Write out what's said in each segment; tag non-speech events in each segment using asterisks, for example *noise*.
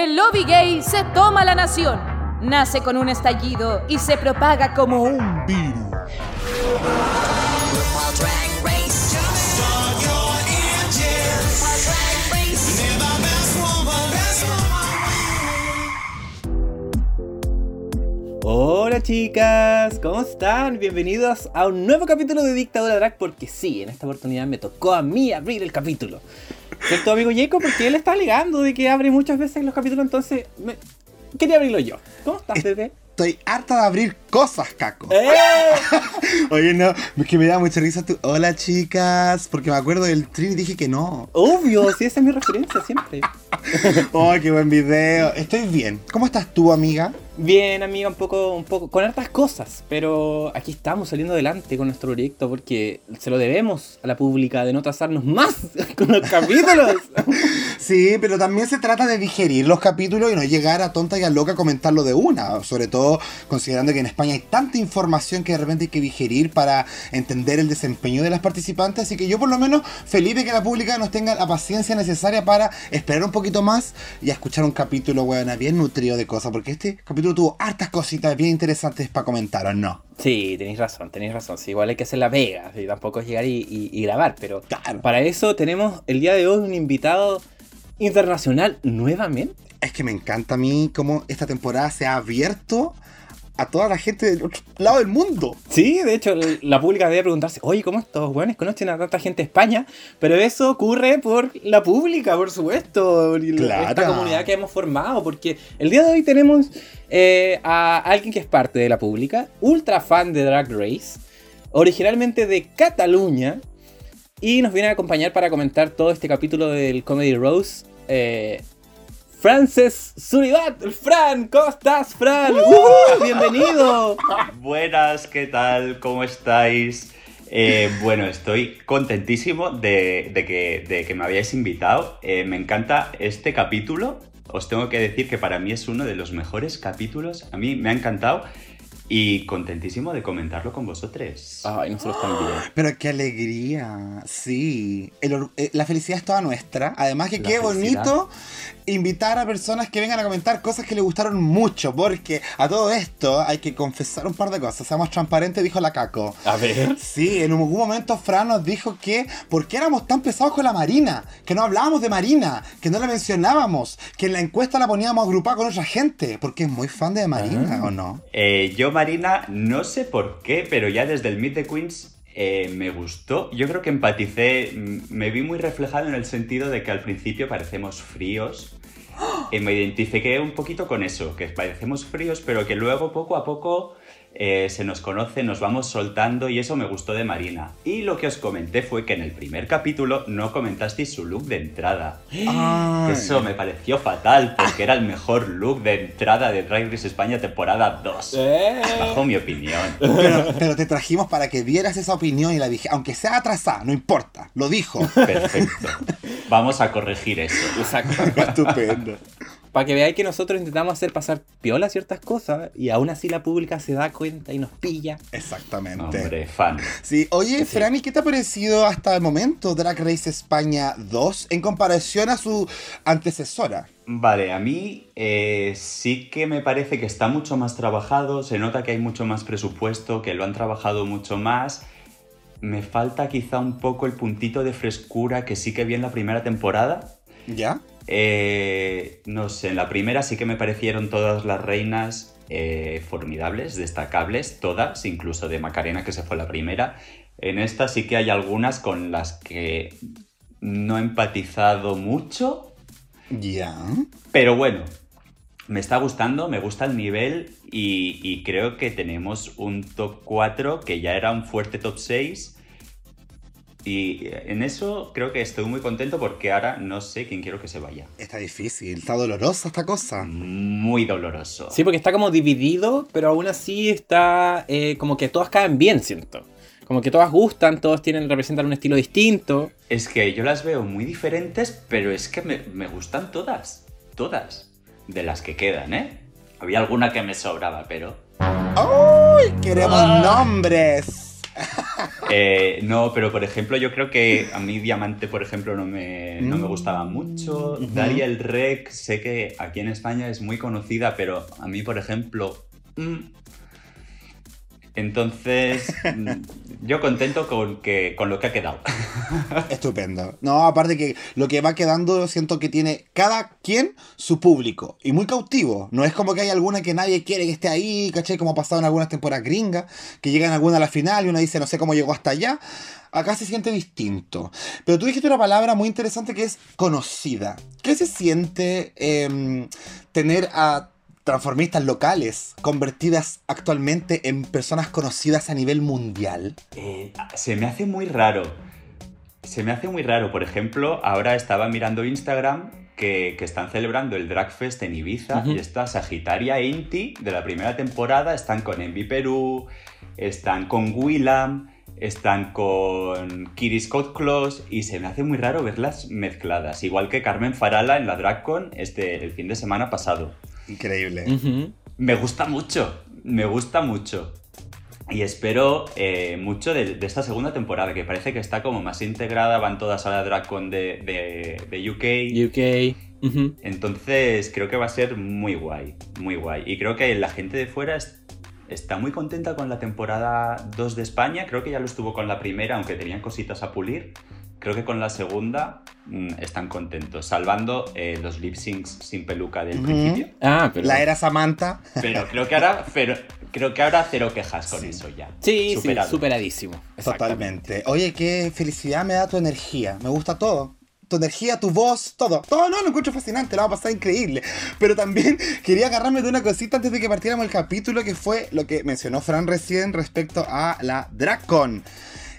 El lobby gay se toma la nación. Nace con un estallido y se propaga como un virus. Hola chicas, ¿cómo están? Bienvenidos a un nuevo capítulo de Dictadura Drag porque sí, en esta oportunidad me tocó a mí abrir el capítulo. ¿Cierto, amigo Jacob? Porque él está alegando de que abre muchas veces los capítulos, entonces me... quería abrirlo yo. ¿Cómo estás, bebé? Estoy harta de abrir cosas, Caco. ¡Eh! *laughs* Oye, no, es que me da mucha risa tu hola chicas, porque me acuerdo del stream y dije que no. Obvio, sí, esa es mi referencia siempre. *laughs* Oh, qué buen video. Estoy bien. ¿Cómo estás tú, amiga? Bien, amiga, un poco, un poco, con hartas cosas, pero aquí estamos saliendo adelante con nuestro proyecto porque se lo debemos a la pública de no trazarnos más *laughs* con los capítulos. Sí, pero también se trata de digerir los capítulos y no llegar a tonta y a loca a comentarlo de una. Sobre todo considerando que en España hay tanta información que de repente hay que digerir para entender el desempeño de las participantes. Así que yo por lo menos feliz de que la pública nos tenga la paciencia necesaria para esperar un poquito más y a escuchar un capítulo, weón, bien nutrido de cosas. Porque este capítulo tuvo hartas cositas bien interesantes para comentar, ¿o no? Sí, tenéis razón, tenéis razón. Sí, igual hay que hacer la pega, y tampoco es llegar y, y- y grabar, pero Claro. para eso tenemos el día de hoy un invitado internacional nuevamente. Es que me encanta a mí cómo esta temporada se ha abierto a toda la gente del otro lado del mundo. Sí, de hecho, la pública debe preguntarse, oye, ¿cómo estos weones conocen a tanta gente de España? Pero eso ocurre por la pública, por supuesto, la- Claro. esta comunidad que hemos formado, porque el día de hoy tenemos eh, a alguien que es parte de la pública, ultra fan de Drag Race, originalmente de Cataluña, y nos viene a acompañar para comentar todo este capítulo del Comedy Rose. Eh, Frances Suribat, Fran, ¿cómo estás, Fran? ¡Uh! ¡Bienvenido! Buenas, ¿qué tal? ¿Cómo estáis? Eh, bueno, estoy contentísimo de, de que, de que me habíais invitado. Eh, me encanta este capítulo. Os tengo que decir que para mí es uno de los mejores capítulos. A mí me ha encantado y contentísimo de comentarlo con vosotros. Ay, nosotros también. *gasps* Pero qué alegría, sí. El eh, la felicidad es toda nuestra. Además que La qué felicidad. bonito invitar a personas que vengan a comentar cosas que les gustaron mucho. Porque a todo esto hay que confesar un par de cosas. Seamos transparentes, dijo la Caco. A ver. Sí, en algún momento Fran nos dijo que por qué éramos tan pesados con la Marina, que no hablábamos de Marina, que no la mencionábamos, que en la encuesta la poníamos agrupada con otra gente, porque es muy fan de Marina, Ah. ¿o no? Eh, yo, Marina, no sé por qué, pero ya desde el Meet the Queens eh, me gustó. Yo creo que empaticé, mm, me vi muy reflejado en el sentido de que al principio parecemos fríos. Eh, me identifiqué un poquito con eso, que parecemos fríos, pero que luego poco a poco eh, se nos conoce, nos vamos soltando y eso me gustó de Marina. Y lo que os comenté fue que en el primer capítulo no comentasteis su look de entrada. Ay. Eso me pareció fatal, porque era el mejor look de entrada de Drag Race España temporada 2. Eh. Bajo mi opinión. Pero, pero te trajimos para que dieras esa opinión y la dije, aunque sea atrasada, no importa, lo dijo. Perfecto. Vamos a corregir eso. Exacto. *laughs* Estupendo. Para que veáis que nosotros intentamos hacer pasar piola ciertas cosas y aún así la pública se da cuenta y nos pilla. Exactamente. Hombre, fan. Sí, oye, Sí. Franny, ¿qué te ha parecido hasta el momento Drag Race España 2 en comparación a su antecesora? Vale, a mí eh, sí que me parece que está mucho más trabajado, se nota que hay mucho más presupuesto, que lo han trabajado mucho más. Me falta quizá un poco el puntito de frescura que sí que vi en la primera temporada. ¿Ya? Eh, no sé, en la primera sí que me parecieron todas las reinas eh, formidables, destacables, todas, incluso de Macarena que se fue la primera. En esta sí que hay algunas con las que no he empatizado mucho, ¿Ya? pero bueno, me está gustando, me gusta el nivel y, y creo que tenemos un top 4 que ya era un fuerte top 6. Y en eso creo que estoy muy contento porque ahora no sé quién quiero que se vaya. Está difícil, está dolorosa esta cosa. Muy doloroso. Sí, porque está como dividido, pero aún así está eh, como que todas caen bien, siento. Como que todas gustan, todos tienen, representan un estilo distinto. Es que yo las veo muy diferentes, pero es que me, me gustan todas. Todas. De las que quedan, ¿eh? Había alguna que me sobraba, pero... ¡Ay! ¡Queremos nombres! *laughs* Eh, no, pero por ejemplo, yo creo que a mí Diamante, por ejemplo, no me, no me gustaba mucho. Ujú. Daria el Rec, sé que aquí en España es muy conocida, pero a mí, por ejemplo. Entonces, mm, yo contento con, que, con lo que ha quedado. *laughs* Estupendo. No, aparte que lo que va quedando, siento que tiene cada quien su público. Y muy cautivo. No es como que hay alguna que nadie quiere que esté ahí, ¿cachai? Como ha pasado en algunas temporadas gringas, que llegan alguna a la final y uno dice, no sé cómo llegó hasta allá. Acá se siente distinto. Pero tú dijiste una palabra muy interesante que es conocida. ¿Qué se siente em, tener a transformistas locales convertidas actualmente en personas conocidas a nivel mundial? Eh, se me hace muy raro. Se me hace muy raro. Por ejemplo, ahora estaba mirando Instagram que, que están celebrando el Drag Fest en Ibiza y está Sagitaria e Inti de la primera temporada. Están con Envy Perú, están con Willam, están con Kiri Scott Claus y se me hace muy raro verlas mezcladas. Igual que Carmen Farala en la DragCon este, el fin de semana pasado. Increíble. Me gusta mucho, me gusta mucho. Y espero eh, mucho de, de esta segunda temporada, que parece que está como más integrada, van todas a la DragCon de, de, de UK. UK. Entonces creo que va a ser muy guay, muy guay. Y creo que la gente de fuera es- está muy contenta con la temporada 2 de España. Creo que ya lo estuvo con la primera, aunque tenían cositas a pulir. Creo que con la segunda mm, están contentos, salvando eh, los lip syncs sin peluca del Ujú. principio. Ah, pero. La era Samantha. Pero creo que ahora, pero, creo que ahora cero quejas con Sí. eso ya. Sí, Superado. sí, superadísimo. Totalmente. Oye, qué felicidad me da tu energía. Me gusta todo. Tu energía, tu voz, todo. Todo no, lo encuentro fascinante, lo va a pasar increíble. Pero también *laughs* quería agarrarme de una cosita antes de que partiéramos el capítulo, que fue lo que mencionó Fran recién respecto a la DragCon.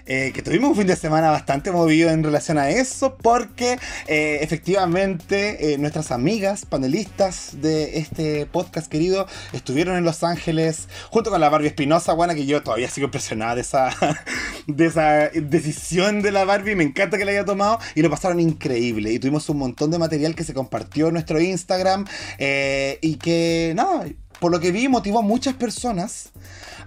Eh, que tuvimos un fin de semana bastante movido en relación a eso, porque eh, efectivamente eh, nuestras amigas panelistas de este podcast querido estuvieron en Los Ángeles junto con la Barbie Espinosa, buena que yo todavía sigo impresionada de esa, *laughs* de esa decisión de la Barbie, me encanta que la haya tomado y lo pasaron increíble. Y tuvimos un montón de material que se compartió en nuestro Instagram y que nada, por lo que vi motivó a muchas personas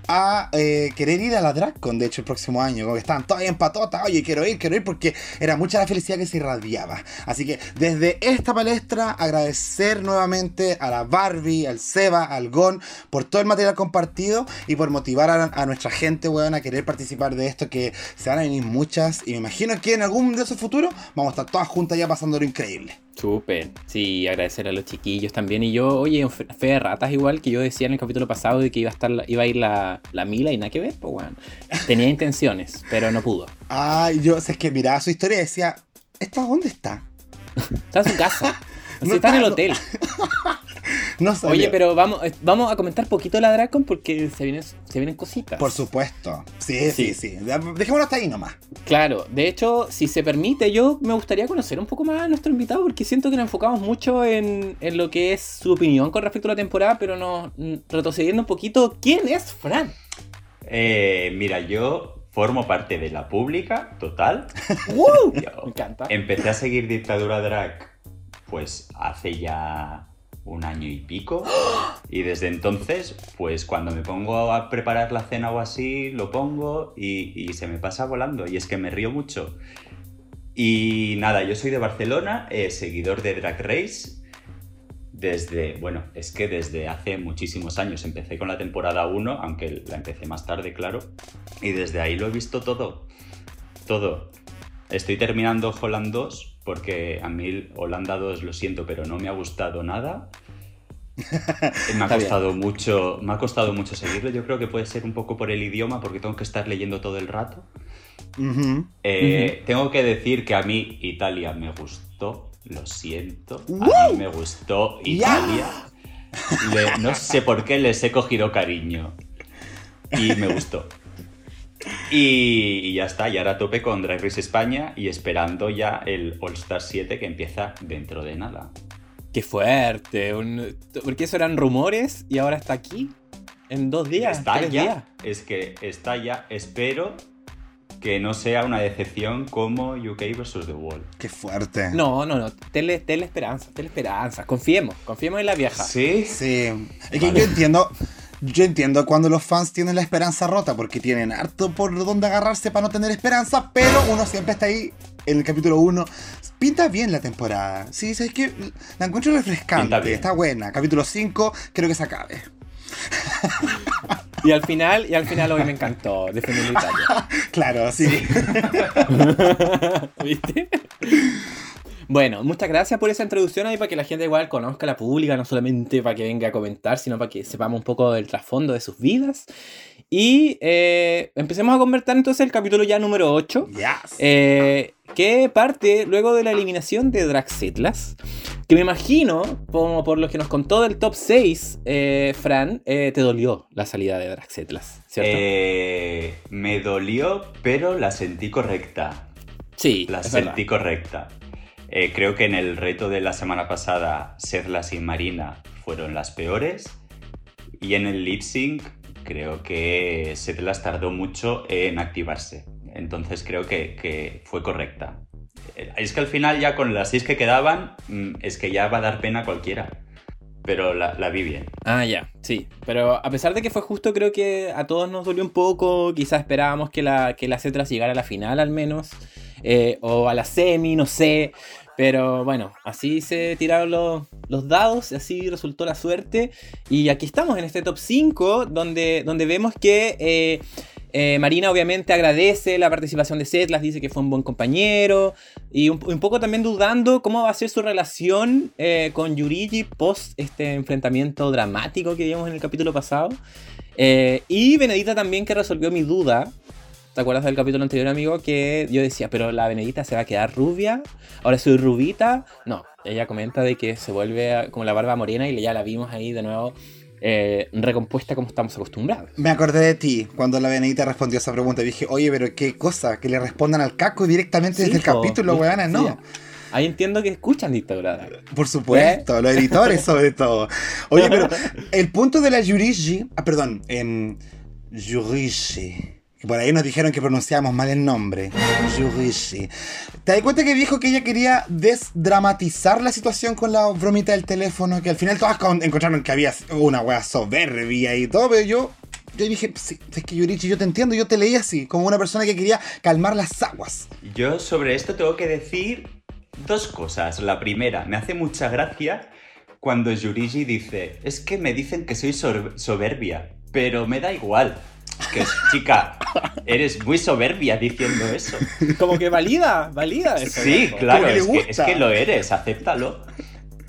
a eh, querer ir a la DragCon, de hecho, el próximo año. Como que estaban todas en patota, oye, quiero ir, quiero ir, porque era mucha la felicidad que se irradiaba. Así que desde esta palestra, agradecer nuevamente a la Barbie, al Seba, al Gon, por todo el material compartido y por motivar a, a nuestra gente, weón, a querer participar de esto, que se van a venir muchas. Y me imagino que en algún de esos futuros vamos a estar todas juntas ya pasándolo increíble. Súper. Sí, agradecer a los chiquillos también. Y yo, oye, fe de ratas igual, que yo decía en el capítulo pasado de que iba a estar iba a ir la, la Mila y nada que ver, pues weón. Tenía intenciones, pero no pudo. Ay, yo, sé que miraba su historia y decía, ¿esta dónde está? Está en su casa. *laughs* No está en el hotel. No *laughs* sabía. Oye, pero vamos, eh, vamos a comentar poquito la Dracon porque se vienen, se vienen cositas. Por supuesto. Sí, sí, Sí. sí. Dejémoslo hasta ahí nomás. Claro, de hecho, si se permite, yo me gustaría conocer un poco más a nuestro invitado porque siento que nos enfocamos mucho en, en lo que es su opinión con respecto a la temporada, pero no mm, retrocediendo un poquito, ¿quién es Fran? Eh, mira, yo formo parte de la pública, total. *laughs* ¡Woo! Yo Me encanta. Empecé a seguir Dictadura Drag, pues hace ya un año y pico. Y desde entonces, pues cuando me pongo a preparar la cena o así, lo pongo y, se me pasa volando. Y es que me río mucho. Y nada, yo soy de Barcelona, eh, seguidor de Drag Race. Desde, bueno, es que desde hace muchísimos años empecé con la temporada 1, aunque la empecé más tarde, claro. Y desde ahí lo he visto todo. Todo. Estoy terminando Holland 2 porque a mí Holanda 2 lo siento, pero no me ha gustado nada. *laughs* Me ha costado mucho, me ha costado mucho seguirlo. Yo creo que puede ser un poco por el idioma, porque tengo que estar leyendo todo el rato. Ujú. Eh, Tengo que decir que a mí Italia me gustó, lo siento. A mí me gustó. Italia. Le- no sé por qué les he cogido cariño. Y me gustó. Y, y ya está, y ahora a tope con Drag Race España y esperando ya el All Star 7 que empieza dentro de nada. Qué fuerte. un- Porque eso eran rumores y ahora está aquí. En dos días. está tres ya, días. es que está ya. Espero que no sea una decepción como UK vs. The Wall. Qué fuerte. No, no, no. Tenle, tenle esperanza, tenle esperanza. Confiemos, confiemos en la vieja. Sí, Sí. Es que Vale. yo entiendo. Yo entiendo cuando los fans tienen la esperanza rota, porque tienen harto por donde agarrarse para no tener esperanza, pero uno siempre está ahí en el capítulo 1. Pinta bien la temporada. Sí, es que la encuentro refrescante, está buena. Capítulo 5, creo que se acabe. Y al final, y al final hoy me encantó defendiendo Italia. *laughs* Claro, sí. *laughs* ¿Viste? Bueno, muchas gracias por esa introducción ahí para que la gente igual conozca la pública, no solamente para que venga a comentar, sino para que sepamos un poco del trasfondo de sus vidas. Y eh, empecemos a convertir entonces el capítulo ya número 8. Yes. Eh, que parte luego de la eliminación de Draxitlas. Que me imagino, como por lo que nos contó del top 6, eh, Fran, te dolió la salida de Draxitlas, ¿cierto? Eh, me dolió, pero la sentí correcta. sí, La verdad. sentí correcta. Eh, creo que en el reto de la semana pasada, Sedlas y Marina fueron las peores. Y en el lip sync, creo que Sedlas tardó mucho en activarse. Entonces creo que, que fue correcta. Eh, Es que al final, ya con las seis que quedaban, mm, es que ya va a dar pena a cualquiera. Pero la, la vi bien. Ah, ya, sí. Pero a pesar de que fue justo, creo que a todos nos dolió un poco. Quizás esperábamos que la, que la Cetras llegara a la final al menos. eh, o a la semi, no sé. Pero bueno, así se tiraron los, los dados, así resultó la suerte. Y aquí estamos en este top 5, donde, donde vemos que eh, eh, Marina obviamente agradece la participación de Setlas, dice que fue un buen compañero. Y un, poco también dudando cómo va a ser su relación eh, con Yurigi post este enfrentamiento dramático que vimos en el capítulo pasado. Eh, y Benedita también que resolvió mi duda. ¿Te acuerdas del capítulo anterior, amigo? Que yo decía, pero la Benedita se va a quedar rubia. Ahora soy rubita. No, ella comenta de que se vuelve como la barba morena y ya la vimos ahí de nuevo eh, recompuesta como estamos acostumbrados. Me acordé de ti cuando la Benedita respondió esa pregunta. Y dije, oye, pero qué cosa, que le respondan al caco directamente Sí, desde el capítulo, sí. no. Ahí entiendo que escuchan dictadura. Por supuesto, los editores sobre todo. Oye, pero *laughs* el punto de la Yurigi, ah, perdón, en Yurigi. Por ahí nos dijeron que pronunciábamos mal el nombre. Yurigi. ¿Te das cuenta que dijo que ella quería desdramatizar la situación con la bromita del teléfono? Que al final todas con- encontraron que había una wea soberbia y todo, pero yo. Yo dije, sí, es que Yurichi, yo te entiendo, yo te leí así, como una persona que quería calmar las aguas. Yo sobre esto tengo que decir dos cosas. La primera, me hace mucha gracia cuando Yurigi dice, es que me dicen que soy soberbia, pero me da igual. Que es, chica, eres muy soberbia diciendo eso. Como que valida, valida eso. Sí, loco. claro, es que, es gusta. que lo eres, acéptalo.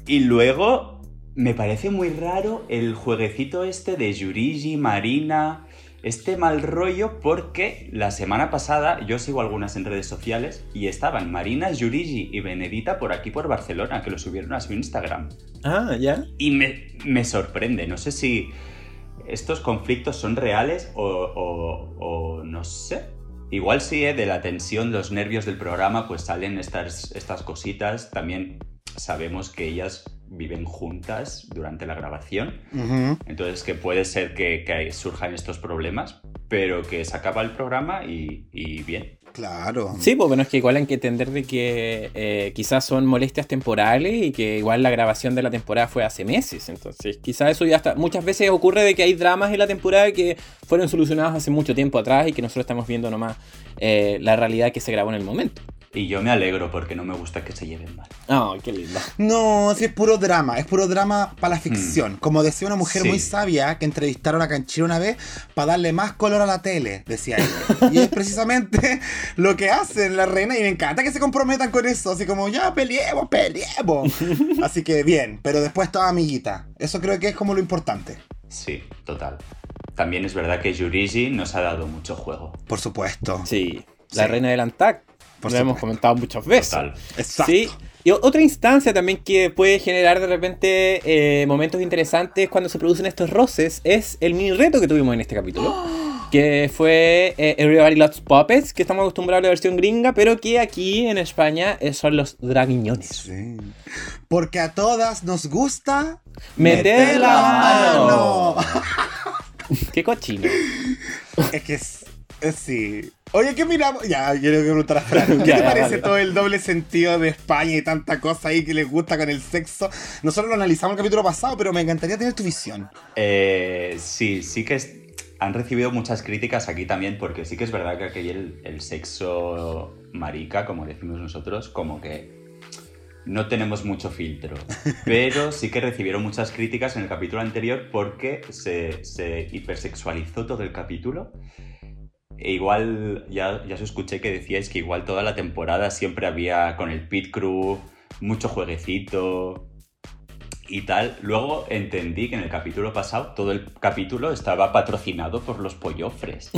Y luego me parece muy raro el jueguecito este de Yurigi, Marina, este mal rollo, porque la semana pasada yo sigo algunas en redes sociales y estaban Marina, Yurigi y Benedita por aquí por Barcelona, que lo subieron a su Instagram. Ah, ya. Y me, me sorprende, no sé si estos conflictos son reales o, o- o no sé. Igual sí, ¿eh? de la tensión, los nervios del programa, pues salen estas, estas cositas. También sabemos que ellas viven juntas durante la grabación. Entonces que puede ser que, que surjan estos problemas, pero que se acaba el programa y, y bien. Claro. Sí, pues bueno, es que igual hay que entender de que eh, quizás son molestias temporales y que igual la grabación de la temporada fue hace meses. Entonces, quizás eso ya está. Muchas veces ocurre de que hay dramas en la temporada que fueron solucionados hace mucho tiempo atrás y que nosotros estamos viendo nomás eh, la realidad que se grabó en el momento. Y yo me alegro porque no me gusta que se lleven mal. Ah, qué lindo. No, sí es puro drama, es puro drama para la ficción. Como decía una mujer Sí. muy sabia que entrevistaron a Canchiro una vez para darle más color a la tele, decía ella. Y es precisamente *laughs* lo que hacen la reina y me encanta que se comprometan con eso, así como ya peleemos, peleemos. Así que bien, pero después toda amiguita. Eso creo que es como lo importante. Sí, total. También es verdad que Yurigi nos ha dado mucho juego. Por supuesto. Sí, la Sí. reina del Antac. Por Lo hemos comentado muchas veces. Total. Exacto. Sí. Y otra instancia también que puede generar de repente eh, momentos interesantes cuando se producen estos roces es el mini reto que tuvimos en este capítulo. *gasps* Que fue eh, Everybody Loves Puppets, que estamos acostumbrados a la versión gringa, pero que aquí en España eh, son los draguiñones. Sí. Porque a todas nos gusta Meter la mano. *laughs* Qué cochino. Es que es- Sí. Oye, ¿qué miramos? Ya, yo a preguntar a Fran. *laughs* ¿Qué Ya, te ya, parece vale. todo el doble sentido de España y tanta cosa ahí que les gusta con el sexo? Nosotros lo analizamos el capítulo pasado, pero me encantaría tener tu visión. Eh, sí, sí que es- han recibido muchas críticas aquí también, porque sí que es verdad que aquí el, el sexo marica, como decimos nosotros, como que no tenemos mucho filtro. *laughs* Pero sí que recibieron muchas críticas en el capítulo anterior porque se, se hipersexualizó todo el capítulo. E igual, ya, ya os escuché que decíais que igual toda la temporada siempre había con el pit crew mucho jueguecito y tal. Luego entendí que en el capítulo pasado todo el capítulo estaba patrocinado por los pollofres.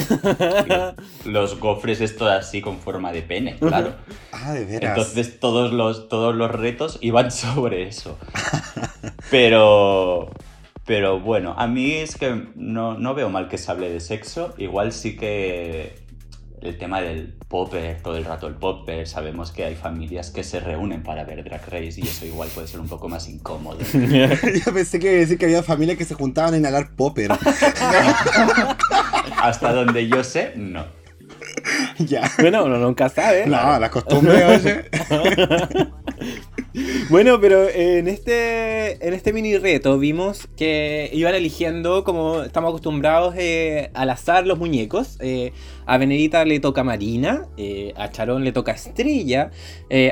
*laughs* los gofres estos así con forma de pene, claro. Ah, de veras. Entonces todos los, todos los retos iban *laughs* sobre eso. Pero, pero bueno, a mí es que no, no veo mal que se hable de sexo. Igual sí que el tema del popper, todo el rato el popper, sabemos que hay familias que se reúnen para ver Drag Race y eso igual puede ser un poco más incómodo. *laughs* Yo pensé que iba a decir que había familias que se juntaban a inhalar popper. *laughs* Hasta donde yo sé, no. *laughs* ya. Bueno, uno nunca sabe. No, las costumbres, oye. *laughs* Bueno, pero en este, en este mini reto vimos que iban eligiendo, como estamos acostumbrados, eh, al azar los muñecos. Eh, a Benedita le toca Marina, eh, a Charón le toca Estrella,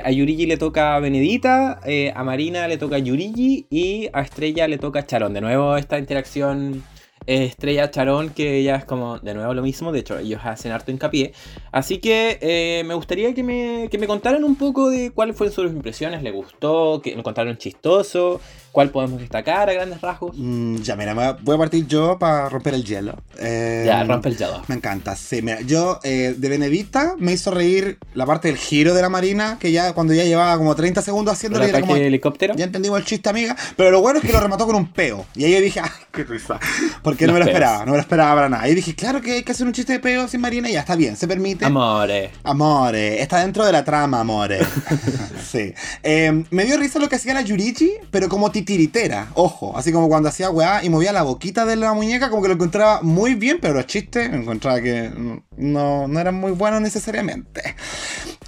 a Yurigi le toca Benedita, a Marina le toca Yurigi y a Estrella le toca Charón. De nuevo esta interacción eh, Estrella-Charón que ya es como de nuevo lo mismo, de hecho ellos hacen harto hincapié. Así que eh, me gustaría que me, que me contaran un poco de cuáles fueron sus impresiones, les gustó, que lo encontraron chistoso, cuál podemos destacar a grandes rasgos. Mm, ya, mira, voy a partir yo para romper el hielo. Eh, Ya, rompe el hielo. Me encanta, sí. Mira, yo eh, de Benedicta me hizo reír la parte del giro de la Marina, que ya cuando ya llevaba como 30 segundos ¿El haciéndole, ataque como, helicóptero? ya entendimos el chiste, amiga. Pero lo bueno es que lo remató con un peo. Y ahí yo dije, ¡ay, qué risa! Porque no me lo peos. esperaba, no me lo esperaba para nada. Y dije, claro que hay que hacer un chiste de peo sin Marina y ya está bien, se permite. Amore. Amore, está dentro de la trama, amore. *laughs* sí. Eh, me dio risa lo que hacía la Yurichi, pero como titiritera, ojo. Así como cuando hacía weá y movía la boquita de la muñeca, como que lo encontraba muy bien, pero los chistes encontraba que no, no eran muy buenos necesariamente.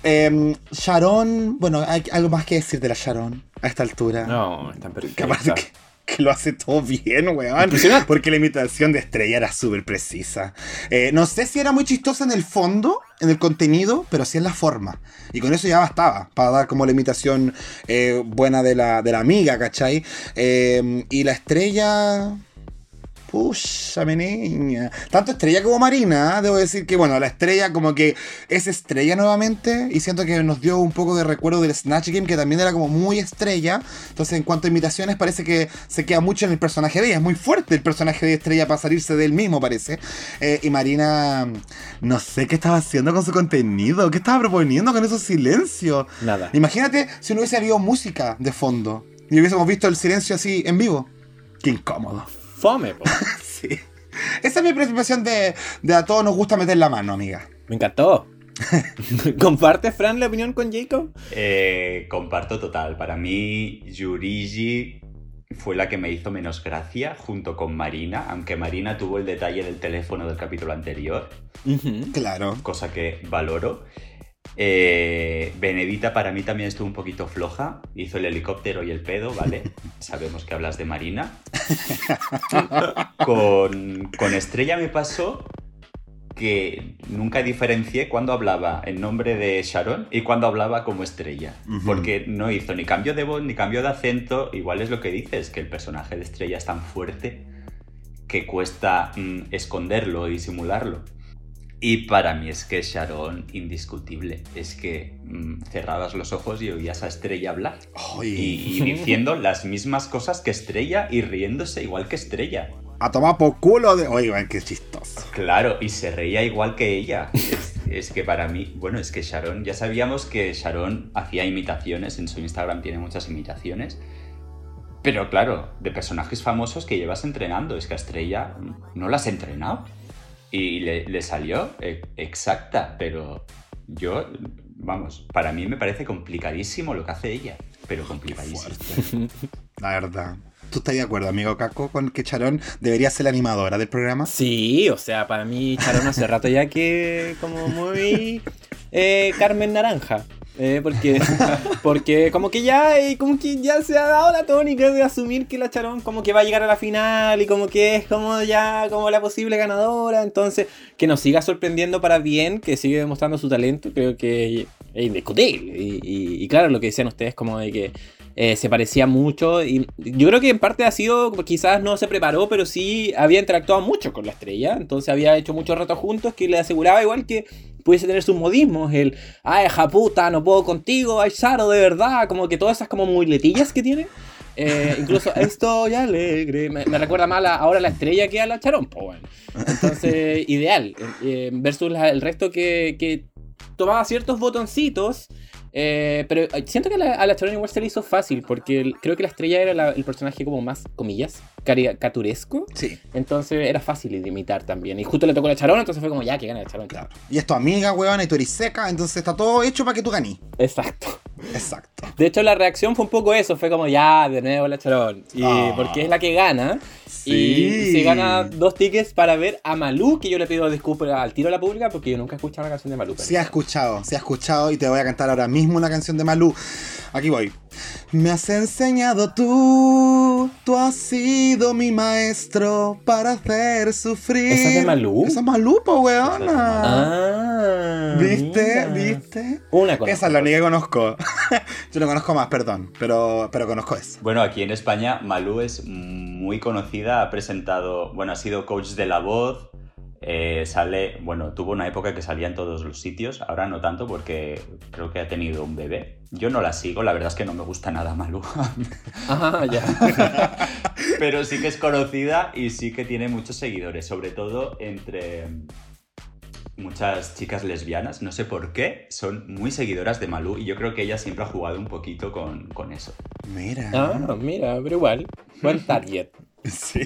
Eh, Sharon, bueno, hay algo más que decir de la Sharon a esta altura. No, aparte perfectas. que, *laughs* que lo hace todo bien, weón. Porque la imitación de Estrella era súper precisa. Eh, no sé si era muy chistosa en el fondo, en el contenido, pero sí en la forma. Y con eso ya bastaba, para dar como la imitación eh, buena de la, de la amiga, ¿cachai? Eh, y la Estrella... Pucha, mi niña. Tanto estrella como marina, ¿eh? debo decir que, bueno, la estrella como que es estrella nuevamente y siento que nos dio un poco de recuerdo del Snatch Game, que también era como muy estrella. Entonces, en cuanto a imitaciones, parece que se queda mucho en el personaje de ella. Es muy fuerte el personaje de estrella para salirse de él mismo, parece. Eh, y Marina, no sé qué estaba haciendo con su contenido, qué estaba proponiendo con esos silencios. Nada. Imagínate si no hubiese habido música de fondo y hubiésemos visto el silencio así en vivo. Qué incómodo. Fome, po. *laughs* Sí. Esa es mi percepción de, de a todos nos gusta meter la mano, amiga. Me encantó. *laughs* ¿Comparte, Fran, la opinión con Jacob? Eh, comparto total. Para mí, Yurigi fue la que me hizo menos gracia junto con Marina, aunque Marina tuvo el detalle del teléfono del capítulo anterior. Claro. cosa que valoro. Eh, Benedita para mí también estuvo un poquito floja, hizo el helicóptero y el pedo, ¿vale? *laughs* Sabemos que hablas de Marina. Con, con Estrella me pasó que nunca diferencié cuando hablaba en nombre de Sharon y cuando hablaba como Estrella. Porque no hizo ni cambio de voz ni cambio de acento. Igual es lo que dices, que el personaje de Estrella es tan fuerte que cuesta mm, esconderlo y disimularlo. Y para mí es que Sharon, indiscutible. Es que mm, cerrabas los ojos y oías a Estrella hablar. Y, y diciendo las mismas cosas que Estrella y riéndose igual que Estrella. a tomar por culo de. Oigan, qué chistoso. Claro, y se reía igual que ella. Es, es que para mí, bueno, es que Sharon, ya sabíamos que Sharon hacía imitaciones, en su Instagram tiene muchas imitaciones. Pero claro, de personajes famosos que llevas entrenando, es que a Estrella no las has entrenado. Y le, le salió eh, exacta, pero yo, vamos, para mí me parece complicadísimo lo que hace ella, pero complicadísimo. *laughs* La verdad. ¿Tú estás de acuerdo, amigo Caco, con que Charón debería ser la animadora del programa? Sí, o sea, para mí Charón hace rato ya que como muy eh, Carmen Naranja. Eh, porque, *laughs* porque como que ya eh, como que ya se ha dado la tónica de asumir que la Charón como que va a llegar a la final y como que es como ya como la posible ganadora. Entonces, que nos siga sorprendiendo para bien, que sigue demostrando su talento, creo que es indiscutible. Y, y- y claro, lo que decían ustedes como de que eh, se parecía mucho y yo creo que en parte ha sido, quizás no se preparó, pero sí había interactuado mucho con la estrella, entonces había hecho muchos retos juntos que le aseguraba igual que pudiese tener sus modismos, el, ay, puta, no puedo contigo, ay, Saro, de verdad, como que todas esas como muletillas que tiene. Eh, incluso estoy alegre, me, me recuerda más ahora a la estrella que a la Charón. Entonces, *laughs* ideal, eh, versus la- el resto que tomaba ciertos botoncitos eh, pero eh, siento que a la, a la Charón igual se le hizo fácil, porque el- creo que la estrella era la- el personaje como más, comillas, caricaturesco. Sí. Entonces era fácil de imitar también. Y justo le tocó la Charón, entonces fue como ya que gana la Charón. Claro. Y es tu amiga, weón, y tú eres seca, entonces está todo hecho para que tú ganes. Exacto. Exacto. De hecho, la reacción fue un poco eso, fue como ya, de nuevo la Charón. Y Ah. porque es la que gana. Sí. Y se gana dos tickets para ver a Malú, que yo le pido disculpas al tiro a la pública porque yo nunca he escuchado una canción de Malú. Sí ha escuchado, sí ha escuchado y te voy a cantar ahora mismo una canción de Malú. Aquí voy. Me has enseñado tú, tú has sido mi maestro para hacer sufrir. ¿Esa es de Malú? Esa es Malú, po, weona. Ah, ¿Viste? mira. ¿Viste? Una con Esa es la única que conozco. *laughs* Yo no conozco más, perdón, pero, pero conozco esa. Bueno, aquí en España Malú es muy conocida, ha presentado, bueno, ha sido coach de la voz, eh, sale, bueno, tuvo una época que salía en todos los sitios, ahora no tanto porque creo que ha tenido un bebé. Yo no la sigo, la verdad es que no me gusta nada Malú, *laughs* Ah, ya. *laughs* pero sí que es conocida y sí que tiene muchos seguidores, sobre todo entre muchas chicas lesbianas, no sé por qué, son muy seguidoras de Malú y yo creo que ella siempre ha jugado un poquito con, con eso. Mira. Ah, mira, pero igual. Buen target. Sí.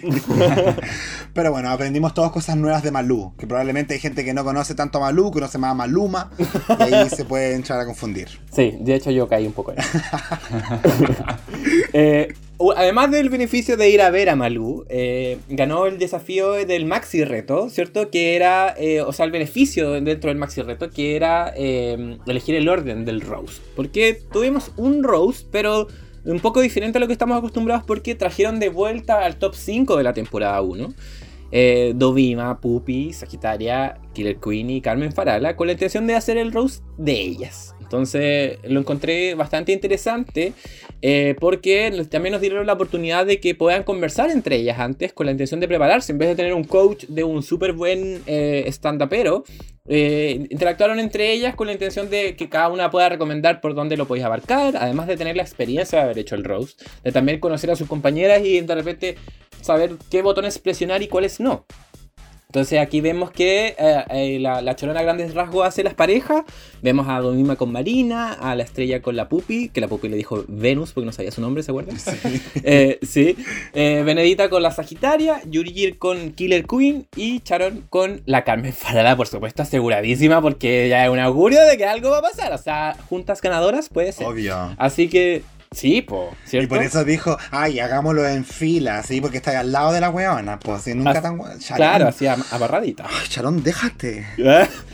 *laughs* Pero bueno, aprendimos todas cosas nuevas de Malú. Que probablemente hay gente que no conoce tanto a Malú, conoce más a Maluma. Y ahí se puede entrar a confundir. Sí, de hecho yo caí un poco en eso. *laughs* Eh, además del beneficio de ir a ver a Malú, eh, ganó el desafío del Maxi Reto, ¿cierto? Que era, eh, o sea, el beneficio dentro del Maxi Reto, que era elegir el orden del roast. Porque tuvimos un roast, pero un poco diferente a lo que estamos acostumbrados porque trajeron de vuelta al top 5 de la temporada 1. eh, Dovima, Pupi, Sagitaria, Killer Queen y Carmen Farala con la intención de hacer el roast de ellas. Entonces lo encontré bastante interesante eh, porque también nos dieron la oportunidad de que puedan conversar entre ellas antes con la intención de prepararse. En vez de tener un coach de un súper buen eh, stand-upero, eh, interactuaron entre ellas con la intención de que cada una pueda recomendar por dónde lo podéis abarcar, además de tener la experiencia de haber hecho el roast, de también conocer a sus compañeras y de repente saber qué botones presionar y cuáles no. Entonces aquí vemos que eh, eh, la, la chorona a grandes rasgos hace las parejas. Vemos a Domima con Marina, a la estrella con la Pupi, que la Pupi le dijo Venus porque no sabía su nombre, ¿se acuerdan? *laughs* Eh, sí. Eh, Benedita con la Sagitaria, Yurigir con Killer Queen y Charon con la Carmen Farala, por supuesto, aseguradísima porque ya es un augurio de que algo va a pasar. O sea, juntas ganadoras puede ser. Obvio. Así que, sí, po, ¿cierto? Y por eso dijo, ay, hagámoslo en fila, ¿sí? Porque está al lado de la weona, pues, si nunca As- tan Charón. Claro, así am- abarradita. Ay, Charón, déjate.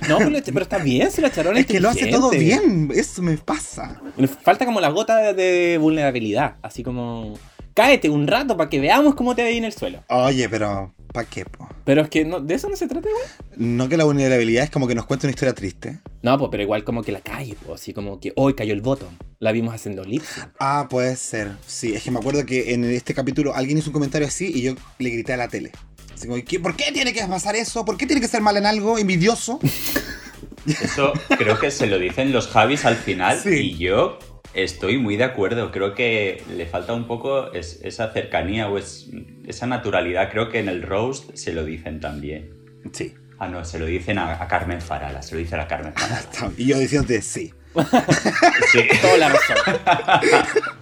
No, pero, pero está bien si la Charon Es que lo hace todo bien, eso me pasa. Falta como la gota de, de vulnerabilidad. Así como. Cáete un rato para que veamos cómo te ve en el suelo. Oye, pero, ¿pa' qué, po? Pero es que no, de eso no se trata igual. No que la vulnerabilidad es como que nos cuenta una historia triste. No, pues, pero igual como que la cae, pues, así como que hoy cayó el botón. La vimos haciendo lips. Ah, puede ser. Sí, es que me acuerdo que en este capítulo alguien hizo un comentario así y yo le grité a la tele. Así como, ¿qué- ¿por qué tiene que pasar eso? ¿Por qué tiene que ser mal en algo? ¿Envidioso? *laughs* Esto creo que se lo dicen los Javis al final Sí. y yo estoy muy de acuerdo. Creo que le falta un poco es- esa cercanía o es- esa naturalidad. Creo que en el roast se lo dicen también. Sí. Ah, no, se lo dicen a, a Carmen Farala, se lo dice a la Carmen Farala. *laughs* Y yo diciéndote sí. *laughs* Sí. Toda la razón. *laughs*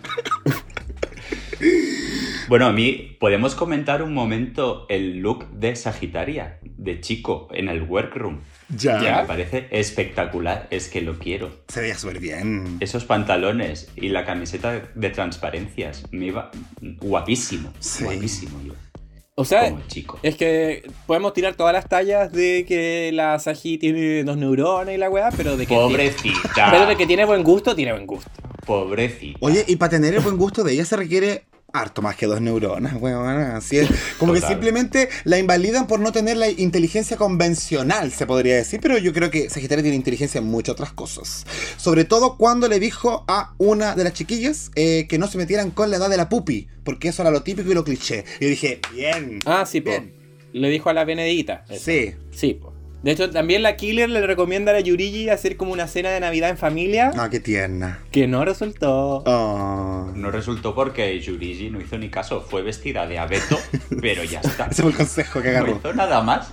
Bueno, a mí, ¿podemos comentar un momento el look de Sagitaria? de chico en el workroom. Ya. Ya. Me parece espectacular, es que lo quiero. Se veía súper bien. Esos pantalones y la camiseta de transparencias, me iba guapísimo, Sí. guapísimo iba, O sea, como chico. es que podemos tirar todas las tallas de que la Saji tiene dos neuronas y la weá, pero de que. Pobrecita, Pero de que tiene buen gusto, tiene buen gusto. pobrecita. Oye, y para tener el buen gusto de ella se requiere harto más que dos neuronas, weón. Así es. Como que simplemente la invalidan por no tener la inteligencia convencional, se podría decir. Pero yo creo que Sagitario tiene inteligencia en muchas otras cosas. Sobre todo cuando le dijo a una de las chiquillas eh, que no se metieran con la edad de la pupi. Porque eso era lo típico y lo cliché. Y yo dije, bien. Ah, sí, po. Bien. Le dijo a la Benedita. eso. Sí. Sí, po. De hecho, también la Killer le recomienda a la Yurigi hacer como una cena de Navidad en familia, No, qué tierna. que no resultó. Oh. No resultó porque Yurigi no hizo ni caso, fue vestida de abeto, pero ya está. *laughs* Ese fue el consejo que No agarró. hizo nada más.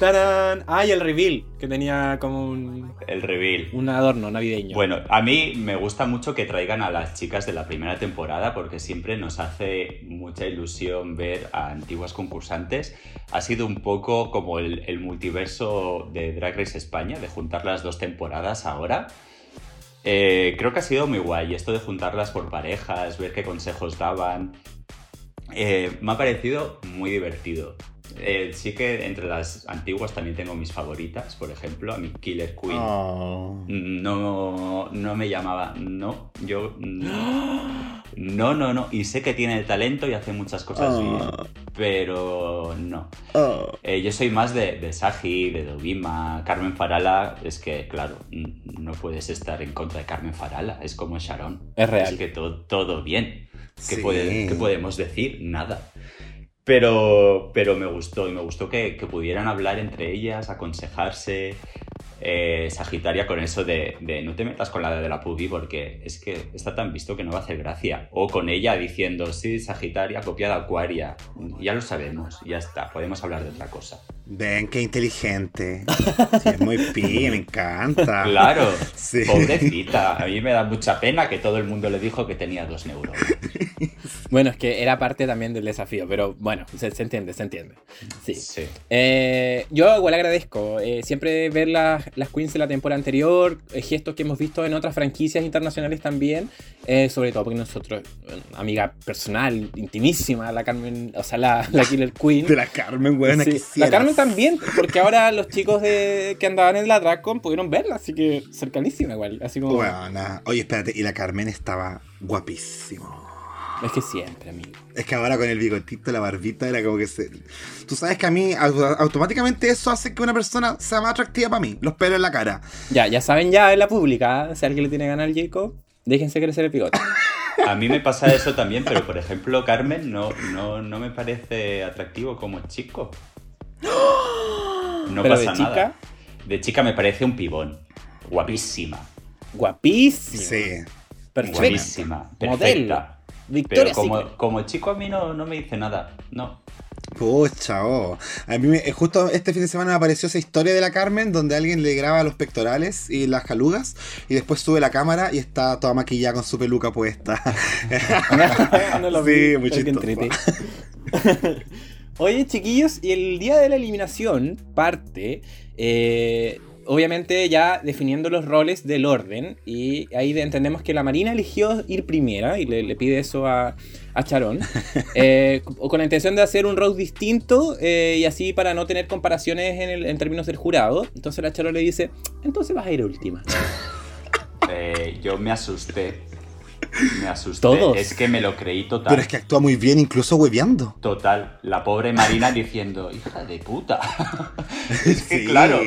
¡Tarán! Ah, y el reveal, que tenía como un, El reveal. un adorno navideño. Bueno, a mí me gusta mucho que traigan a las chicas de la primera temporada porque siempre nos hace mucha ilusión ver a antiguas concursantes. Ha sido un poco como el, el multiverso de Drag Race España, de juntar las dos temporadas ahora. Eh, creo que ha sido muy guay esto de juntarlas por parejas, ver qué consejos daban. Eh, me ha parecido muy divertido. Eh, sí que entre las antiguas también tengo mis favoritas, por ejemplo, a mi Killer Queen. Oh. No, no me llamaba, no, yo no, *gasps* no, no, no, y sé que tiene el talento y hace muchas cosas bien, pero no. Oh. Eh, yo soy más de, de Saji, de Dovima, Carmen Farala, es que, claro, no puedes estar en contra de Carmen Farala, es como Sharon. Es real. Es que todo, todo bien. ¿Qué, Sí. puede- qué podemos decir? Nada. Pero, pero me gustó y me gustó que, que pudieran hablar entre ellas, aconsejarse. Eh, Sagitaria con eso de, de no te metas con la de la pubi porque es que está tan visto que no va a hacer gracia. O con ella diciendo, sí, Sagitaria, copia de Acuaria. Ya lo sabemos, ya está, podemos hablar de otra cosa. Ven, qué inteligente. Sí, es muy pi, me encanta. *laughs* Claro, Sí. pobrecita. A mí me da mucha pena que todo el mundo le dijo que tenía dos neuronas. *laughs* Bueno, es que era parte también del desafío, pero bueno, se, se entiende, se entiende. Sí. Sí. Eh, yo igual agradezco eh, siempre ver las, las queens de la temporada anterior, eh, gestos que hemos visto en otras franquicias internacionales también, eh, sobre todo porque nosotros, eh, amiga personal, intimísima, la Carmen, o sea, la, la Killer Queen. *laughs* De la Carmen, weón, Sí, La Carmen también, porque ahora los chicos de, que andaban en la DragCon pudieron verla, así que cercanísima igual, así como... Buena. Oye, espérate, y la Carmen estaba guapísimo. Es que siempre, amigo. Es que ahora con el bigotito, la barbita, era como que se. Tú sabes que a mí au- automáticamente eso hace que una persona sea más atractiva para mí. Los pelos en la cara. Ya, ya saben ya en la pública, ¿eh? si alguien le tiene ganas al Jacob, déjense crecer el bigote. *laughs* A mí me pasa eso también, pero por ejemplo, Carmen no, no, no me parece atractivo como chico. *gasps* No Pero pasa de nada. De chica me parece un pibón. Guapísima. guapísimo. Sí. Perfecta. Guapísima. Modelo. Victoria Pero como, Secret. como chico a mí no, no me dice nada. No. Pucha, oh. A mí me- eh, justo este fin de semana me apareció esa historia de la Carmen donde alguien le graba los pectorales y las calugas y después sube la cámara y está toda maquillada con su peluca puesta. *laughs* no lo Sí, vi, muy. *laughs* Oye, chiquillos, y el día de la eliminación parte, eh, obviamente ya definiendo los roles del orden, y ahí de- entendemos que la Marina eligió ir primera, y le, le pide eso a, a Charón, *laughs* eh, con la intención de hacer un roast distinto, eh, y así para no tener comparaciones en, el- en términos del jurado. Entonces la Charón le dice, entonces vas a ir última. *laughs* Eh, yo me asusté. Me asusté. Todos. Es que me lo creí total. Pero es que actúa muy bien, incluso hueveando. Total, la pobre Marina diciendo, hija de puta. *laughs* es que Sí. claro,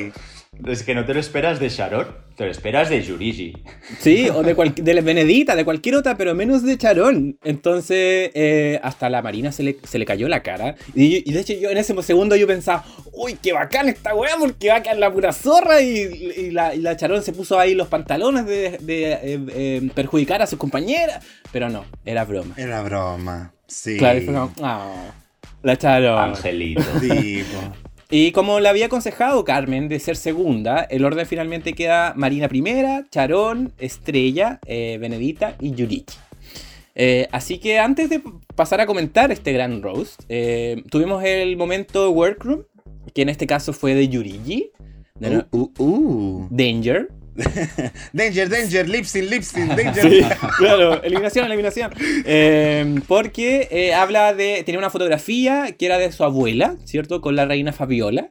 es que no te lo esperas de Sharon, te lo esperas de Yurigi. Sí, o de, cual- de Benedita, de cualquier otra, pero menos de Charón. Entonces, eh, hasta la Marina se le, se le cayó la cara. Y, y de hecho, yo en ese segundo yo pensaba, uy, qué bacán esta weá, porque va a quedar la pura zorra. Y, y la, y la Charón se puso ahí los pantalones de, de, eh, eh, perjudicar a su compañera. Pero no, era broma. Era broma. Sí. Claro, y fue como, "Ah, la Charón. Angelito. Sí. Y como le había aconsejado Carmen de ser segunda, el orden finalmente queda Marina primera, Charón, Estrella, eh, Benedita y Yurichi. Eh, así que antes de pasar a comentar este gran roast, eh, tuvimos el momento workroom, que en este caso fue de Yurigi, de Uh, uh, uh. Danger. *laughs* Danger, danger, lipsing, lipsing, danger. Sí, claro, eliminación, eliminación. Eh, porque eh, habla de. Tiene una fotografía que era de su abuela, ¿cierto? Con la reina Fabiola.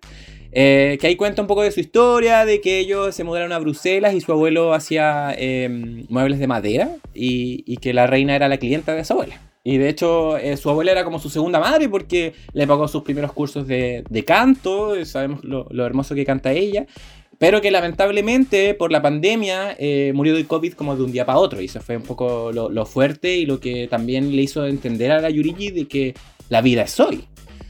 eh, que ahí cuenta un poco de su historia, de que ellos se mudaron a Bruselas y su abuelo hacía eh, muebles de madera y, y que la reina era la clienta de su abuela. Y de hecho, eh, su abuela era como su segunda madre porque le pagó sus primeros cursos de, de canto, eh, sabemos lo, lo hermoso que canta ella, pero que lamentablemente por la pandemia eh, murió de COVID como de un día para otro. Y eso fue un poco lo, lo fuerte y lo que también le hizo entender a la Yurigi de que la vida es hoy.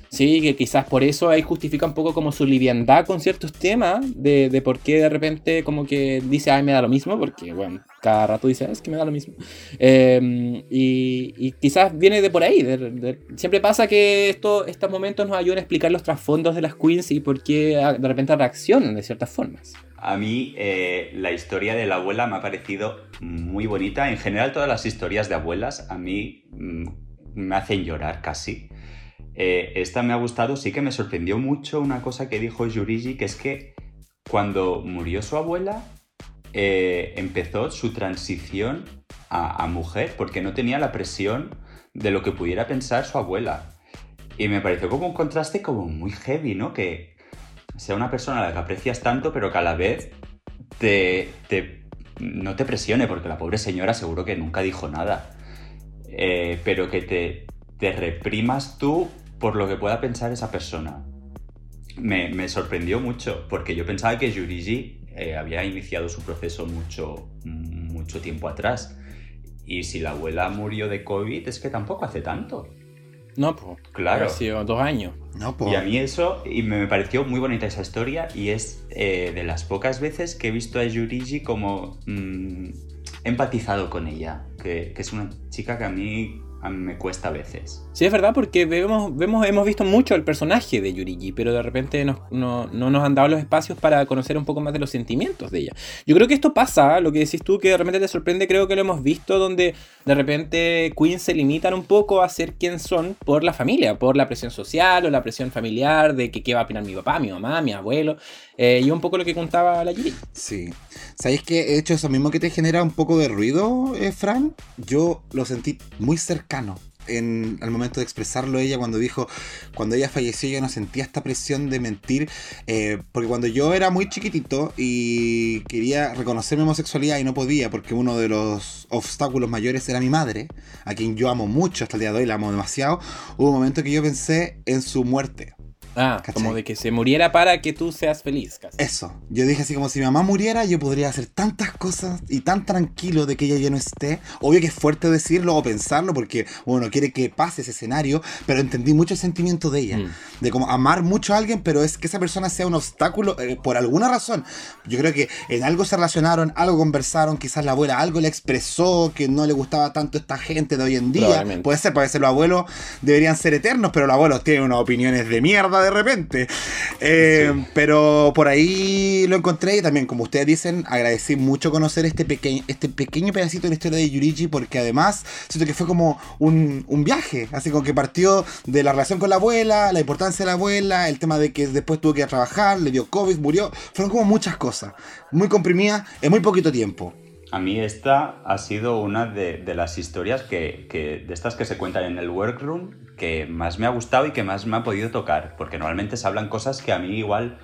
Sí, que quizás por eso ahí justifica un poco como su liviandad con ciertos temas, de, de por qué de repente como que dice, ay, me da lo mismo, porque bueno, cada rato dice, es que me da lo mismo. Eh, y, y quizás viene de por ahí, siempre pasa que esto, estos momentos nos ayudan a explicar los trasfondos de las queens y por qué ah, de repente reaccionan de ciertas formas. A mí eh, la historia de la abuela me ha parecido muy bonita. En general todas las historias de abuelas a mí mm, me hacen llorar casi. Eh, esta me ha gustado, sí que me sorprendió mucho una cosa que dijo Yurigi, que es que cuando murió su abuela eh, empezó su transición a, mujer porque no tenía la presión de lo que pudiera pensar su abuela. Y me pareció como un contraste como muy heavy, ¿no? Que sea una persona a la que aprecias tanto, pero que a la vez te, no te presione, porque la pobre señora seguro que nunca dijo nada. Eh, pero que te reprimas tú por lo que pueda pensar esa persona. Me, me sorprendió mucho, porque yo pensaba que Yurigi eh, había iniciado su proceso mucho, mucho tiempo atrás. Y si la abuela murió de COVID, es que tampoco hace tanto. No, pues. Claro. Ha sido dos años. No, po. Y a mí eso, y me pareció muy bonita esa historia, y es eh, de las pocas veces que he visto a Yurigi como mm, empatizado con ella, que, que es una chica que a mí, a mí me cuesta a veces. Sí, es verdad, porque vemos, vemos, hemos visto mucho el personaje de Yurigi, pero de repente nos- no, no nos han dado los espacios para conocer un poco más de los sentimientos de ella. Yo creo que esto pasa, lo que decís tú, que de repente te sorprende, creo que lo hemos visto, donde de repente Queens se limitan un poco a ser quien son por la familia, por la presión social o la presión familiar de que qué va a opinar mi papá, mi mamá, mi abuelo, eh, y un poco lo que contaba la Yurigi. Sí. ¿Sabéis que he hecho eso mismo que te genera un poco de ruido, eh, Fran? Yo lo sentí muy En, al momento de expresarlo ella cuando dijo cuando ella falleció yo no sentía esta presión de mentir eh, porque cuando yo era muy chiquitito y quería reconocer mi homosexualidad y no podía porque uno de los obstáculos mayores era mi madre a quien yo amo mucho hasta el día de hoy la amo demasiado hubo un momento que yo pensé en su muerte Ah, ¿Cachai? como de que se muriera para que tú seas feliz, casi. Eso, yo dije así como si mi mamá muriera, yo podría hacer tantas cosas y tan tranquilo de que ella ya no esté. Obvio que es fuerte decirlo o pensarlo porque uno quiere que pase ese escenario, pero entendí mucho el sentimiento de ella, Mm. de como amar mucho a alguien, pero es que esa persona sea un obstáculo eh, por alguna razón. Yo creo que en algo se relacionaron, algo conversaron, quizás la abuela algo le expresó que no le gustaba tanto esta gente de hoy en día. Puede ser, puede ser los abuelos deberían ser eternos, pero los abuelos tienen unas opiniones de mierda de repente. Eh, Sí. Pero por ahí lo encontré y también, como ustedes dicen, agradecí mucho conocer este, pequeño este pequeño pedacito de la historia de Yurichi porque además siento que fue como un, un viaje, así como que partió de la relación con la abuela, la importancia de la abuela, el tema de que después tuvo que ir a trabajar, le dio COVID, murió, fueron como muchas cosas, muy comprimidas en muy poquito tiempo. A mí esta ha sido una de, de las historias que, que- de estas que se cuentan en el workroom que más me ha gustado y que más me ha podido tocar, porque normalmente se hablan cosas que a mí igual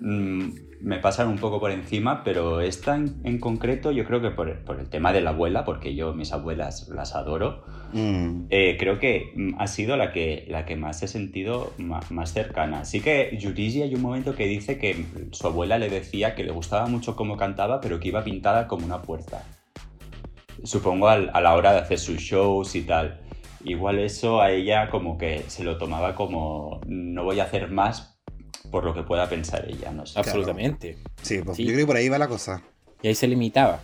mm, me pasan un poco por encima, pero esta en, en concreto yo creo que por, por el tema de la abuela, porque yo mis abuelas las adoro, Mm. eh, creo que mm, ha sido la que, la que más he sentido más, cercana. Así que Yurigi hay un momento que dice que su abuela le decía que le gustaba mucho cómo cantaba, pero que iba pintada como una puerta. Supongo al- a la hora de hacer sus shows y tal. Igual eso a ella como que se lo tomaba como no voy a hacer más por lo que pueda pensar ella, no sé. Absolutamente. Sí, pues, Sí. yo creo que por ahí va la cosa. Y ahí se limitaba.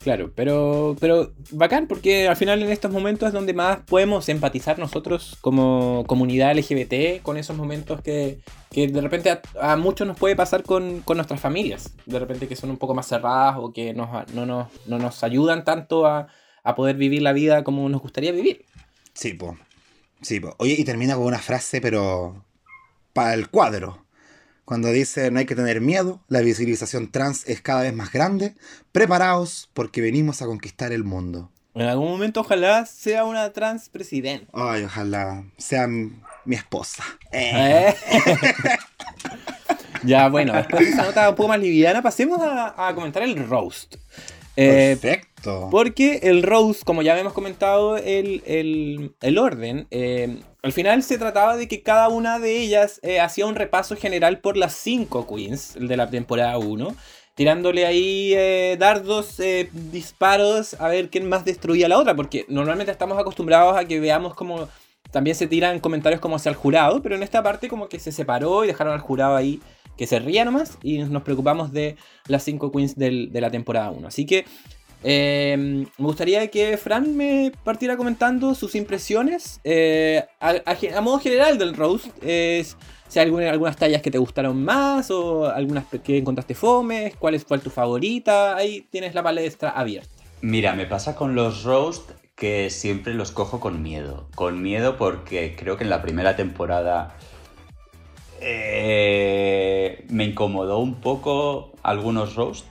Claro, pero, pero bacán porque al final en estos momentos es donde más podemos empatizar nosotros como comunidad LGBT con esos momentos que, que de repente a, a muchos nos puede pasar con, con nuestras familias. De repente que son un poco más cerradas o que nos, no, nos, no nos ayudan tanto a, a poder vivir la vida como nos gustaría vivir. Sí, po. Sí, po. Oye, y termina con una frase, pero. Para el cuadro. Cuando dice no hay que tener miedo, la visibilización trans es cada vez más grande. Preparaos porque venimos a conquistar el mundo. En algún momento ojalá sea una trans presidente. Ay, ojalá sea mi, esposa. Eh. Eh. *laughs* ya, bueno, después de esa nota un poco más liviana, pasemos a, a comentar el roast. Eh, Perfecto. porque el roast, como ya hemos comentado, el, el- el orden, eh, al final se trataba de que cada una de ellas eh, hacía un repaso general por las cinco queens de la temporada 1, tirándole ahí dardos, disparos, a ver quién más destruía a la otra, porque normalmente estamos acostumbrados a que veamos como también se tiran comentarios como hacia el jurado, pero en esta parte como que se separó y dejaron al jurado ahí que se ría nomás y nos preocupamos de las cinco queens del- de la temporada 1. Así que eh, me gustaría que Fran me partiera comentando sus impresiones eh, a, modo general del roast. Es, si hay alguna- algunas tallas que te gustaron más o algunas que encontraste fomes, cuál es, fue tu favorita. Ahí tienes la palestra abierta. Mira, me pasa con los roast que siempre los cojo con miedo. Con miedo porque creo que en la primera temporada eh, me incomodó un poco algunos roast.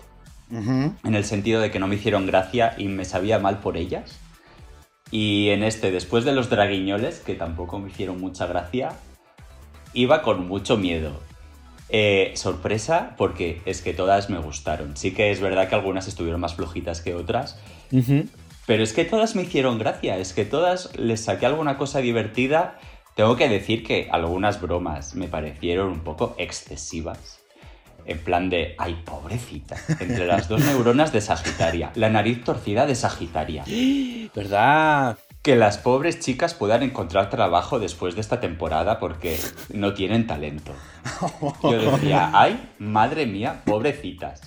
En el sentido de que no me hicieron gracia y me sabía mal por ellas. Y en este, después de los draguiñoles, que tampoco me hicieron mucha gracia, iba con mucho miedo. Eh, sorpresa, porque es que todas me gustaron. Sí que es verdad que algunas estuvieron más flojitas que otras, pero es que todas me hicieron gracia, es que todas les saqué alguna cosa divertida. Tengo que decir que algunas bromas me parecieron un poco excesivas. En plan de, ay, pobrecita, entre las dos neuronas de Sagitaria, la nariz torcida de Sagitaria. *gasps* ¿Verdad? Que las pobres chicas puedan encontrar trabajo después de esta temporada porque no tienen talento. Yo decía, ay, madre mía, pobrecitas.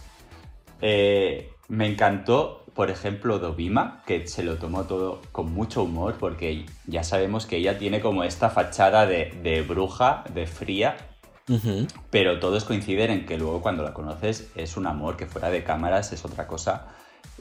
Eh, me encantó, por ejemplo, Dovima, que se lo tomó todo con mucho humor porque ya sabemos que ella tiene como esta fachada de, de bruja, de fría, pero todos coinciden en que luego cuando la conoces es un amor que fuera de cámaras es otra cosa.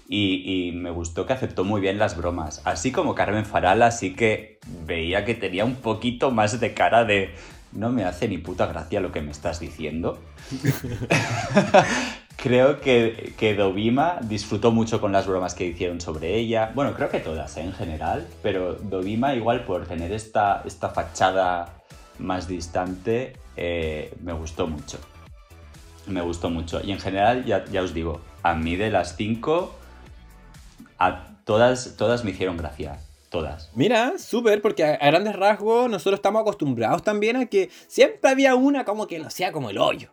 Y, y me gustó que aceptó muy bien las bromas. Así como Carmen Farala sí que veía que tenía un poquito más de cara de no me hace ni puta gracia lo que me estás diciendo. *laughs* creo que, que Dovima disfrutó mucho con las bromas que hicieron sobre ella. Bueno, creo que todas ¿eh? en general, pero Dovima igual por tener esta, esta fachada más distante eh, me gustó mucho. Me gustó mucho. Y en general, ya, ya os digo, a mí de las cinco, a todas, todas me hicieron gracia. Todas. Mira, súper, porque a, a grandes rasgos nosotros estamos acostumbrados también a que siempre había una como que lo hacía como el hoyo.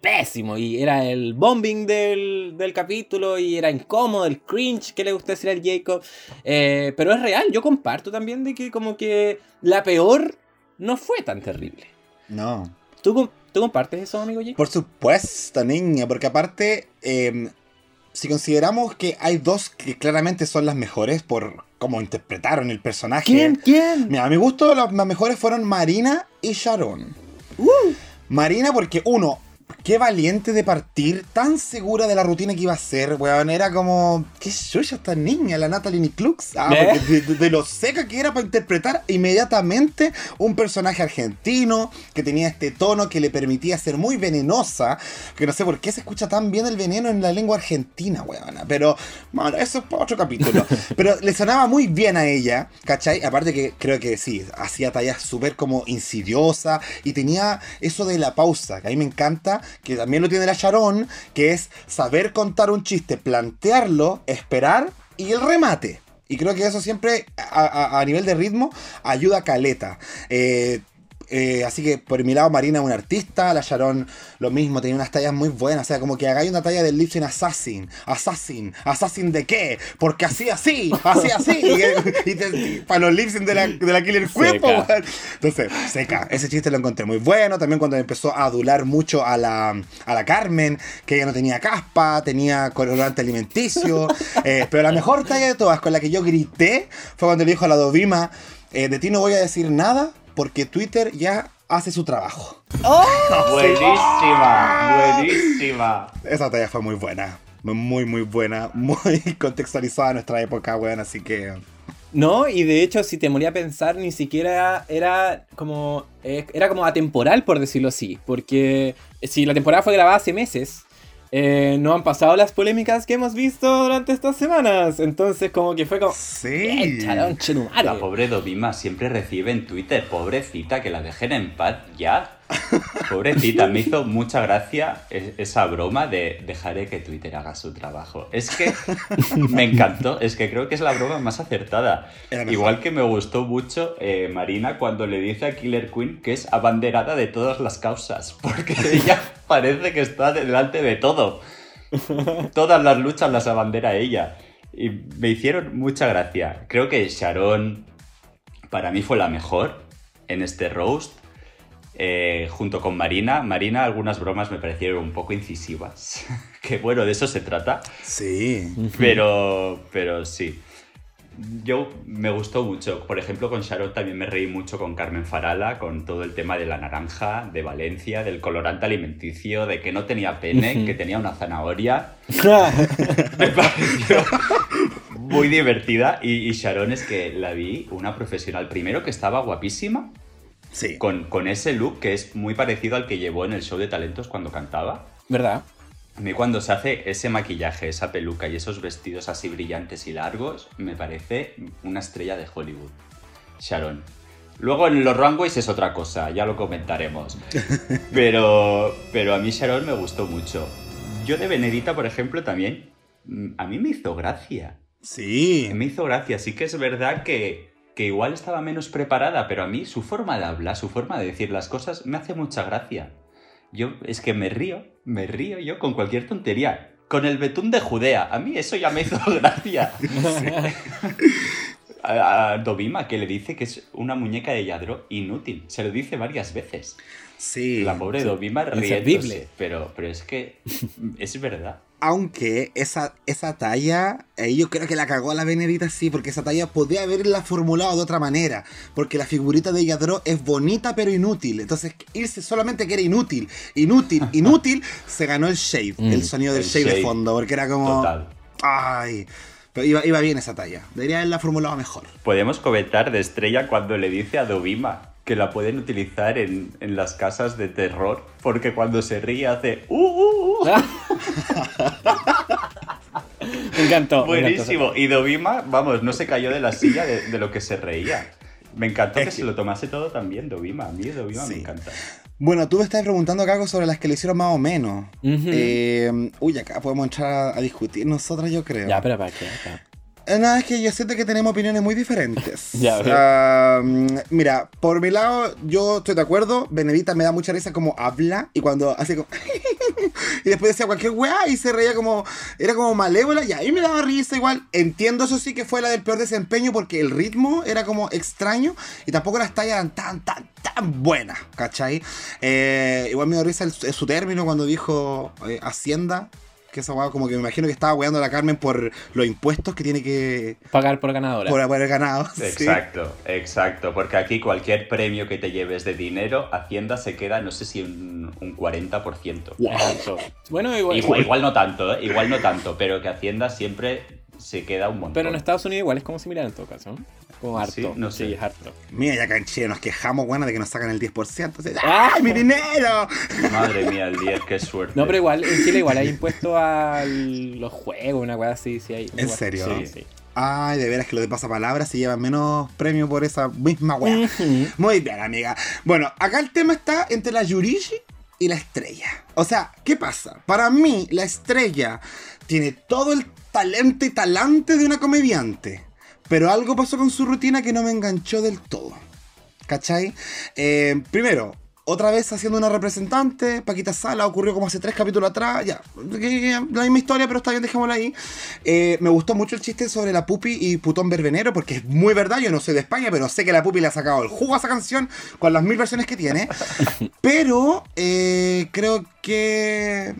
Pésimo. Y era el bombing del, del capítulo y era incómodo, el cringe que le gusta decir al Jacob. Eh, pero es real, yo comparto también de que como que la peor no fue tan terrible. No. ¿Tú, tú compartes eso, amigo Jacob? Por supuesto, niña, porque aparte, eh, si consideramos que hay dos que claramente son las mejores por cómo interpretaron el personaje. ¿Quién? ¿Quién? Mira, a mi gusto las mejores fueron Marina y Sharon. Marina porque uno, qué valiente de partir, tan segura de la rutina que iba a hacer, weón. Era como, qué chucha esta niña, la Natalie Klux. Ah, ¿Eh? porque de, de- de lo seca que era para interpretar inmediatamente un personaje argentino que tenía este tono que le permitía ser muy venenosa. Que no sé por qué se escucha tan bien el veneno en la lengua argentina, weón. Pero, bueno, eso es para otro capítulo. *laughs* Pero le sonaba muy bien a ella, ¿cachai? Aparte que creo que sí, hacía tallas súper como insidiosa y tenía eso de la pausa, que a mí me encanta, que también lo tiene la Sharon, que es saber contar un chiste, plantearlo, esperar y el remate. Y creo que eso siempre, a, a- nivel de ritmo, ayuda a caleta. Eh, eh, así que por mi lado Marina es una artista, la Sharon lo mismo, tenía unas tallas muy buenas, o sea, como que hagáis una talla del Lipsin Assassin, Assassin, Assassin de qué, porque así así, así así, y, y te- y para los Lipsin de la, de la Killer Queen, po, Seca. weón. entonces, seca, ese chiste lo encontré muy bueno, también cuando empezó a adular mucho a la, a la Carmen, que ella no tenía caspa, tenía colorante alimenticio, eh, pero la mejor talla de todas, con la que yo grité, fue cuando le dijo a la Dovima, eh, de ti no voy a decir nada, porque Twitter ya hace su trabajo. *laughs* Buenísima, buenísima. Esa talla fue muy buena. Muy, muy buena. Muy *laughs* contextualizada a nuestra época, weón. Así que. No, y de hecho, si te moría a pensar, ni siquiera era como. eh, era como atemporal, por decirlo así. Porque si la temporada fue grabada hace meses, eh, no han pasado las polémicas que hemos visto durante estas semanas. Entonces, como que fue como. Sí. "Eh, charón, chetumare". La pobre Dovima siempre recibe en Twitter, pobrecita, que la dejen en paz ya. Pobrecita, me hizo mucha gracia esa broma de dejaré que Twitter haga su trabajo. Es que me encantó, es que creo que es la broma más acertada. Igual que me gustó mucho eh, Marina cuando le dice a Killer Queen que es abanderada de todas las causas, porque *laughs* ella parece que está delante de todo. Todas las luchas las abandera ella. Y me hicieron mucha gracia. Creo que Sharon para mí fue la mejor en este roast. Eh, junto con Marina. Marina, algunas bromas me parecieron un poco incisivas. *laughs* que bueno, de eso se trata. Sí. Pero, pero sí. Yo me gustó mucho. Por ejemplo, con Sharon también me reí mucho con Carmen Farala, con todo el tema de la naranja, de Valencia, del colorante alimenticio, de que no tenía pene, que tenía una zanahoria. *laughs* *laughs* Me pareció muy divertida. Y, y Sharon es que la vi una profesional primero que estaba guapísima, Sí. con, con ese look que es muy parecido al que llevó en el show de talentos cuando cantaba. ¿Verdad? A mí cuando se hace ese maquillaje, esa peluca y esos vestidos así brillantes y largos, me parece una estrella de Hollywood. Sharon. Luego en los runways es otra cosa, ya lo comentaremos. *laughs* Pero, pero a mí Sharon me gustó mucho. Yo de Benedita, por ejemplo, también, mm, a mí me hizo gracia. Sí. Me hizo gracia. Sí que es verdad que, que igual estaba menos preparada, pero a mí su forma de hablar, su forma de decir las cosas, me hace mucha gracia. Yo es que me río, me río yo con cualquier tontería. Con el betún de Judea, a mí eso ya me hizo *laughs* gracia. A, a Dovima, que le dice que es una muñeca de Yadro inútil. Se lo dice varias veces. Sí. La pobre Dovima Inservible. riéndose. Pero, pero es que es verdad. Aunque esa, esa talla, eh, yo creo que la cagó la Benedita, sí, porque esa talla podía haberla formulado de otra manera. Porque la figurita de Yadro es bonita pero inútil. Entonces, irse solamente que era inútil, inútil, *laughs* inútil, se ganó el shade, Mm. el sonido del El shade, de fondo, porque era como. Total. Ay. Pero iba, iba bien esa talla. Debería haberla formulado mejor. Podemos comentar de Estrella cuando le dice a Dovima que la pueden utilizar en, en las casas de terror, porque cuando se ríe hace ¡Uh, uh, uh". *laughs* Me encantó. me encantó. Buenísimo. Y Dovima, vamos, no se cayó de la silla de, de lo que se reía. Me encantó Es que que- se lo tomase todo también, Dovima. A mí Dovima Sí. me encanta. Bueno, tú me estás preguntando algo sobre las que le hicieron más o menos. Eh, uy, acá podemos entrar a, a discutir nosotras, yo creo. Ya, pero para qué. acá? Nada, es que yo siento que tenemos opiniones muy diferentes. *laughs* Ya mm, mira, por mi lado, yo estoy de acuerdo. Benedita me da mucha risa como habla y cuando hace como. *laughs* y después decía cualquier weá y se reía como. Era como malévola y ahí me daba risa igual. Entiendo, eso sí, que fue la del peor desempeño porque el ritmo era como extraño y tampoco las tallas eran tan, tan, tan buenas, ¿cachai? Eh, igual me dio risa el- su término cuando dijo eh, Hacienda. Que esa weá, como que me imagino que estaba weando a la Carmen por los impuestos que tiene que. Pagar por ganadora. por haber ganado. *laughs* sí. Exacto, exacto. Porque aquí cualquier premio que te lleves de dinero, Hacienda se queda, no sé si un, un 40%. Exacto. Bueno, igual. Igual, igual no tanto, ¿eh? igual no tanto, pero que Hacienda siempre se queda un montón. Pero en Estados Unidos igual es como similar en todo caso. ¿no? Como harto. Sí, no sé. es harto. Mira, ya acá en Chile nos quejamos, bueno, de que nos sacan el 10%. Así, Ah. ¡Ay, mi dinero! Madre mía, el 10, qué suerte. No, pero igual, en Chile igual hay impuesto a los juegos, una weá así, sí hay. ¿En serio? Sí, sí. Ay, de veras que los de pasapalabras se llevan menos premio por esa misma weá. Muy bien, amiga. Bueno, acá el tema está entre la Yurishi y la estrella. O sea, ¿qué pasa? Para mí, la estrella tiene todo el talento y talante de una comediante. Pero algo pasó con su rutina que no me enganchó del todo. ¿Cachai? Eh, primero, otra vez haciendo una representante, Paquita Sala, ocurrió como hace tres capítulos atrás, ya, la misma historia, pero está bien, dejémosla ahí. Eh, me gustó mucho el chiste sobre la Pupi y Putón Verbenero, porque es muy verdad, yo no soy de España, pero sé que la Pupi le ha sacado el jugo a esa canción con las mil versiones que tiene. *laughs* pero eh, creo que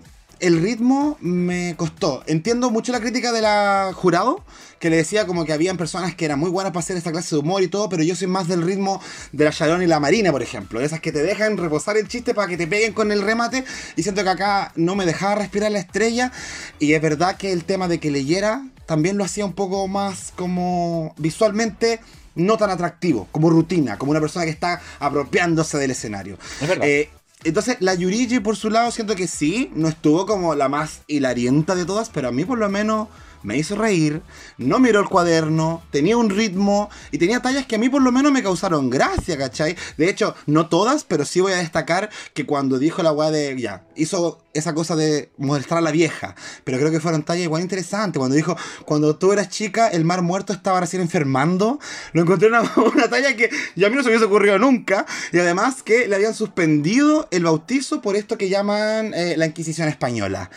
el ritmo me costó. Entiendo mucho la crítica de la jurado, que le decía como que habían personas que eran muy buenas para hacer esta clase de humor y todo, pero yo soy más del ritmo de la Sharon y la Marina, por ejemplo. De esas que te dejan reposar el chiste para que te peguen con el remate. Y siento que acá no me dejaba respirar la estrella. Y es verdad que el tema de que leyera también lo hacía un poco más como visualmente no tan atractivo, como rutina, como una persona que está apropiándose del escenario. Es verdad. Eh, entonces, la Yurigi, por su lado, siento que sí, no estuvo como la más hilarienta de todas, pero a mí por lo menos me hizo reír, no miró el cuaderno, tenía un ritmo y tenía tallas que a mí por lo menos me causaron gracia, ¿cachai? De hecho, no todas, pero sí voy a destacar que cuando dijo la weá de, ya, hizo esa cosa de mostrar a la vieja, pero creo que fueron tallas igual interesantes. Cuando dijo, cuando tú eras chica, el mar muerto estaba recién enfermando, lo encontré una, *laughs* una talla que ya a mí no se me hubiese ocurrido nunca, y además que le habían suspendido el bautizo por esto que llaman eh, la Inquisición Española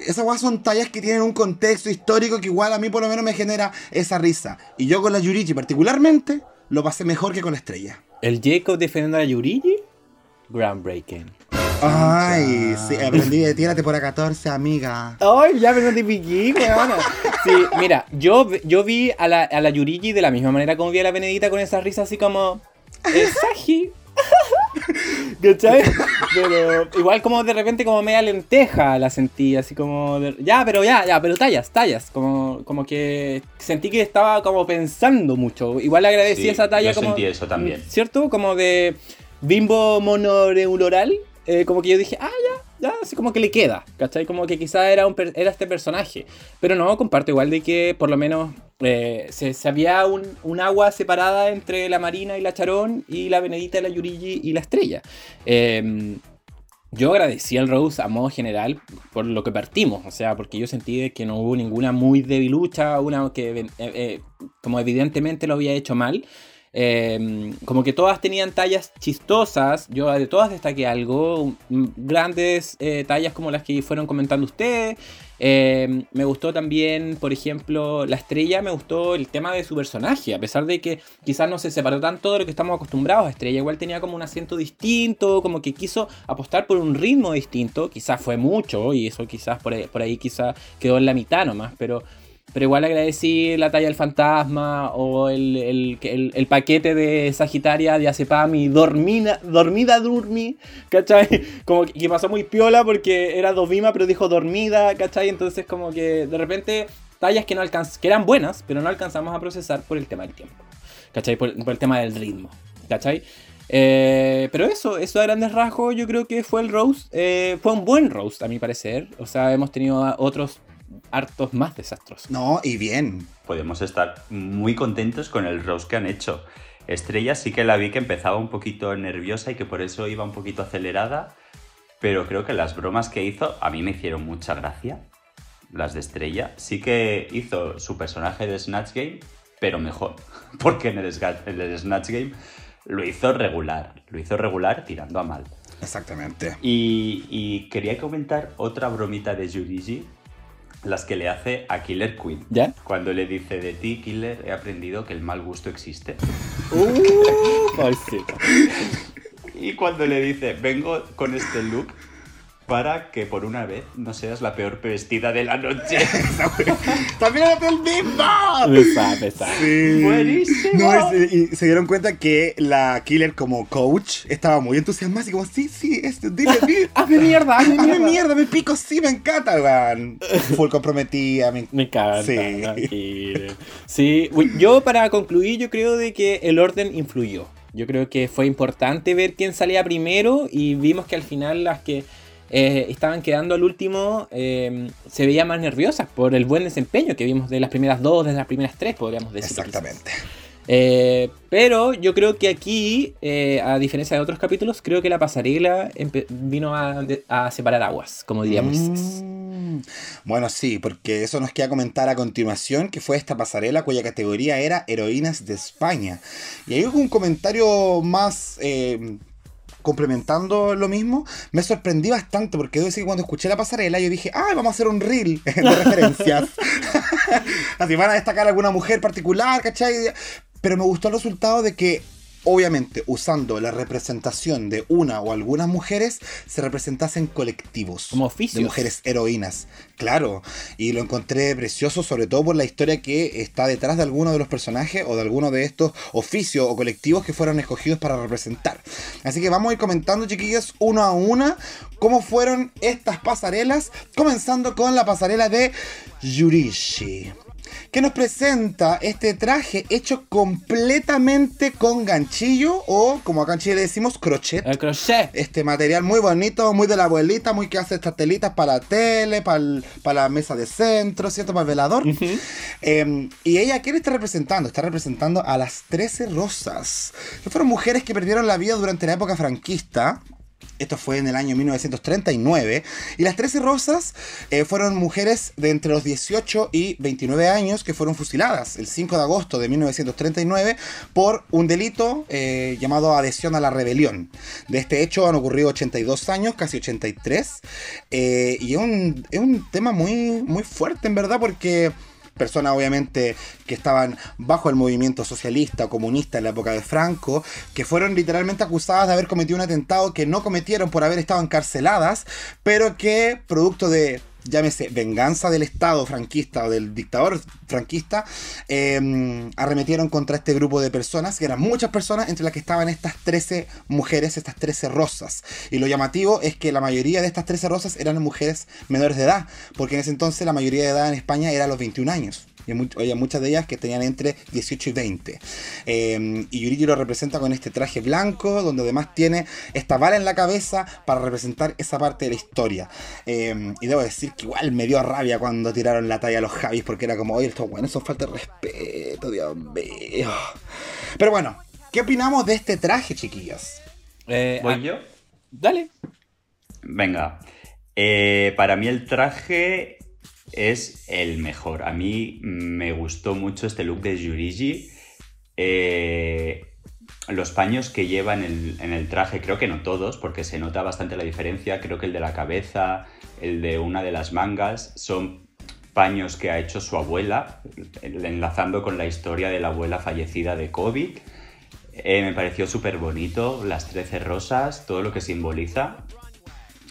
esas weas son tallas que tienen un contexto histórico que igual a mí por lo menos me genera esa risa. Y yo con la Yurichi particularmente lo pasé mejor que con la estrella. El Jacob defendiendo a la Yurigi, groundbreaking. Ay, sí, aprendí de tírate por a 14, amiga. Ay, ya me no te piqué, weona. Sí, mira, yo, yo vi a la, a la Yurigi de la misma manera como vi a la Benedita con esa risa así como. eh, Saji. *laughs* *laughs* ¿Cachai? Pero igual como de repente como media lenteja la sentí, así como... de- ya, pero ya, ya, pero tallas, tallas. Como, como que sentí que estaba como pensando mucho. Igual le agradecí Sí, esa talla yo como... sentí eso también. ¿Cierto? Como de bimbo mononeural. eh, como que yo dije, ah, ya, ya, así como que le queda, ¿cachai? Como que quizá era, un era este personaje. Pero no, comparto igual de que por lo menos eh, se, había un, un agua separada entre la Marina y la Charón y la Benedita, la Yurigi y la Estrella. Eh, yo agradecí al Rose a modo general por lo que partimos, o sea, porque yo sentí que no hubo ninguna muy debilucha, una que eh, eh, como evidentemente lo había hecho mal. Eh, como que todas tenían tallas chistosas, yo de todas destaqué algo, mm, grandes eh, tallas como las que fueron comentando ustedes. Eh, me gustó también, por ejemplo, la estrella, me gustó el tema de su personaje, a pesar de que quizás no se separó tanto de lo que estamos acostumbrados. Estrella igual tenía como un acento distinto, como que quiso apostar por un ritmo distinto, quizás fue mucho y eso quizás por ahí, por ahí quizás quedó en la mitad nomás, pero... Pero igual agradecí la talla del fantasma o el, el, el- paquete de Sagitaria de Acepami, dormina, dormida durmi, ¿cachai? *laughs* Como que, pasó muy piola porque era Dovima pero dijo dormida, ¿cachai? Entonces como que de repente tallas que, no alcanz que eran buenas, pero no alcanzamos a procesar por el tema del tiempo, ¿cachai? Por, el tema del ritmo, ¿cachai? Eh, pero eso, eso a grandes rasgos yo creo que fue el roast. eh, fue un buen roast a mi parecer. O sea, hemos tenido otros hartos más desastrosos. No, y bien. Podemos estar muy contentos con el roast que han hecho. Estrella sí que la vi que empezaba un poquito nerviosa y que por eso iba un poquito acelerada, pero creo que las bromas que hizo a mí me hicieron mucha gracia. Las de Estrella. Sí que hizo su personaje de Snatch Game, pero mejor. *laughs* Porque en el, Sga- en el Snatch Game lo hizo regular. Lo hizo regular tirando a mal. Exactamente. Y, y quería comentar otra bromita de Yurigi, las que le hace a Killer Queen. ¿Ya? Cuando le dice de ti, Killer, he aprendido que el mal gusto existe. *laughs* Sí. Y cuando le dice, vengo con este look para que por una vez no seas la peor vestida de la noche. *laughs* ¡También era el mismo! Pesada, pesada. Sí. Buenísimo. No, es- y se dieron cuenta que la killer como coach estaba muy entusiasmada, así como, sí, sí, esto, dime, *laughs* dime. Hazme mierda, hazme Hazme mierda. mierda, me pico, sí, me encanta, weón. Full comprometida, me Me encanta. Sí. tranquilo. Sí, yo para concluir, yo creo de que el orden influyó. Yo creo que fue importante ver quién salía primero y vimos que al final las que eh, estaban quedando al último eh, se veían más nerviosas por el buen desempeño que vimos de las primeras dos, de las primeras tres, podríamos decir. Exactamente. Eh, pero yo creo que aquí, a diferencia de otros capítulos, creo que la pasarela vino a, separar aguas, como diría Moisés. Mm. Bueno, sí, porque eso nos queda comentar a continuación, que fue esta pasarela cuya categoría era Heroínas de España. Y ahí hubo un comentario más complementando lo mismo. Me sorprendí bastante porque debo decir que cuando escuché la pasarela yo dije, ah, vamos a hacer un reel *laughs* de referencias. *laughs* Así van a destacar alguna mujer particular, ¿cachai? Pero me gustó el resultado de que obviamente usando la representación de una o algunas mujeres se representasen colectivos Como oficios. de mujeres heroínas. Claro y lo encontré precioso sobre todo por la historia que está detrás de alguno de los personajes o de alguno de estos oficios o colectivos que fueron escogidos para representar. Así que vamos a ir comentando chiquillos uno a una cómo fueron estas pasarelas comenzando con la pasarela de Yurishi que nos presenta este traje hecho completamente con ganchillo o, como acá en Chile decimos, crochet. El crochet. Este material muy bonito, muy de la abuelita, muy que hace estas telitas para la tele, para, la mesa de centro, ¿cierto? Para el velador. Em, y ella, ¿quién está representando? Está representando a las 13 rosas. Que fueron mujeres que perdieron la vida durante la época franquista esto fue en el año 1939. Y las 13 rosas eh, fueron mujeres de entre los 18 y 29 años que fueron fusiladas el 5 de agosto de 1939 por un delito eh, llamado adhesión a la rebelión. De este hecho han ocurrido 82 años, casi 83. Eh, y es un, es un tema muy, muy fuerte en verdad porque personas obviamente que estaban bajo el movimiento socialista, comunista en la época de Franco, que fueron literalmente acusadas de haber cometido un atentado que no cometieron por haber estado encarceladas, pero que producto de llámese venganza del Estado franquista o del dictador franquista, em, arremetieron contra este grupo de personas, que eran muchas personas, entre las que estaban estas 13 mujeres, estas 13 rosas. Y lo llamativo es que la mayoría de estas 13 rosas eran mujeres menores de edad, porque en ese entonces la mayoría de edad en España era los 21 años y hay muchas de ellas que tenían entre 18 y 20. Em, y Yurigi lo representa con este traje blanco, donde además tiene esta bala en la cabeza para representar esa parte de la historia. Em, y debo decir que igual me dio rabia cuando tiraron la talla a los Javis, porque era como, oye, estos buenos son falta de respeto, Dios mío. Pero bueno, ¿qué opinamos de este traje, chiquillos? Eh, ¿Voy ah, yo? Dale. Venga. Eh, para mí el traje es el mejor. A mí me gustó mucho este look de Yurigi. Eh, los paños que lleva en el, traje, creo que no todos, porque se nota bastante la diferencia. Creo que el de la cabeza, el de una de las mangas, son paños que ha hecho su abuela, enlazando con la historia de la abuela fallecida de COVID. Eh, me pareció súper bonito, las 13 rosas, todo lo que simboliza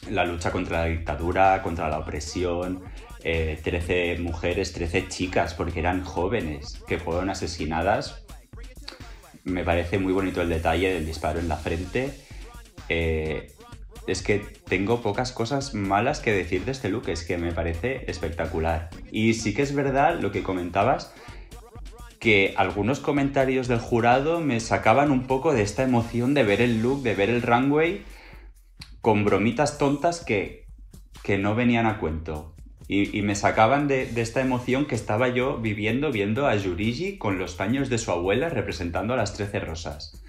la lucha contra la dictadura, contra la opresión, 13 eh, mujeres, 13 chicas, porque eran jóvenes que fueron asesinadas. Me parece muy bonito el detalle del disparo en la frente. Eh, es que tengo pocas cosas malas que decir de este look, es que me parece espectacular. Y sí que es verdad lo que comentabas, que algunos comentarios del jurado me sacaban un poco de esta emoción de ver el look, de ver el runway, con bromitas tontas que, que no venían a cuento. Y, me sacaban de, esta emoción que estaba yo viviendo viendo a Yurigi con los paños de su abuela representando a las Trece rosas.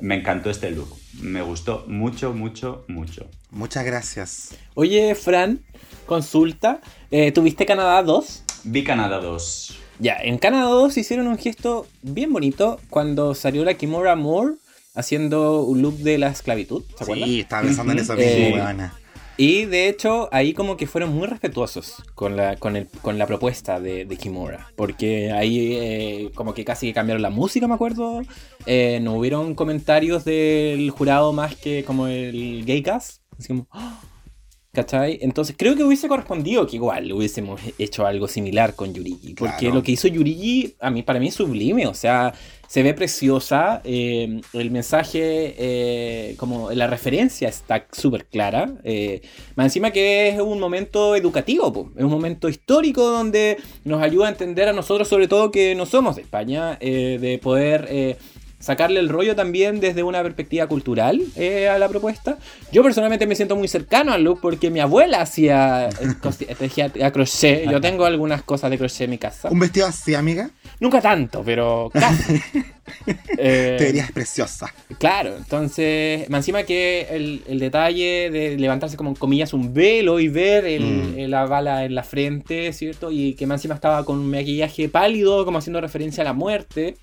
Me encantó este look. Me gustó mucho, mucho, mucho. Muchas gracias. Oye, Fran, consulta. Eh, ¿Tuviste Canadá 2? Vi Canadá 2. Ya, en Canadá 2 hicieron un gesto bien bonito cuando salió la Kimura Moore haciendo un look de la esclavitud. ¿Se acuerdan? Sí, estaba pensando en esa eh, y de hecho, ahí como que fueron muy respetuosos con la, con el, con la propuesta de, de Kimura. Porque ahí eh, como que casi cambiaron la música, me acuerdo. Eh, no hubieron comentarios del jurado más que como el gay cast. Así como, ¡ah! ¿Cachai? Entonces creo que hubiese correspondido que igual hubiésemos hecho algo similar con Yurigi. Porque lo que hizo Yurigi, a mí, para mí es sublime. O sea, se ve preciosa. Eh, el mensaje, eh, como la referencia está súper clara. Eh, más encima que es un momento educativo, es un momento histórico donde nos ayuda a entender a nosotros, sobre todo que no somos de España, de poder sacarle el rollo también desde una perspectiva cultural eh, a la propuesta. Yo personalmente me siento muy cercano al look porque mi abuela hacía *laughs* a crochet. Yo tengo algunas cosas de crochet en mi casa. ¿Un vestido así, amiga? Nunca tanto, pero casi. eh, *laughs* Te verías preciosa. Claro, entonces, encima que el, detalle de levantarse como comillas un velo y ver mm. la bala en la frente, ¿cierto? Y que encima estaba con un maquillaje pálido, como haciendo referencia a la muerte.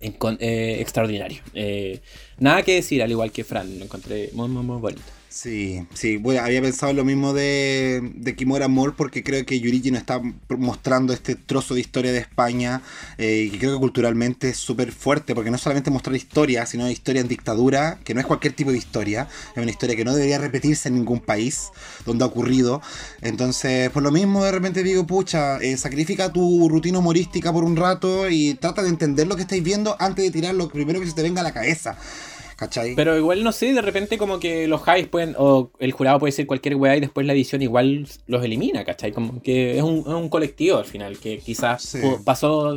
Eh, extraordinario. Eh, nada que decir, al igual que Fran, lo encontré muy, muy, muy bonito. Sí, sí, bueno, había pensado lo mismo de, de Kimura Moore porque creo que Yurigi nos está mostrando este trozo de historia de España eh, que creo que culturalmente es súper fuerte porque no solamente mostrar historia, sino historia en dictadura, que no es cualquier tipo de historia, es una historia que no debería repetirse en ningún país donde ha ocurrido. Entonces, por lo mismo de repente digo, pucha, eh, sacrifica tu rutina humorística por un rato y trata de entender lo que estáis viendo antes de tirar lo primero que se te venga a la cabeza ¿cachai? Pero igual no sé, de repente como que los highs pueden, o el jurado puede ser cualquier weá y después la edición igual los elimina, ¿cachai? Como que es un, es un colectivo al final, que quizás Sí. pasó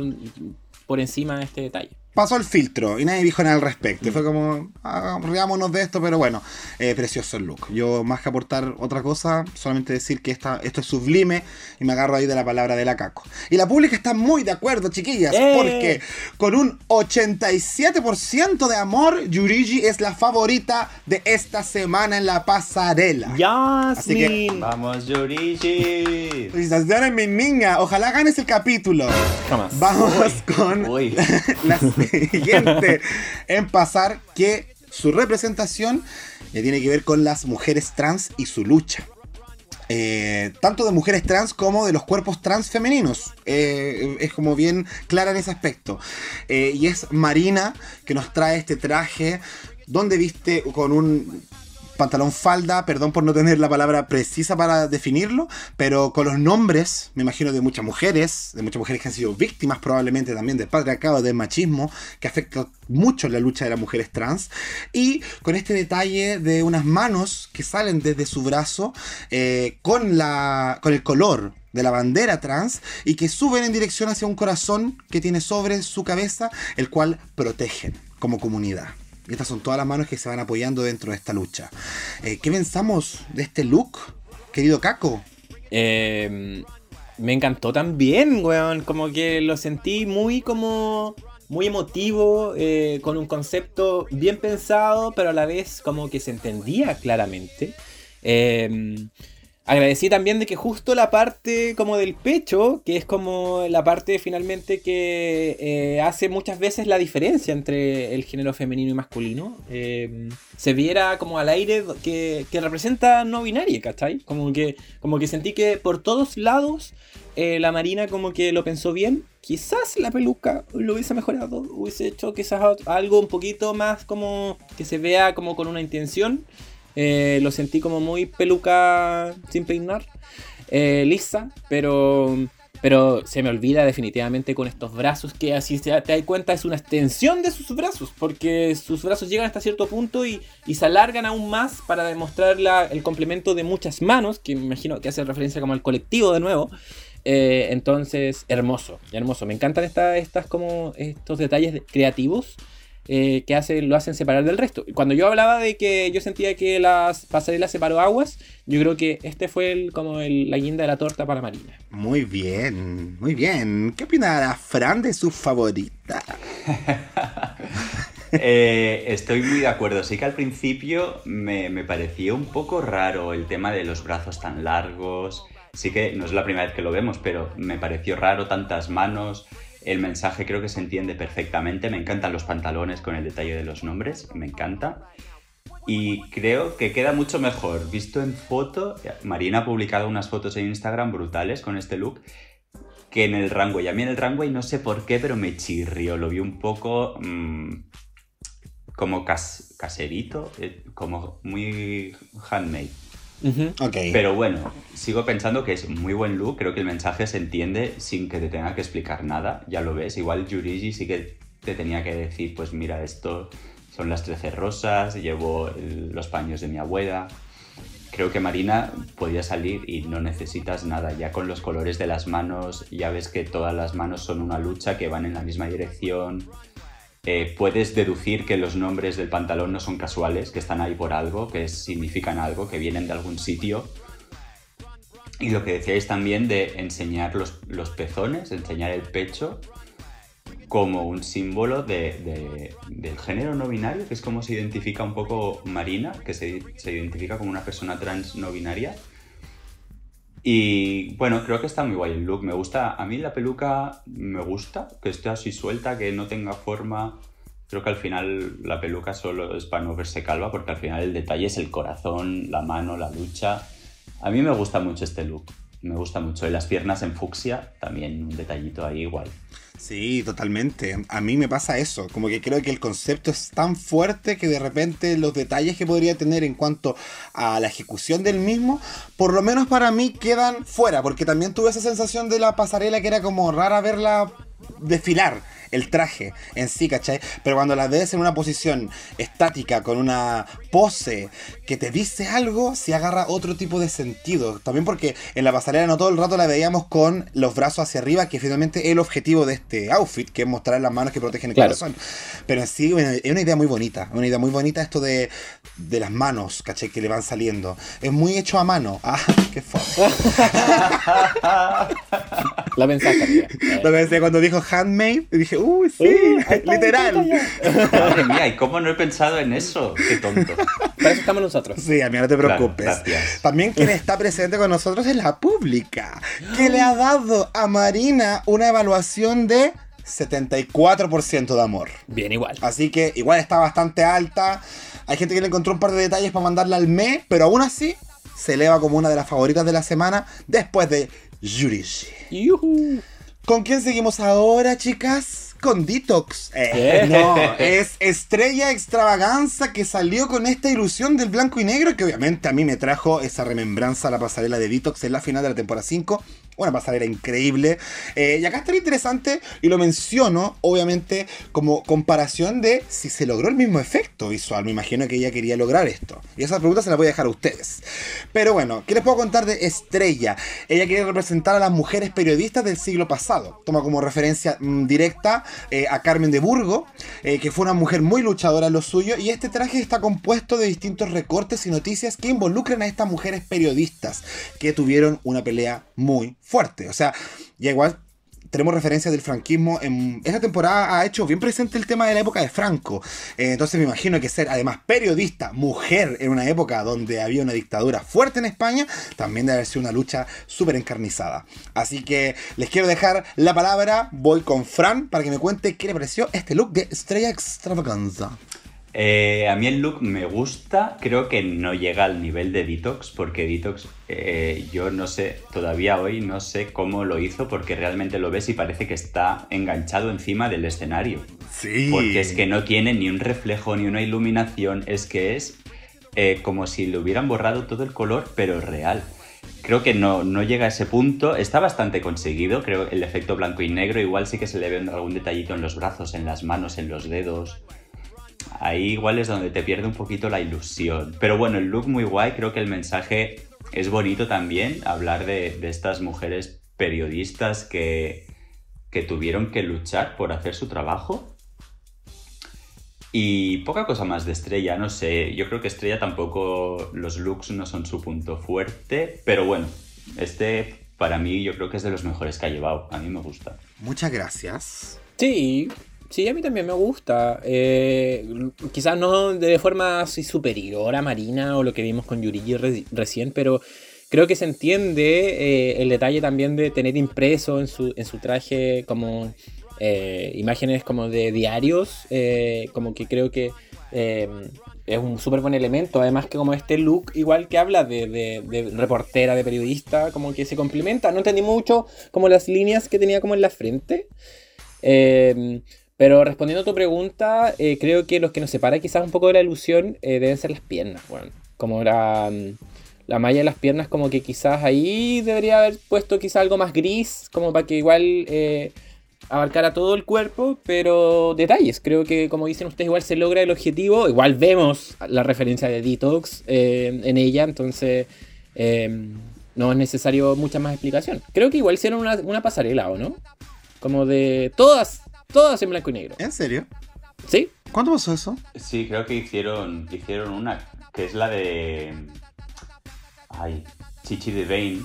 por encima de este detalle. Pasó el filtro y nadie dijo nada al respecto. Y fue como, ah, riámonos de esto, pero bueno, eh, precioso el look. Yo, más que aportar otra cosa, solamente decir que esta, esto es sublime y me agarro ahí de la palabra de la caco. Y la pública está muy de acuerdo, chiquillas, ¡Eh! porque con un 87% de amor, Yurigi es la favorita de esta semana en la pasarela. Así que- Yasmin. Vamos, Yurigi. Felicitaciones, mi niña. Ojalá ganes el capítulo. Jamás. Vamos con Uy. *laughs* en pasar que su representación eh, tiene que ver con las mujeres trans y su lucha. Eh, tanto de mujeres trans como de los cuerpos trans femeninos. Eh, es como bien clara en ese aspecto. Y es Marina que nos trae este traje donde viste con un pantalón falda, perdón por no tener la palabra precisa para definirlo, pero con los nombres, me imagino, de muchas mujeres, de muchas mujeres que han sido víctimas probablemente también del patriarcado, del machismo, que afecta mucho la lucha de las mujeres trans, y con este detalle de unas manos que salen desde su brazo eh, con, la, con el color de la bandera trans y que suben en dirección hacia un corazón que tiene sobre su cabeza, el cual protegen como comunidad. Estas son todas las manos que se van apoyando dentro de esta lucha. Eh, ¿Qué pensamos de este look, querido Caco? Eh, me encantó también, weón. Como que lo sentí muy como. Muy emotivo, eh, con un concepto bien pensado, pero a la vez como que se entendía claramente. Eh, agradecí también de que justo la parte como del pecho, que es como la parte finalmente que eh, hace muchas veces la diferencia entre el género femenino y masculino, eh, se viera como al aire que, que representa no binaria, ¿cachai? Como que, como que sentí que por todos lados eh, la Marina como que lo pensó bien. Quizás la peluca lo hubiese mejorado, hubiese hecho quizás algo un poquito más como que se vea como con una intención. Eh, lo sentí como muy peluca sin peinar, eh, lisa, pero, pero se me olvida definitivamente con estos brazos que así te das cuenta es una extensión de sus brazos, porque sus brazos llegan hasta cierto punto y, y se alargan aún más para demostrar la- el complemento de muchas manos, que me imagino que hace referencia como al colectivo de nuevo. Eh, entonces, hermoso, hermoso. Me encantan esta- estas como estos detalles de- creativos eh, que hacen, lo hacen separar del resto. Cuando yo hablaba de que yo sentía que las pasarelas separó aguas, yo creo que este fue el, como el- la guinda de la torta para Marina. Muy bien, muy bien. ¿Qué opina la Fran de su favorita? *laughs* Eh, estoy muy de acuerdo. Sí que al principio me, me parecía un poco raro el tema de los brazos tan largos. Sí que no es la primera vez que lo vemos, pero me pareció raro tantas manos. El mensaje creo que se entiende perfectamente. Me encantan los pantalones con el detalle de los nombres. Me encanta. Y creo que queda mucho mejor. Visto en foto, Marina ha publicado unas fotos en Instagram brutales con este look que en el runway. A mí en el runway no sé por qué, pero me chirrió. Lo vi un poco mm, como cas- caserito, eh, como muy handmade. Ok. Pero bueno, sigo pensando que es muy buen look. Creo que el mensaje se entiende sin que te tenga que explicar nada. Ya lo ves. Igual Yurigi sí que te tenía que decir, pues mira, esto son las 13 rosas, llevo el- los paños de mi abuela. Creo que Marina podía salir y no necesitas nada. Ya con los colores de las manos, ya ves que todas las manos son una lucha que van en la misma dirección. Eh, puedes deducir que los nombres del pantalón no son casuales, que están ahí por algo, que significan algo, que vienen de algún sitio. Y lo que decíais también de enseñar los, pezones, enseñar el pecho como un símbolo de- de- del género no binario, que es como se identifica un poco Marina, que se identifica como una persona trans no binaria. Y bueno, creo que está muy guay el look. Me gusta, a mí la peluca me gusta, que esté así suelta, que no tenga forma. Creo que al final la peluca solo es para no verse calva, porque al final el detalle es el corazón, la mano, la lucha. A mí me gusta mucho este look. Me gusta mucho. Y las piernas en fucsia, también un detallito ahí igual. Sí, totalmente. A mí me pasa eso. Como que creo que el concepto es tan fuerte que de repente los detalles que podría tener en cuanto a la ejecución del mismo, por lo menos para mí quedan fuera. Porque también tuve esa sensación de la pasarela que era como rara verla desfilar el traje en sí, ¿cachai? Pero cuando la ves en una posición estática, con una pose que te dice algo, se agarra otro tipo de sentido. También porque en la pasarela no todo el rato la veíamos con los brazos hacia arriba, que finalmente es el objetivo de este outfit, que es mostrar las manos que protegen el Claro. corazón. Pero en sí bueno, es una idea muy bonita, una idea muy bonita esto de, de las manos, ¿cachai? Que le van saliendo. Es muy hecho a mano. *laughs* Ah, qué fome. *laughs* La Lo que decía cuando dijo handmade, dije, uy, sí, Uh, ahí está, literal. Madre mía, ¿y cómo no he pensado en eso? Qué tonto. Para eso estamos nosotros. Sí, amiga, no te Claro, preocupes. gracias. También quien está presente con nosotros es la pública, que le ha dado a Marina una evaluación de 74% de amor. Bien, igual. Así que igual está bastante alta. Hay gente que le encontró un par de detalles para mandarla al mes, pero aún así se eleva como una de las favoritas de la semana después de Yurishi. Yujú. ¿Con quién seguimos ahora, chicas? Con Detox. Eh, no, es Estrella Extravaganza que salió con esta ilusión del blanco y negro que obviamente a mí me trajo esa remembranza a la pasarela de Detox en la final de la temporada 5. Una pasarela increíble. Eh, y acá está lo interesante, y lo menciono, obviamente, como comparación de si se logró el mismo efecto visual. Me imagino que ella quería lograr esto. Y esa pregunta se la voy a dejar a ustedes. Pero bueno, ¿qué les puedo contar de Estrella? Ella quiere representar a las mujeres periodistas del siglo pasado. Toma como referencia mm, directa eh, a Carmen de Burgo, eh, que fue una mujer muy luchadora en lo suyo. Y este traje está compuesto de distintos recortes y noticias que involucran a estas mujeres periodistas que tuvieron una pelea muy fuerte. O sea, ya igual tenemos referencias del franquismo. En esta temporada ha hecho bien presente el tema de la época de Franco. Eh, entonces me imagino que ser además periodista, mujer, en una época donde había una dictadura fuerte en España, también debe haber sido una lucha súper encarnizada. Así que les quiero dejar la palabra. Voy con Fran para que me cuente qué le pareció este look de Estrella Extravaganza. Eh, a mí el look me gusta, creo que no llega al nivel de Detox, porque Detox eh, yo no sé, todavía hoy no sé cómo lo hizo, porque realmente lo ves y parece que está enganchado encima del escenario. Sí. Porque es que no tiene ni un reflejo ni una iluminación, es que es eh, como si le hubieran borrado todo el color, pero real. Creo que no, no llega a ese punto, está bastante conseguido, creo el efecto blanco y negro, igual sí que se le ve algún detallito en los brazos, en las manos, en los dedos. Ahí igual es donde te pierde un poquito la ilusión. Pero bueno, el look muy guay, creo que el mensaje es bonito también, hablar de, de estas mujeres periodistas que, que tuvieron que luchar por hacer su trabajo. Y poca cosa más de Estrella, no sé, yo creo que Estrella tampoco, los looks no son su punto fuerte, pero bueno, este para mí yo creo que es de los mejores que ha llevado, a mí me gusta. Muchas gracias. Sí, sí, a mí también me gusta. Eh, quizás no de forma así superior a Marina o lo que vimos con Yurigi re- recién, pero creo que se entiende eh, el detalle también de tener impreso en su, en su traje como eh, imágenes como de diarios, como que creo que es un súper buen elemento. Además que como este look igual que habla de, de- reportera, de periodista, como que se complementa. No entendí mucho como las líneas que tenía como en la frente. Pero respondiendo a tu pregunta, eh, creo que los que nos separa quizás un poco de la ilusión eh, deben ser las piernas, bueno. Como la, mm, la malla de las piernas, como que quizás ahí debería haber puesto quizás algo más gris, como para que igual eh, abarcara todo el cuerpo, pero detalles. Creo que, como dicen ustedes, igual se logra el objetivo. Igual vemos la referencia de Detox en ella, entonces eh, no es necesario mucha más explicación. Creo que igual hicieron una, una pasarela, ¿o no? Como de todas, todas en blanco y negro. ¿En serio? ¿Sí? ¿Cuánto pasó eso? Sí, creo que hicieron, hicieron una, que es la de... Ay, Chichi de Vane,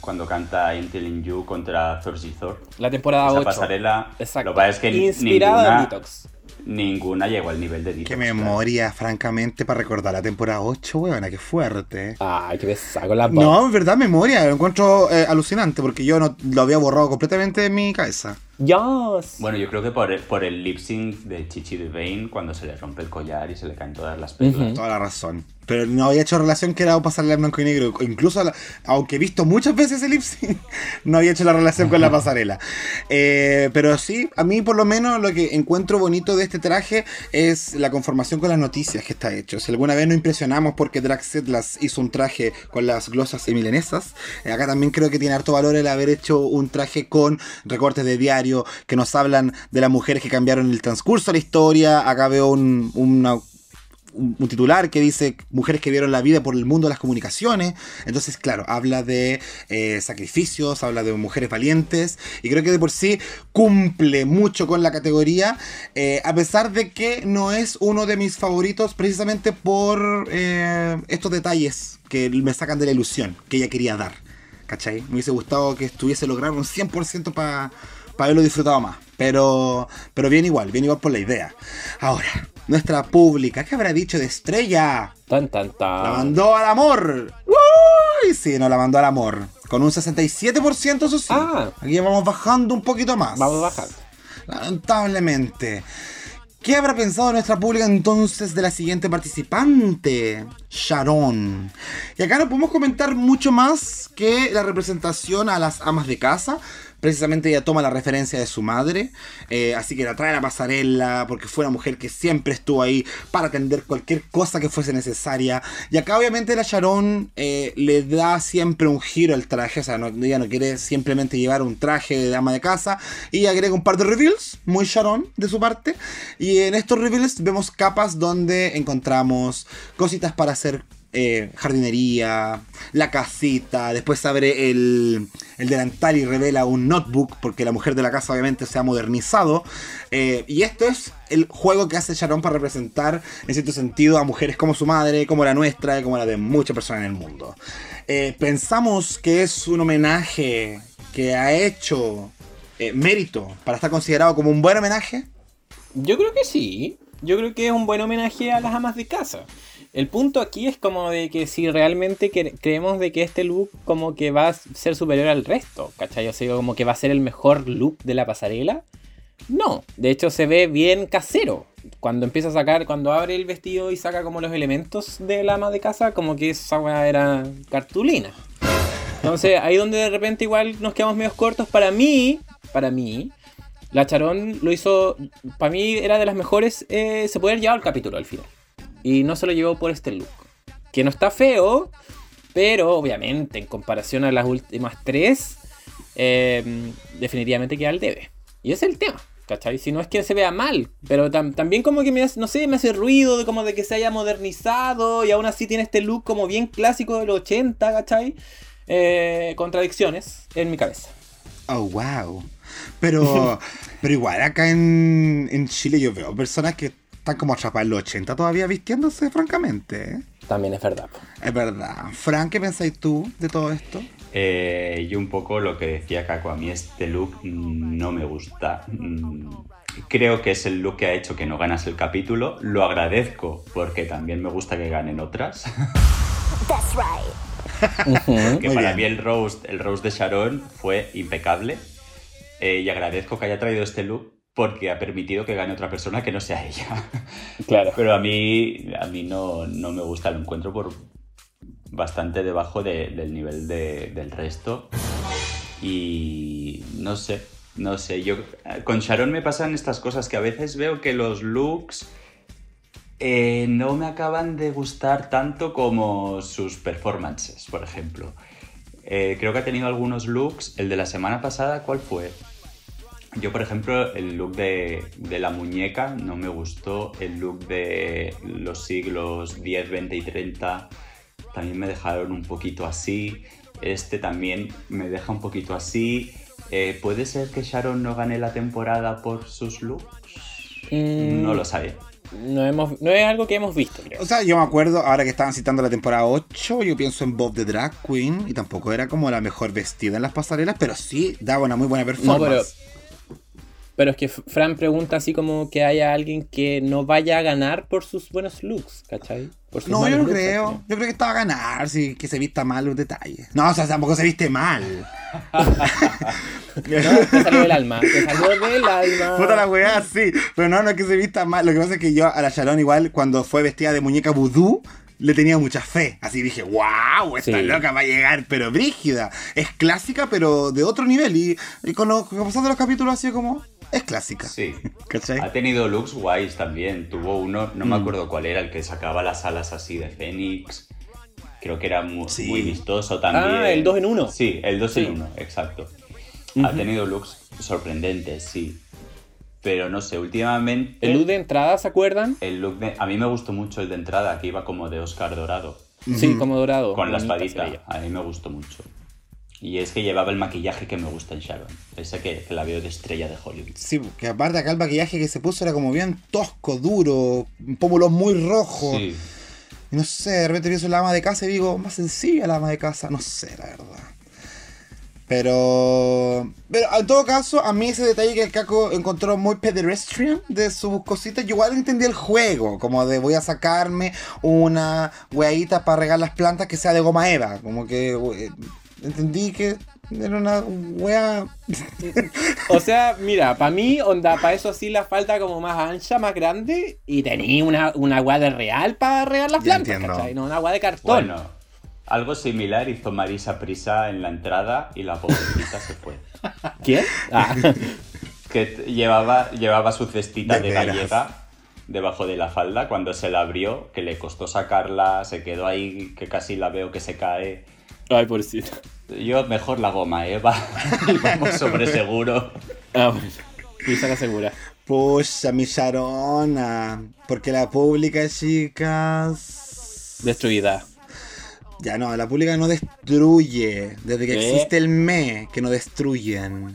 cuando canta I'm Telling You contra Thorsy Thor. La temporada Esa 8. pasarela, Exacto. lo que pasa es que ni- Inspirada en ninguna, Detox. ninguna llegó al nivel de Detox. Qué claro. memoria, francamente, para recordar la temporada 8, weona, qué fuerte. Ay, qué pesado la No, en verdad, memoria, lo encuentro eh, alucinante porque yo no lo había borrado completamente de mi cabeza. Yes. Bueno, yo creo que por el, por el lip sync de Chichi de Vane, cuando se le rompe el collar y se le caen todas las pelas. Ujú. Toda la razón. Pero no había hecho relación que era pasarla en blanco y negro. Incluso, la- aunque he visto muchas veces el lip sync, *laughs* no había hecho la relación con la pasarela. Eh, pero sí, a mí por lo menos lo que encuentro bonito de este traje es la conformación con las noticias que está hecho. Si alguna vez nos impresionamos porque Draxet las hizo un traje con las glosas milenesas, eh, acá también creo que tiene harto valor el haber hecho un traje con recortes de diario que nos hablan de las mujeres que cambiaron el transcurso de la historia. Acá veo un, una un, titular que dice mujeres que vieron la vida por el mundo de las comunicaciones. Entonces, claro, habla de eh, sacrificios, habla de mujeres valientes. Y creo que de por sí cumple mucho con la categoría. eh, a pesar de que no es uno de mis favoritos precisamente por eh, estos detalles que me sacan de la ilusión que ella quería dar. ¿Cachai? Me hubiese gustado que estuviese logrado un 100% para haberlo disfrutado más. Pero, pero bien igual, bien igual por la idea. Ahora, nuestra pública, ¿qué habrá dicho de Estrella? Tan, tan, tan. La mandó al amor. Uy, sí, no la mandó al amor. Con un 67%, eso sí. Ah. Aquí vamos bajando un poquito más. Vamos bajando. Lamentablemente. ¿Qué habrá pensado nuestra pública entonces de la siguiente participante? Sharon. Y acá no podemos comentar mucho más que la representación a las amas de casa. Precisamente ella toma la referencia de su madre, eh, así que la trae a la pasarela porque fue una mujer que siempre estuvo ahí para atender cualquier cosa que fuese necesaria. Y acá obviamente la Sharon eh, le da siempre un giro al traje, o sea, no, ella no quiere simplemente llevar un traje de dama de casa y agrega un par de reveals, muy Sharon de su parte. Y en estos reveals vemos capas donde encontramos cositas para hacer eh, jardinería, la casita, después abre el, el delantal y revela un notebook, porque la mujer de la casa obviamente se ha modernizado. Eh, y esto es el juego que hace Sharon para representar, en cierto sentido, a mujeres como su madre, como la nuestra como la de muchas personas en el mundo. Eh, pensamos que es un homenaje que ha hecho mérito para estar considerado como un buen homenaje. Yo creo que sí. Yo creo que es un buen homenaje a las amas de casa. El punto aquí es como de que si realmente cre- creemos de que este look como que va a ser superior al resto, ¿cachai? O sea, como que va a ser el mejor look de la pasarela. No, de hecho se ve bien casero. Cuando empieza a sacar, cuando abre el vestido y saca como los elementos de la ama de casa, como que esa era cartulina. Entonces ahí donde de repente igual nos quedamos medio cortos. Para mí, para mí, la Charón lo hizo, para mí era de las mejores, eh, se puede haber el capítulo al final. Y no se lo llevó por este look. Que no está feo, pero obviamente en comparación a las últimas tres, eh, definitivamente queda al debe. Y ese es el tema. ¿Cachai? Si no es que se vea mal, pero tam- también como que me hace, no sé, me hace ruido de como de que se haya modernizado y aún así tiene este look como bien clásico del 80, ¿cachai? Eh, contradicciones en mi cabeza. Oh, wow. Pero, *laughs* pero igual acá en, en Chile yo veo personas que están como atrapadas en los 80 todavía vistiéndose, francamente. ¿eh? También es verdad. Es verdad. Fran, ¿qué pensáis tú de todo esto? Eh, y un poco lo que decía Caco, a mí este look no me gusta. Mm, Creo que es el look que ha hecho que no ganas el capítulo. Lo agradezco porque también me gusta que ganen otras. That's right. Que para bien. mí el roast, el roast de Sharon fue impecable. Eh, y agradezco que haya traído este look porque ha permitido que gane otra persona que no sea ella. *laughs* Claro. Pero a mí, a mí no, no me gusta, lo encuentro por bastante debajo de- del nivel de- del resto. Y no sé, no sé. Yo, con Sharon me pasan estas cosas que a veces veo que los looks eh, no me acaban de gustar tanto como sus performances, por ejemplo. Eh, creo que ha tenido algunos looks. El de la semana pasada, ¿cuál fue? Yo, por ejemplo, el look de, de la muñeca no me gustó. El look de los siglos 10, 20 y 30 también me dejaron un poquito así. Este también me deja un poquito así. Eh, ¿Puede ser que Sharon no gane la temporada por sus looks? Mm, No lo sabe. No, hemos, no es algo que hemos visto, creo. O sea, yo me acuerdo, ahora que estaban citando la temporada 8, yo pienso en Bob the Drag Queen, y tampoco era como la mejor vestida en las pasarelas, pero sí daba una muy buena No, performance. pero, pero es que Fran pregunta así como que haya alguien que no vaya a ganar por sus buenos looks, ¿cachai? Por sus No, yo no looks, creo. Yo creo que estaba a ganar, sí, que se vista mal los detalles. No, o sea, tampoco se viste mal. *laughs* No, te salió del alma, te salió del alma. Puta la weá, sí. Pero no, no es que se vista mal. Lo que pasa es que yo a la Sharon igual, cuando fue vestida de muñeca vudú, le tenía mucha fe. Así dije, wow, esta Sí. loca va a llegar, pero brígida. Es clásica, pero de otro nivel. Y, y con lo con pasando los capítulos así como, es clásica. Sí. *laughs* ¿Cachai? Ha tenido looks guays también. Tuvo uno, no Mm. me acuerdo cuál era, el que sacaba las alas así de Fénix. Creo que era muy, Sí. muy vistoso también. Ah, el dos en uno. Sí, el 2 Sí. en 1, exacto. Ha tenido looks sorprendentes, sí. Pero no sé, últimamente. El look de entrada, ¿se acuerdan? el look de- A mí me gustó mucho el de entrada, que iba como de Oscar Dorado. Sí, como dorado. Con la espadita. A mí me gustó mucho. Y es que llevaba el maquillaje que me gusta en Sharon. Ese que, que la veo de estrella de Hollywood. Sí, que aparte acá el maquillaje que se puso era como bien tosco, duro, pómulos muy rojos. Sí. Y no sé, de repente pienso en la ama de casa y digo, más sencilla la ama de casa, no sé, la verdad. Pero, pero en todo caso, a mí ese detalle que el Caco encontró muy pedestrian de sus cositas, yo igual entendí el juego, como de voy a sacarme una weadita para regar las plantas que sea de goma eva, como que eh, entendí que era una wea... *laughs* O sea, mira, para mí, onda, para eso sí la falta como más ancha, más grande. Y tenía una, una agua de real para regar las Ya plantas. ¿cachai? No una agua de cartón. Bueno, algo similar hizo Marisa Prisa en la entrada y la pobrecita se fue. *laughs* ¿Quién? Ah. *laughs* Que llevaba, llevaba su cestita De de, veras. gallega debajo de la falda cuando se la abrió, que le costó sacarla, se quedó ahí, que casi la veo que se cae. Ay, pobrecito. Yo mejor la goma, ¿eh? *laughs* Va, vamos sobre seguro. Ah, bueno. Luisa la segura. Pucha, mi Sharona. Porque la pública, chicas... Destruida. Ya no, la pública no destruye. Desde que ¿Qué? existe el me, que no destruyen.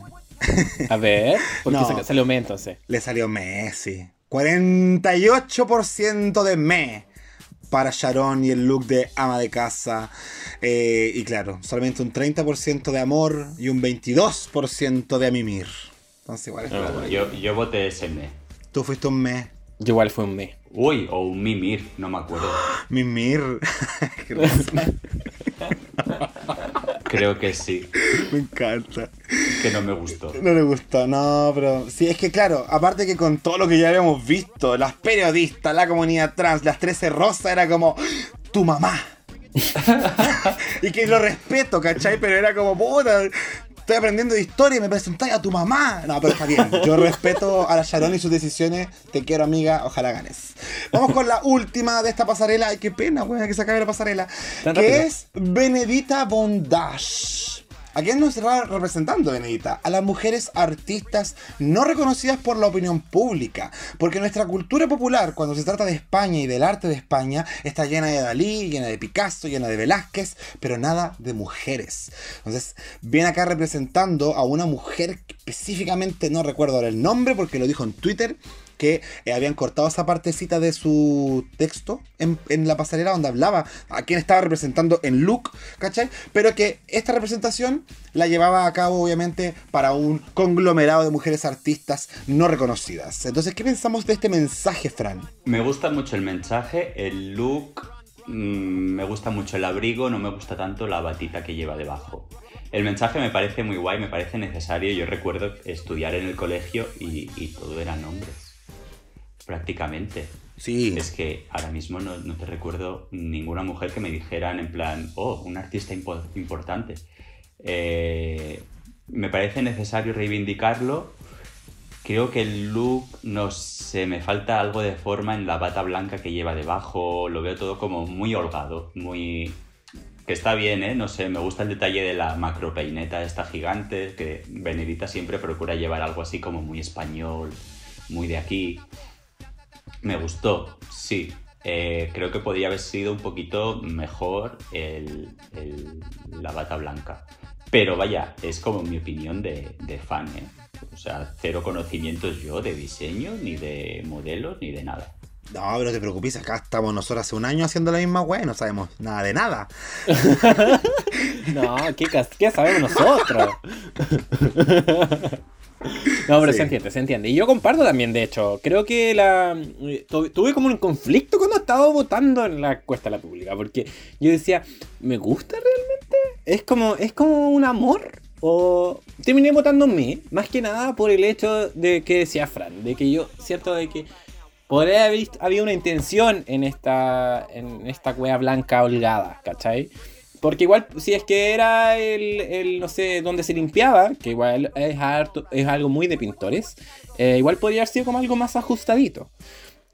A ver, porque No. se salió me entonces. Le salió Messi. 48% de me para Sharon y el look de ama de casa. Eh, y claro, solamente un 30% de amor y un 22% de amimir. Entonces igual es claro. Yo, yo voté ese me. Tú fuiste un me. Yo igual fue un me. Uy, o un mimir, no me acuerdo. *gasps* Mimir. *laughs* *laughs* Creo que sí, *laughs* Me encanta. que no me gustó. No le gustó, no, pero sí, es que claro, aparte que con todo lo que ya habíamos visto, las periodistas, la comunidad trans, las 13 rosas, era como, tu mamá. *laughs* *laughs* y que lo respeto, ¿cachai? Pero era como, puta, estoy aprendiendo de historia y me presentáis a tu mamá. No, pero está bien, yo respeto a la Sharon y sus decisiones, te quiero amiga, ojalá ganes. Vamos con la última de esta pasarela, ay, qué pena, weón, que se acabe la pasarela, Tan que rápido. es Benedita Bondage. ¿A quién nos está representando Benedita? A las mujeres artistas no reconocidas por la opinión pública. Porque nuestra cultura popular, cuando se trata de España y del arte de España, está llena de Dalí, llena de Picasso, llena de Velázquez, pero nada de mujeres. Entonces, viene acá representando a una mujer que específicamente, no recuerdo ahora el nombre porque lo dijo en Twitter, que eh, habían cortado esa partecita de su texto en, la pasarela donde hablaba a quién estaba representando en look, ¿cachai? Pero que esta representación la llevaba a cabo obviamente para un conglomerado de mujeres artistas no reconocidas. Entonces, ¿qué pensamos de este mensaje, Fran? Me gusta mucho el mensaje, el look, mm, me gusta mucho el abrigo, no me gusta tanto la batita que lleva debajo. El mensaje me parece muy guay, me parece necesario. Yo recuerdo estudiar en el colegio y, todo eran hombres, prácticamente. Sí. Es que ahora mismo no, no te recuerdo ninguna mujer que me dijeran en plan, oh, un artista impo- importante. Eh, me parece necesario reivindicarlo. Creo que el look, no sé, me falta algo de forma en la bata blanca que lleva debajo. Lo veo todo como muy holgado, muy... Que está bien, ¿eh? No sé, me gusta el detalle de la macro peineta esta gigante, que Benedita siempre procura llevar algo así como muy español, muy de aquí. Me gustó, sí. Eh, creo que podría haber sido un poquito mejor el- el- la bata blanca. Pero vaya, es como mi opinión de, de fan, ¿eh? O sea, cero conocimientos yo de diseño, ni de modelos, ni de nada. No, pero no te preocupes, acá estamos nosotros hace un año haciendo la misma wea y no sabemos nada de nada. *laughs* No, ¿qué, qué sabemos nosotros? *laughs* No, pero Sí. se entiende, se entiende. Y yo comparto también, de hecho. Creo que la eh, tu- tuve como un conflicto cuando estaba votando en la encuesta de la pública. Porque yo decía, ¿me gusta realmente? ¿Es como, es como un amor? O terminé votando en mí, más que nada por el hecho de que decía Fran, de que yo, cierto de que podría haber visto- habido una intención en esta, en esta wea blanca holgada, ¿cachai? Porque igual, si es que era el, el, no sé, donde se limpiaba, que igual es, algo muy de pintores, eh, igual podría haber sido como algo más ajustadito.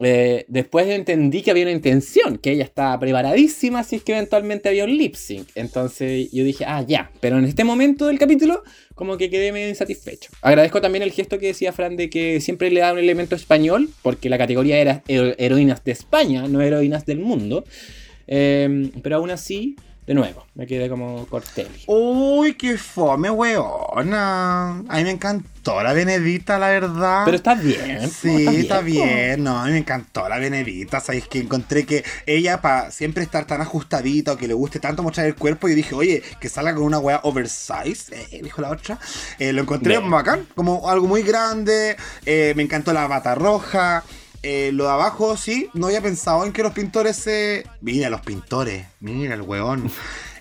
Eh, después entendí que había una intención, que ella estaba preparadísima si es que eventualmente había un lip sync. Entonces yo dije, ah, ya. Pero en este momento del capítulo, como que quedé medio insatisfecho. Agradezco también el gesto que decía Fran de que siempre le da un elemento español, porque la categoría era hero- heroínas de España, no heroínas del mundo. Eh, pero aún así, de nuevo, me quedé como Cortelli. Uy, qué fome, weona. A mí me encantó la Benedita, la verdad. Pero está bien. Sí, está bien, no, a mí me encantó la Benedita, sabéis que encontré que ella para siempre estar tan ajustadita o que le guste tanto mostrar el cuerpo, yo dije, oye, que salga con una wea oversize, eh, dijo la otra, Eh, lo encontré Bien. bacán, como algo muy grande, eh, me encantó la bata roja, eh, lo de abajo, sí, no había pensado en que los pintores se... Mira los pintores, mira el weón.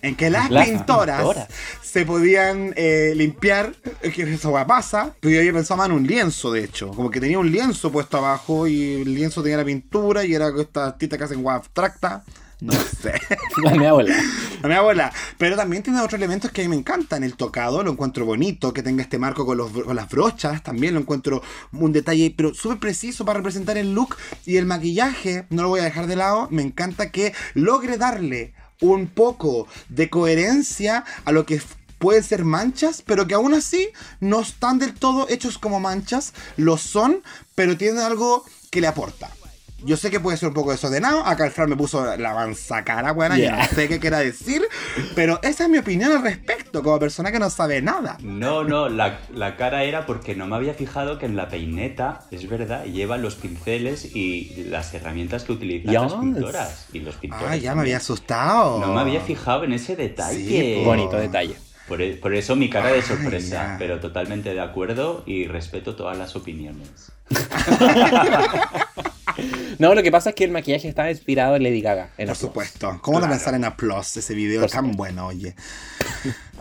En que las, Las pintoras, pintoras. se podían eh, limpiar, es que esa weá pasa, pero yo había pensado más en un lienzo, de hecho. Como que tenía un lienzo puesto abajo y el lienzo tenía la pintura y era con estas artistas que hacen weá abstracta. No sé. *laughs* La mi abuela. A mi abuela. Pero también tiene otros elementos que a mí me encantan. El tocado lo encuentro bonito, que tenga este marco con, los, con las brochas, también lo encuentro un detalle, pero súper preciso para representar el look. Y el maquillaje, no lo voy a dejar de lado, me encanta que logre darle un poco de coherencia a lo que pueden ser manchas, pero que aún así no están del todo hechos como manchas, lo son, pero tienen algo que le aporta. Yo sé que puede ser un poco desordenado. Acá el Fran me puso la manzacara, buena. Yeah. no sé qué quiera decir. Pero esa es mi opinión al respecto, como persona que no sabe nada. No, no, la, la cara era porque no me había fijado que en la peineta, es verdad, llevan los pinceles y las herramientas que utilizan las Yes. pintoras. Y los pintores. Ah, ya me había asustado. No me había fijado en ese detalle. Sí, Bonito detalle. Por, e- por eso mi cara de Ay, sorpresa, ya. pero totalmente de acuerdo y respeto todas las opiniones. *laughs* *laughs* No, lo que pasa es que el maquillaje estaba inspirado en Lady Gaga. En Por Applause. supuesto. ¿Cómo no Claro. pensar en Applause? Ese video Por tan bueno, oye.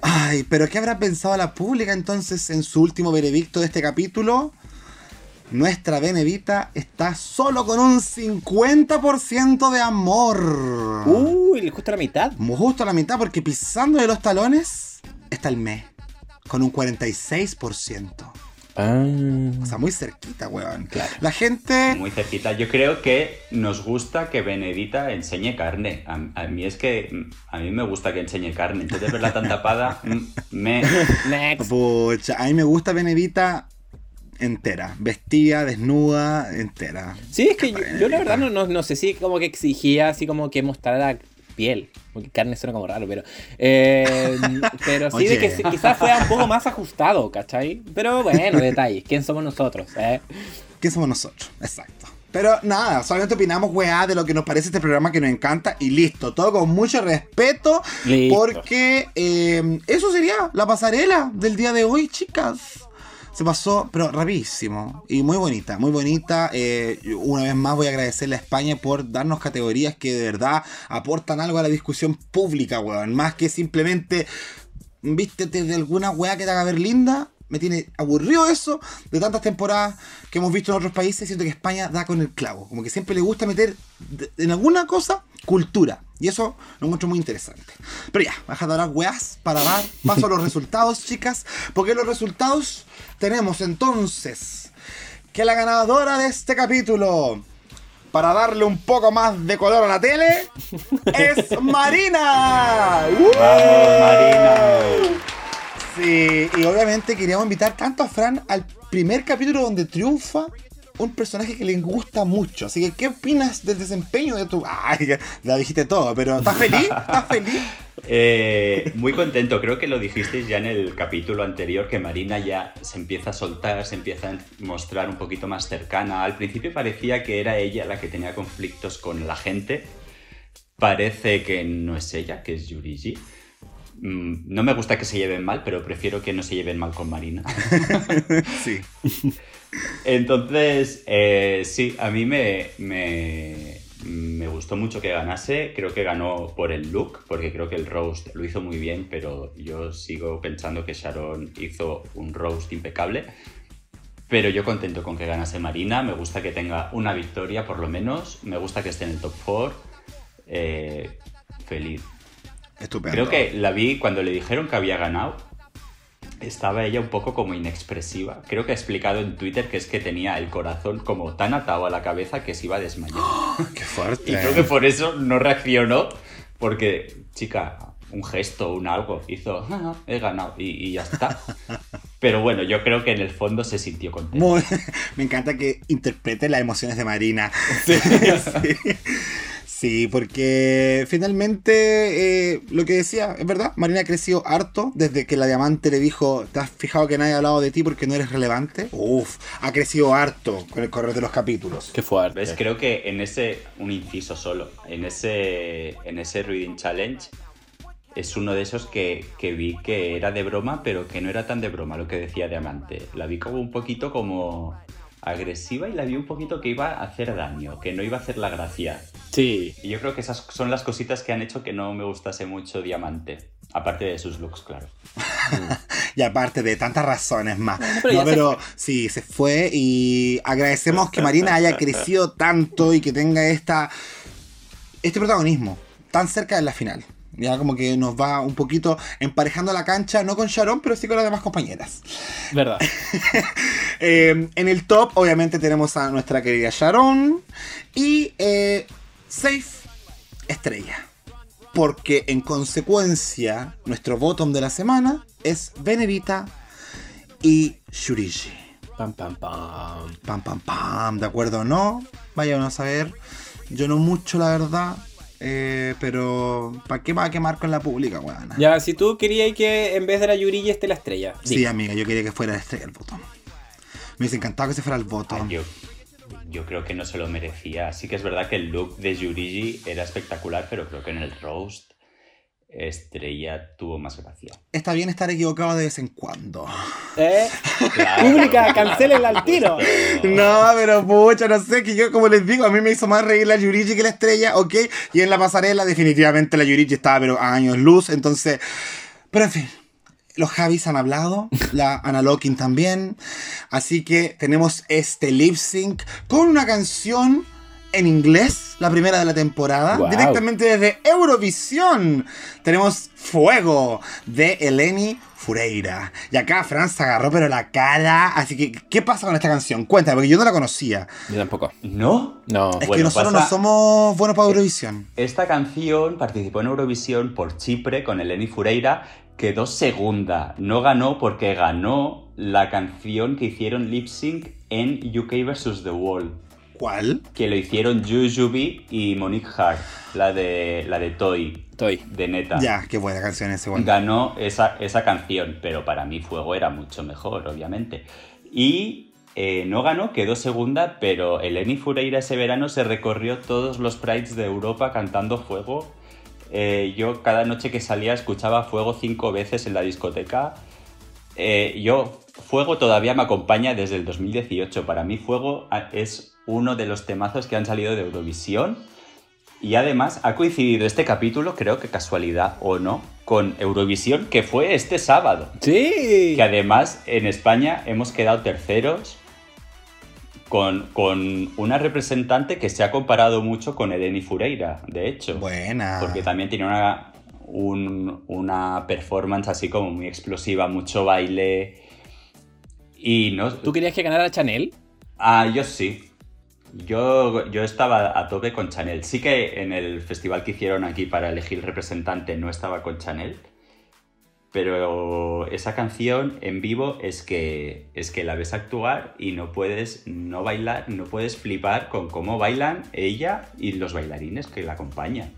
Ay, pero ¿qué habrá pensado la pública entonces en su último veredicto de este capítulo? Nuestra Benedita está solo con un 50% de amor. Uy, justo la mitad. Justo a la mitad, porque pisando de los talones está el mes. Con un 46%. Ah. O sea, muy cerquita, weón. Claro. La gente. Muy cerquita. Yo creo que nos gusta que Benedita enseñe carne. A, a mí es que mm, a mí me gusta que enseñe carne. Entonces verla tan tapada mm, me... Next. Pucha, a mí me gusta Benedita entera. Vestida, desnuda, entera. Sí, es que yo, yo la verdad no, no, no sé si como que exigía así como que mostrara piel. Porque carne suena como raro, pero. eh, *laughs* pero sí, de que quizás fuera un poco más ajustado, ¿cachai? Pero bueno, detalles. ¿Quién somos nosotros? eh? ¿Quién somos nosotros? Exacto. Pero nada, solamente opinamos, weá, de lo que nos parece este programa que nos encanta y listo. Todo con mucho respeto. Listo. Porque eh, eso sería la pasarela del día de hoy, chicas. Se pasó, pero rapidísimo. Y muy bonita, muy bonita. Eh, una vez más voy a agradecerle a España por darnos categorías que de verdad aportan algo a la discusión pública, weón. Más que simplemente vístete de alguna weá que te haga ver linda. Me tiene aburrido eso de tantas temporadas que hemos visto en otros países. Siento que España da con el clavo. Como que siempre le gusta meter en alguna cosa cultura. Y eso lo encuentro muy interesante. Pero ya, baja de hablar weás para dar paso a los *laughs* resultados, chicas. Porque los resultados tenemos entonces que la ganadora de este capítulo, para darle un poco más de color a la tele, *laughs* es Marina. ¡Uh! ¡Vamos, Marina! Sí, y obviamente queríamos invitar tanto a Fran al primer capítulo donde triunfa un personaje que le gusta mucho. Así que, ¿qué opinas del desempeño de tu... Ay, ya, dijiste todo, pero ¿estás feliz? ¿Estás feliz? *laughs* Eh, muy contento, creo que lo dijisteis ya en el capítulo anterior, que Marina ya se empieza a soltar, se empieza a mostrar un poquito más cercana. Al principio parecía que era ella la que tenía conflictos con la gente. Parece que no es ella, que es Yurigi. Mm, No me gusta que se lleven mal, pero prefiero que no se lleven mal con Marina. *laughs* Sí. *laughs* Entonces, eh, sí, a mí me, me, me gustó mucho que ganase. Creo que ganó por el look, porque creo que el roast lo hizo muy bien, pero yo sigo pensando que Sharon hizo un roast impecable. Pero yo contento con que ganase Marina, me gusta que tenga una victoria por lo menos, me gusta que esté en el top 4. eh, feliz. Estupendo. Creo que la vi cuando le dijeron que había ganado. Estaba ella un poco como inexpresiva. Creo que ha explicado en Twitter que es que tenía el corazón como tan atado a la cabeza que se iba a desmayar. Qué fuerte. *laughs* Y creo que por eso no reaccionó. Porque, chica, un gesto, un algo, hizo, "Ah, he ganado y, y ya está. *laughs* Pero bueno, yo creo que en el fondo se sintió contenta. Muy- *laughs* me encanta que interprete las emociones de Marina. Sí, Sí, porque finalmente eh, lo que decía, es verdad, Marina ha crecido harto desde que la diamante le dijo, ¿te has fijado que nadie ha hablado de ti porque no eres relevante? Uf, ha crecido harto con el correr de los capítulos. Qué fuerte. ¿Ves? Creo que en ese, un inciso solo, en ese, en ese Reading Challenge es uno de esos que, que vi que era de broma, pero que no era tan de broma lo que decía Diamante. La vi como un poquito como agresiva y la vi un poquito que iba a hacer daño, que no iba a hacer la gracia. Sí. Y yo creo que esas son las cositas que han hecho que no me gustase mucho Diamante. Aparte de sus looks, claro. *laughs* Y aparte de tantas razones más. pero no, ya se pero sí, se fue y agradecemos que Marina haya *laughs* crecido tanto y que tenga esta este protagonismo tan cerca de la final. Ya como que nos va un poquito emparejando la cancha, no con Sharon, pero sí con las demás compañeras. Verdad. *laughs* Eh, en el top, obviamente, tenemos a nuestra querida Sharon y eh, Safe Estrella. Porque en consecuencia, nuestro bottom de la semana es Benevita y Shuriji. Pam, pam, pam. Pam, pam, pam, ¿de acuerdo o no? Vayan a saber. Yo no mucho, la verdad. Eh, pero, ¿para qué va a quemar con la pública, weón? Ya, si tú querías que en vez de la Yurilla esté la estrella. Sí, amiga, yo quería que fuera la estrella el bottom. Me hubiese encantado que se fuera el bottom. Ah, Yo, yo creo que no se lo merecía. Sí que es verdad que el look de Yurigi era espectacular, pero creo que en el roast Estrella tuvo más gracia. Está bien estar equivocado de vez en cuando. ¿Eh? Claro, Pública, cancélenla al tiro. No, pero pucha, no sé, que yo como les digo, a mí me hizo más reír la Yurichi que la estrella, ok. Y en la pasarela definitivamente la Yurichi estaba pero a años luz, entonces... Pero en fin, los Javis han hablado, la Ana Locking también. Así que tenemos este lip sync con una canción en inglés, la primera de la temporada, Wow. directamente desde Eurovisión. Tenemos Fuego de Eleni Fureira. Y acá Fran se agarró pero la cara. Así que, ¿qué pasa con esta canción? Cuéntame, porque yo no la conocía. Yo tampoco. ¿No? No. Es que nosotros pasa- no somos buenos para Eurovisión. Esta canción participó en Eurovisión por Chipre con Eleni Fureira, quedó segunda. No ganó porque ganó la canción que hicieron lip sync en UK vs. The Wall. ¿Cuál? Que lo hicieron Jujubi y Monique Hart, la de, la de Toy, Estoy. de Neta. Ya, qué buena canción ese, bueno. Ganó esa, esa canción, pero para mí Fuego era mucho mejor, obviamente. Y eh, no ganó, quedó segunda, pero Eleni Fureira ese verano se recorrió todos los prides de Europa cantando Fuego. Eh, yo cada noche que salía escuchaba Fuego cinco veces en la discoteca. Eh, yo, Fuego todavía me acompaña desde el 2018. Para mí Fuego ah, es uno de los temazos que han salido de Eurovisión. Y además ha coincidido este capítulo, creo que casualidad o no, con Eurovisión, que fue este sábado. Sí. Que además en España hemos quedado terceros con, con una representante que se ha comparado mucho con Eleni Fureira, de hecho. Buena. Porque también tiene una, un- una performance así como muy explosiva, mucho baile. Y no. ¿Tú querías que ganara Chanel? Ah, yo sí. Yo, yo estaba a tope con Chanel. Sí que en el festival que hicieron aquí para elegir representante no estaba con Chanel. Pero esa canción en vivo es que, es que la ves actuar y no puedes no bailar, no puedes flipar con cómo bailan ella y los bailarines que la acompañan.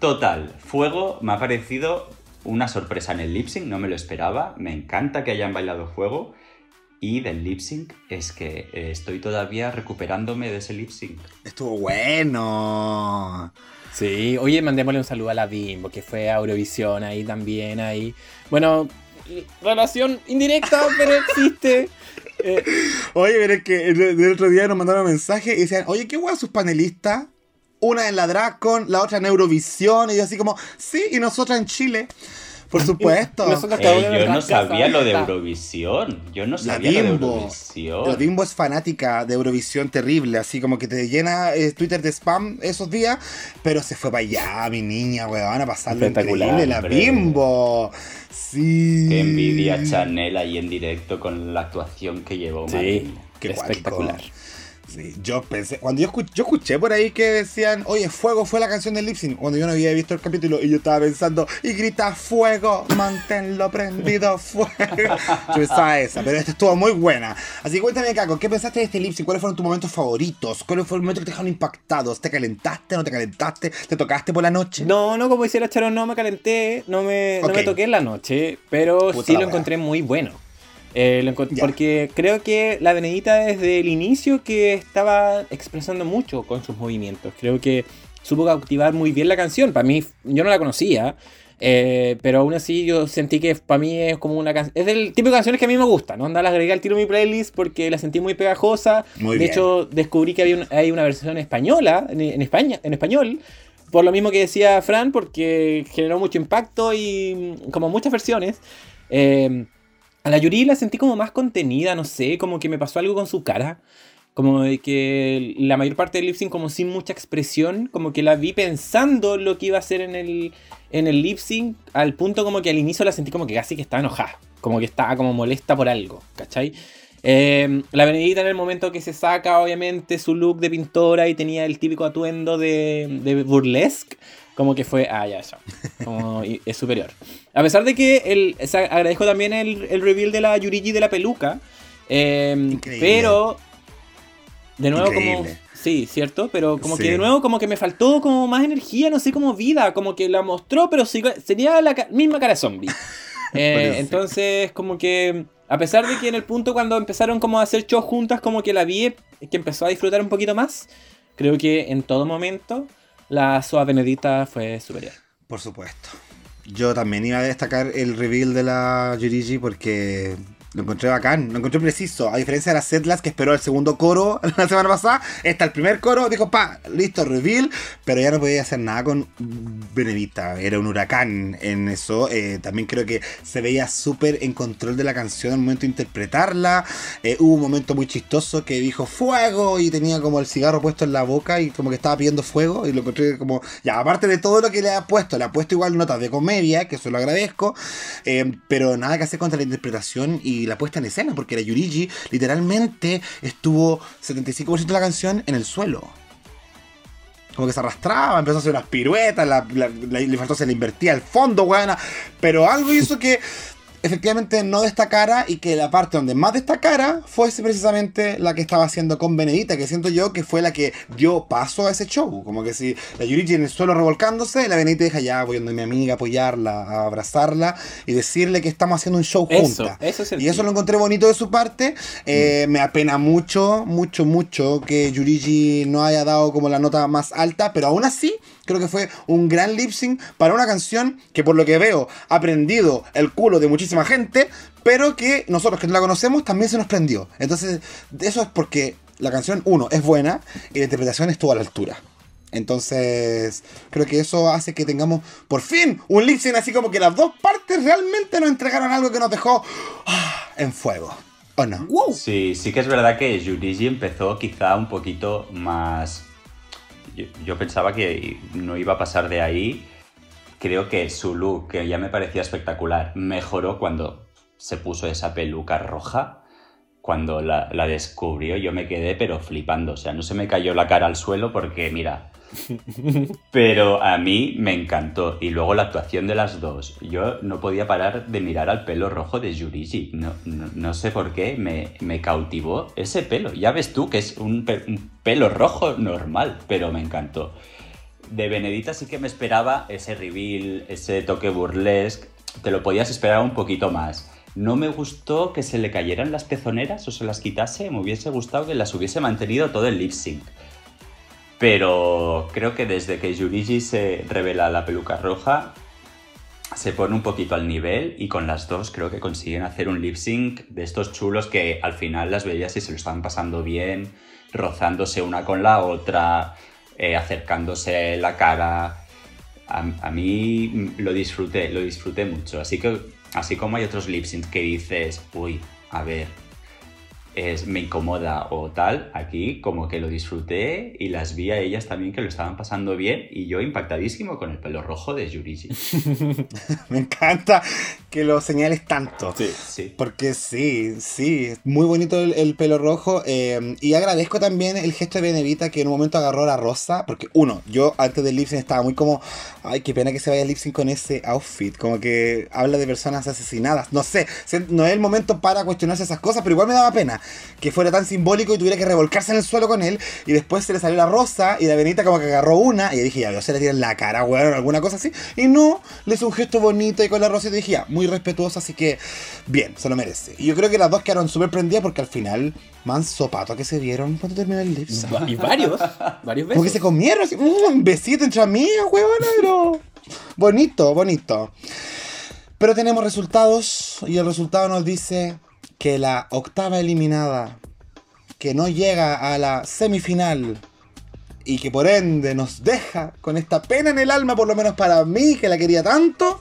Total, Fuego me ha parecido una sorpresa en el lip sync, no me lo esperaba. Me encanta que hayan bailado Fuego. Y del lip sync es que eh, estoy todavía recuperándome de ese lip sync. Estuvo bueno. Sí. Oye, mandémosle un saludo a la Bimbo, que fue a Eurovisión ahí también, ahí. Bueno, relación indirecta, *laughs* pero existe. Eh, Oye, pero es que el, el otro día nos mandaron un mensaje y decían, oye, qué guay sus panelistas. Una en la Dracon, la otra en Eurovisión. Y yo así como, sí, y nosotras en Chile. Por supuesto. Eh, yo no sabía lo de. Eurovisión. Yo no La sabía lo de Bimbo. Eurovisión. La Bimbo es fanática de Eurovisión terrible, así como que te llena eh, Twitter de spam esos días, pero se fue para allá, mi niña, weón, a pasarlo increíble, la hombre. Bimbo. Sí. Qué envidia Chanel ahí en directo con la actuación que llevó. Sí. Qué espectacular. cuático. Sí, yo pensé, cuando yo escuché, yo escuché por ahí que decían, oye, Fuego fue la canción del lip sync, cuando yo no había visto el capítulo y yo estaba pensando, y grita Fuego, manténlo prendido, *laughs* Fuego. Yo pensaba esa, pero esta estuvo muy buena. Así que cuéntame, Caco, ¿qué pensaste de este lip sync? ¿Cuáles fueron tus momentos favoritos? ¿Cuáles fueron los momentos que te dejaron impactados? ¿Te calentaste, no te calentaste? ¿Te tocaste por la noche? No, no, como hiciera Charo, no me calenté, no me, no me toqué en la noche, pero Puta sí lo encontré muy bueno. Eh, lo porque creo que la Benedita desde el inicio que estaba expresando mucho con sus movimientos. Creo que supo cautivar muy bien la canción. Para mí, yo no la conocía, eh, pero aún así yo sentí que para mí es como una canción... Es del tipo de canciones que a mí me gusta, ¿no? Andar las agregué al tiro a mi playlist porque la sentí muy pegajosa. Muy de bien. hecho, descubrí que había un- hay una versión española, en, en España, en español, por lo mismo que decía Fran, porque generó mucho impacto y mm, como muchas versiones. eh, a la Yuri la sentí como más contenida, no sé, como que me pasó algo con su cara. Como de que la mayor parte del lip sync como sin mucha expresión, como que la vi pensando lo que iba a hacer en el, en el lip sync, al punto como que al inicio la sentí como que casi que estaba enojada, como que estaba como molesta por algo, ¿cachai? Eh, la Benedita en el momento que se saca obviamente su look de pintora y tenía el típico atuendo de burlesque, como que fue, ah, ya, ya, como es superior. A pesar de que el, o sea, agradezco también el, el reveal de la Yurigi de la peluca, eh, Increíble. pero de nuevo como... Sí, cierto, pero como Sí. que de nuevo como que me faltó como más energía, no sé, como vida, como que la mostró, pero sí- tenía la ca- misma cara zombie. *laughs* Eh, entonces, como que, a pesar de que en el punto cuando empezaron como a hacer shows juntas, como que la vi, que empezó a disfrutar un poquito más, creo que en todo momento la Soa Benedita fue superior. Por supuesto. Yo también iba a destacar el reveal de la Yurigi porque lo encontré bacán, lo encontré preciso. A diferencia de las Setlas que esperó el segundo coro *laughs* la semana pasada, está el primer coro, dijo, pa, listo, reveal, pero ya no podía hacer nada con Benedita. Era un huracán en eso. Eh, también creo que se veía súper en control de la canción al momento de interpretarla. Eh, hubo un momento muy chistoso que dijo fuego y tenía como el cigarro puesto en la boca y como que estaba pidiendo fuego y lo encontré como, ya, aparte de todo lo que le ha puesto, le ha puesto igual notas de comedia, que eso lo agradezco, eh, pero nada que hacer contra la interpretación y la puesta en escena, porque la Yurigi literalmente estuvo 75% de la canción en el suelo. Como que se arrastraba, empezó a hacer unas piruetas, le faltó se le invertía al fondo, weona. Pero algo hizo que efectivamente no destacara y que la parte donde más destacara fuese precisamente la que estaba haciendo con Benedita, que siento yo que fue la que dio paso a ese show. Como que si la Yurichi en el suelo revolcándose, la Benedita deja ya voy donde mi amiga, apoyarla, a abrazarla y decirle que estamos haciendo un show Eso, juntas. eso sentí. y eso lo encontré bonito de su parte. Eh, Me apena mucho, mucho, mucho que Yurigi no haya dado como la nota más alta, pero aún así creo que fue un gran lip sync para una canción que por lo que veo ha prendido el culo de muchísima gente, pero que nosotros que no la conocemos también se nos prendió. Entonces, eso es porque la canción, uno, es buena y la interpretación estuvo a la altura. Entonces, creo que eso hace que tengamos por fin un lip sync así como que las dos partes realmente nos entregaron algo que nos dejó ah, en fuego. ¿O no? Sí, sí que es verdad que Yurigi empezó quizá un poquito más... Yo, pensaba que no iba a pasar de ahí. Creo que su look, que ya me parecía espectacular, mejoró cuando se puso esa peluca roja. Cuando la, la descubrió yo me quedé pero flipando. O sea, no se me cayó la cara al suelo porque, mira... Pero a mí me encantó. Y luego la actuación de las dos. Yo no podía parar de mirar al pelo rojo de Yurigi. No, no, sé por qué me, cautivó ese pelo. Ya ves tú que es un, un pelo rojo normal, pero me encantó. De Benedita sí que me esperaba ese reveal, ese toque burlesque. Te lo podías esperar un poquito más. No me gustó que se le cayeran las pezoneras o se las quitase. Me hubiese gustado que las hubiese mantenido todo el lip sync. Pero creo que desde que Yurigi se revela la peluca roja, se pone un poquito al nivel y con las dos creo que consiguen hacer un lip sync de estos chulos que al final las veías y se lo estaban pasando bien, rozándose una con la otra, eh, acercándose la cara. a, mí lo disfruté, lo disfruté mucho. Así que, así como hay otros lip syncs que dices, uy, a ver, es, me incomoda o tal, aquí como que lo disfruté y las vi a ellas también que lo estaban pasando bien y yo impactadísimo con el pelo rojo de Yurigi. *laughs* Me encanta que lo señales tanto. Sí. Sí. Porque sí, sí, es muy bonito el, el pelo rojo. eh, y agradezco también el gesto de Benevita que en un momento agarró la rosa. Porque, uno, yo antes del lip sync estaba muy como, ay, qué pena que se vaya el lip sync con ese outfit. Como que habla de personas asesinadas. No sé, no es el momento para cuestionarse esas cosas, pero igual me daba pena que fuera tan simbólico y tuviera que revolcarse en el suelo con él. Y después se le salió la rosa y la Benita como que agarró una. Y dije, ya, se le tira en la cara, weón, o alguna cosa así. Y no, le hizo un gesto bonito y con la rosa y dije, ya, muy respetuoso, así que bien, se lo merece. Y yo creo que las dos quedaron súper prendidas porque al final, manso pato que se vieron cuando terminó el lip Y varios, varios Como que besos. se comieron, así, mm, un besito entre amigas, huevona, pero. Bonito, bonito. Pero tenemos resultados y el resultado nos dice que la octava eliminada, que no llega a la semifinal y que por ende nos deja con esta pena en el alma, por lo menos para mí, que la quería tanto,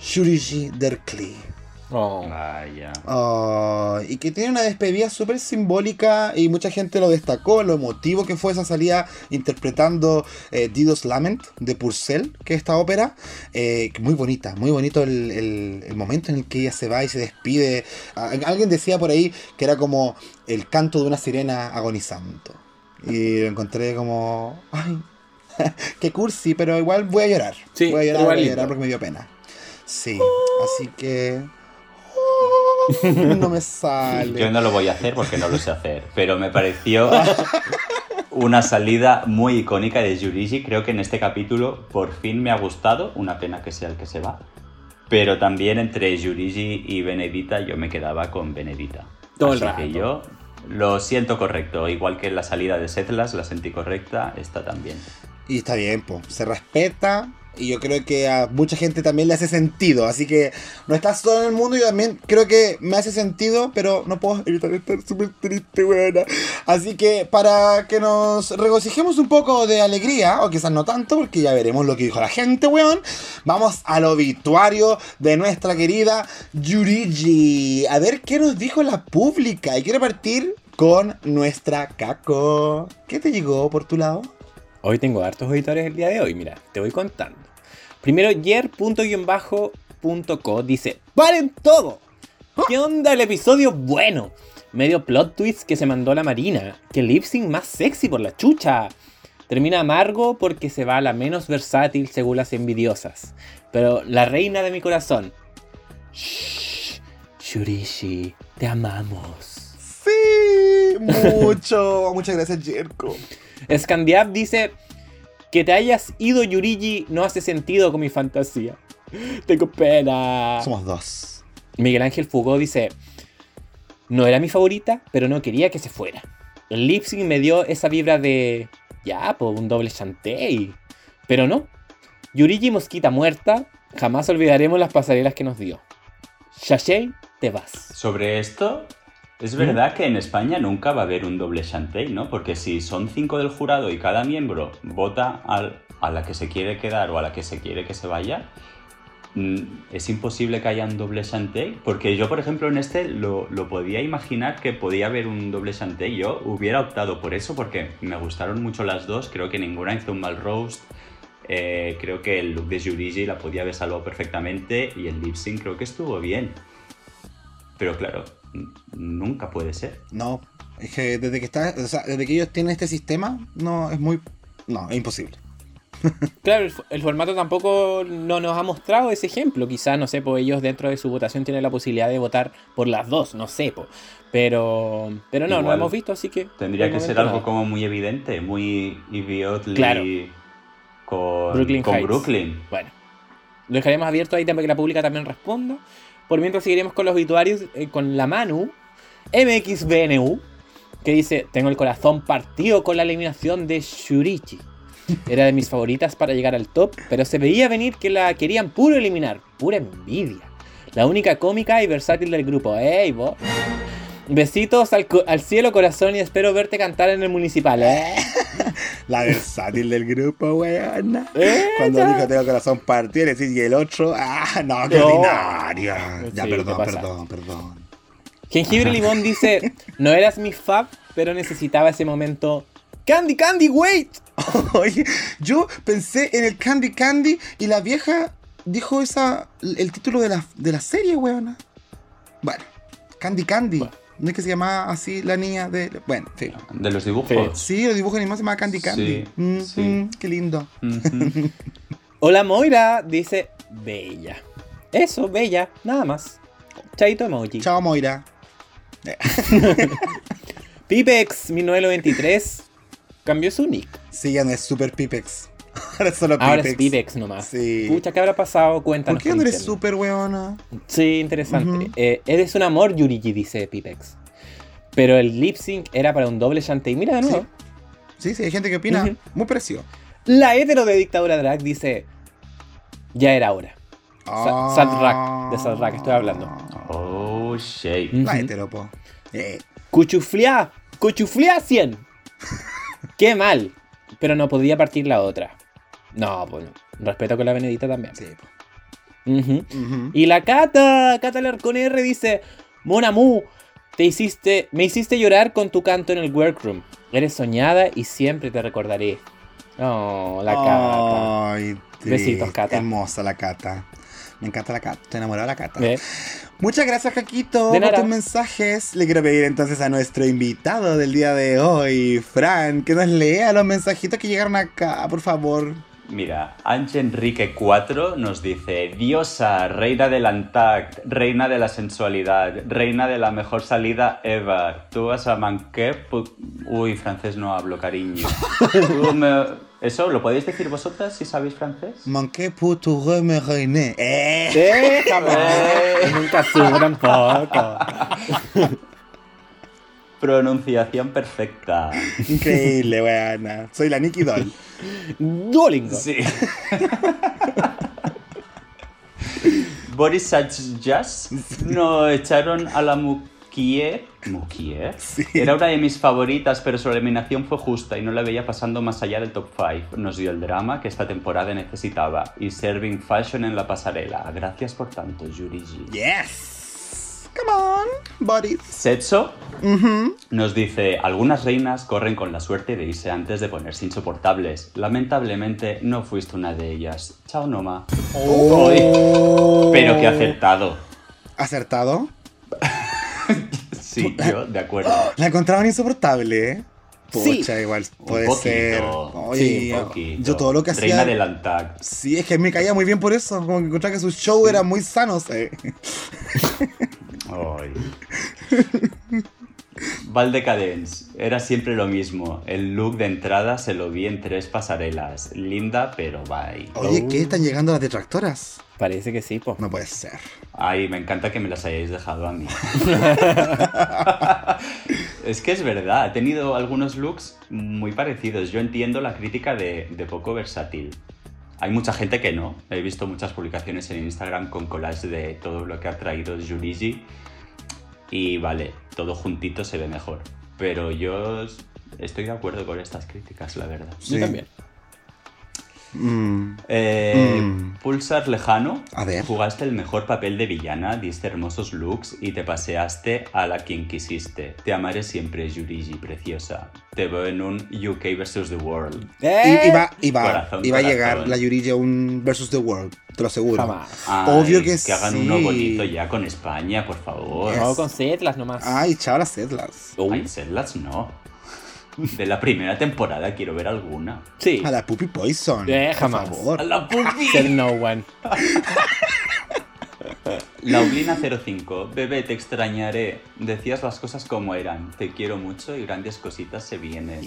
Shuriji Derkli. Oh. Vaya. Ah, y que tiene una despedida súper simbólica y mucha gente lo destacó, lo emotivo que fue esa salida interpretando eh, Dido's Lament de Purcell, que es esta ópera. Eh, muy bonita, muy bonito el, el- el momento en el que ella se va y se despide. Ah, Alguien decía por ahí que era como el canto de una sirena agonizando. Y lo encontré como... Ay, *laughs* qué cursi, pero igual voy a llorar. Sí, voy a llorar, voy a llorar porque me dio pena. Sí, así que... *laughs* No me *laughs* sale. Yo no lo voy a hacer porque no lo sé hacer, pero me pareció una salida muy icónica de Yurigi. Creo que en este capítulo por fin me ha gustado, una pena que sea el que se va. Pero también entre Yurigi y Benedita yo me quedaba con Benedita. Todo el Así que rato. yo lo siento correcto, igual que la salida de Setlas la sentí correcta, esta también. Y está bien, pues, se respeta. Y yo creo que a mucha gente también le hace sentido. Así que no estás solo en el mundo. Yo también creo que me hace sentido, pero no puedo evitar estar súper triste, buena. Así que para que nos regocijemos un poco de alegría, o quizás no tanto, porque ya veremos lo que dijo la gente, weón. Vamos al obituario de nuestra querida Yurigi. A ver qué nos dijo la pública. Y quiero partir con nuestra Caco. ¿Qué te llegó por tu lado? Hoy tengo hartos auditores el día de hoy, mira, te voy contando. Primero, yer.bajo.co dice, ¡paren todo! ¿Qué onda el episodio bueno? Medio plot twist que se mandó la Marina, que el lip sync más sexy por la chucha. Termina amargo porque se va a la menos versátil según las envidiosas. Pero la reina de mi corazón. Shh, Shurishi, te amamos. Sí, mucho. *laughs* Muchas gracias, Jerko. Scandiab dice que te hayas ido Yurigi no hace sentido con mi fantasía. Tengo pena. Somos dos. Miguel Ángel Fugó dice, no era mi favorita, pero no quería que se fuera. El lip sync me dio esa vibra de, ya, pues un doble chantey. Pero no. Yurigi Mosquita muerta, jamás olvidaremos las pasarelas que nos dio. Shashei, te vas. Sobre esto, es verdad que en España nunca va a haber un doble chantey, ¿no? Porque si son cinco del jurado y cada miembro vota al- a la que se quiere quedar o a la que se quiere que se vaya, mm, es imposible que haya un doble chantey. Porque yo, por ejemplo, en este lo, lo podía imaginar que podía haber un doble chantey. Yo hubiera optado por eso porque me gustaron mucho las dos. Creo que ninguna hizo un mal roast. Eh, creo que el look de Yurigi la podía haber salvado perfectamente y el lip sync creo que estuvo bien. Pero claro, nunca puede ser. No, es que desde que está, o sea, desde que ellos tienen este sistema, no, es muy. No, es imposible. *laughs* Claro, el, fo- el formato tampoco no nos ha mostrado ese ejemplo. Quizás, no sé, pues ellos dentro de su votación tienen la posibilidad de votar por las dos, no sé, po. Pero, pero no, no Igual hemos visto, así que... Tendría que ser algo nada. como muy evidente, muy Claro. con Brooklyn con. Brooklyn. Bueno, lo dejaremos abierto ahí para que la pública también responda. Por mientras seguiremos con los obituarios eh, con la Manu, MXBNU, que dice, tengo el corazón partido con la eliminación de Shurichi. Era de mis favoritas para llegar al top, pero se veía venir que la querían puro eliminar, pura envidia. La única cómica y versátil del grupo, ¡ey, vos! Besitos al, cielo, corazón, y espero verte cantar en el municipal, ¿eh? *laughs* La versátil del grupo, weón. Eh, Cuando ya. dijo tengo corazón partido, le decís, y el otro, ah, no, qué No. ordinaria. Ya, perdón, perdón, perdón. Jengibre *laughs* Limón dice, no eras mi fab, pero necesitaba ese momento. Candy, Candy, wait. *laughs* Oye, yo pensé en el Candy Candy y la vieja dijo esa el título de la, de la serie, weona. Bueno, Candy Candy. Bueno. No es que se llamaba así la niña de. Bueno, sí. De los dibujos. Sí, los dibujos animados se llama Candy Candy. Sí, Mm, sí. mm, qué lindo. Hola Moira, dice, bella. Eso, bella, nada más. Chaito emoji. Chao, Moira. *laughs* Pipex 1993 cambió su nick. Sí, ya no es Super Pipex. *laughs* Ahora es solo Pipex. Ahora es Pipex nomás. Sí. Pucha, ¿qué habrá pasado? Cuéntanos. ¿Por qué no eres super weona? Sí, interesante. Eh, eres un amor, Yurigi, dice Pipex. Pero el lip sync era para un doble Shantae. Mira de nuevo. Sí, sí, hay gente que opina muy parecido. La hetero de Dictadura Drag dice: Ya era hora. Sa- Sadrak, de Sadrak estoy hablando. Oh, shade. Mm. La Ujú. hetero, po. Eh, Cuchuflia, cuchuflia 100. *laughs* Qué mal. Pero no podía partir la otra. No, pues no. Respeto con la Benedita también. sí. Y la Cata, Cata Larcón R dice, Monamu, te hiciste, me hiciste llorar con tu canto en el workroom. Eres soñada y siempre te recordaré. Oh, la Cata. Ay, Besitos, Cata. Hermosa la Cata. Me encanta la Cata. Estoy enamorada de la Cata. Muchas gracias, Jaquito, De por nada. tus mensajes. Le quiero pedir entonces a nuestro invitado del día de hoy, Fran, que nos lea los mensajitos que llegaron acá, por favor. Mira, Ange Enrique 4 nos dice: Diosa, reina del Antact, reina de la sensualidad, reina de la mejor salida ever. Tú vas a manqué. Uy, francés no hablo, cariño. *laughs* Me- ¿Eso lo podéis decir vosotras si sabéis francés? Manqué pour tu me reine. Eh. Déjame. Nunca subo tampoco. *laughs* Pronunciación perfecta. Increíble, weana. Soy la Nicky Doll. *laughs* Duolingo. Sí. Boris Sajas nos echaron a la Mukier. ¿Mukier? Sí. Era una de mis favoritas, pero su eliminación fue justa y no la veía pasando más allá del top 5. Nos dio el drama que esta temporada necesitaba y serving fashion en la pasarela. Gracias por tanto, Yuri G. Yes. Come on, Boris. Setso Ujú. nos dice, algunas reinas corren con la suerte de irse antes de ponerse insoportables. Lamentablemente no fuiste una de ellas. Chao, Noma. Oh. Pero que acertado. ¿Acertado? *laughs* Sí, yo, de acuerdo. *gasps* La encontraban insoportable, ¿eh? Sí. Pucha, igual Un puede poquito. ser. Oye, Sí, un poquito. yo todo lo que hacía. Reina del Antac. Sí, es que me caía muy bien por eso. Como que encontraba que su show era muy sano. ¿sí? *laughs* Ay. Valdecadence. Era siempre lo mismo. El look de entrada se lo vi en tres pasarelas. Linda, pero bye. Oye, ¿qué? ¿Están llegando las detractoras? Parece que sí, po. No puede ser. Ay, me encanta que me las hayáis dejado a mí. *laughs* es que es verdad, ha tenido algunos looks muy parecidos. Yo entiendo la crítica de, de poco versátil. Hay mucha gente que no. He visto muchas publicaciones en Instagram con collage de todo lo que ha traído Yurigi. Y vale, todo juntito se ve mejor. Pero yo estoy de acuerdo con estas críticas, la verdad. Yo también. Mm, Eh, Mm. Pulsar Lejano, A ver. jugaste el mejor papel de villana, diste hermosos looks y te paseaste a la quien quisiste. Te amaré siempre, Yurigi, preciosa. Te veo en un UK vs. The World. ¿Eh? y va, y va, Corazón, y va a llegar la Yurigi a un versus the world, te lo aseguro. Jamás. Ay, Obvio que Que hagan sí. uno bonito ya con España, por favor. No, con setlas nomás. Ay, chao las sedlas. Oh, Ay, Sedlas no. De la primera temporada quiero ver alguna. sí. A la Puppy Poison. Eh, por jamás. favor. ¡A la pupi! Ser no one. *laughs* Laulina 05, bebé, te extrañaré. Decías las cosas como eran. Te quiero mucho y grandes cositas se vienen.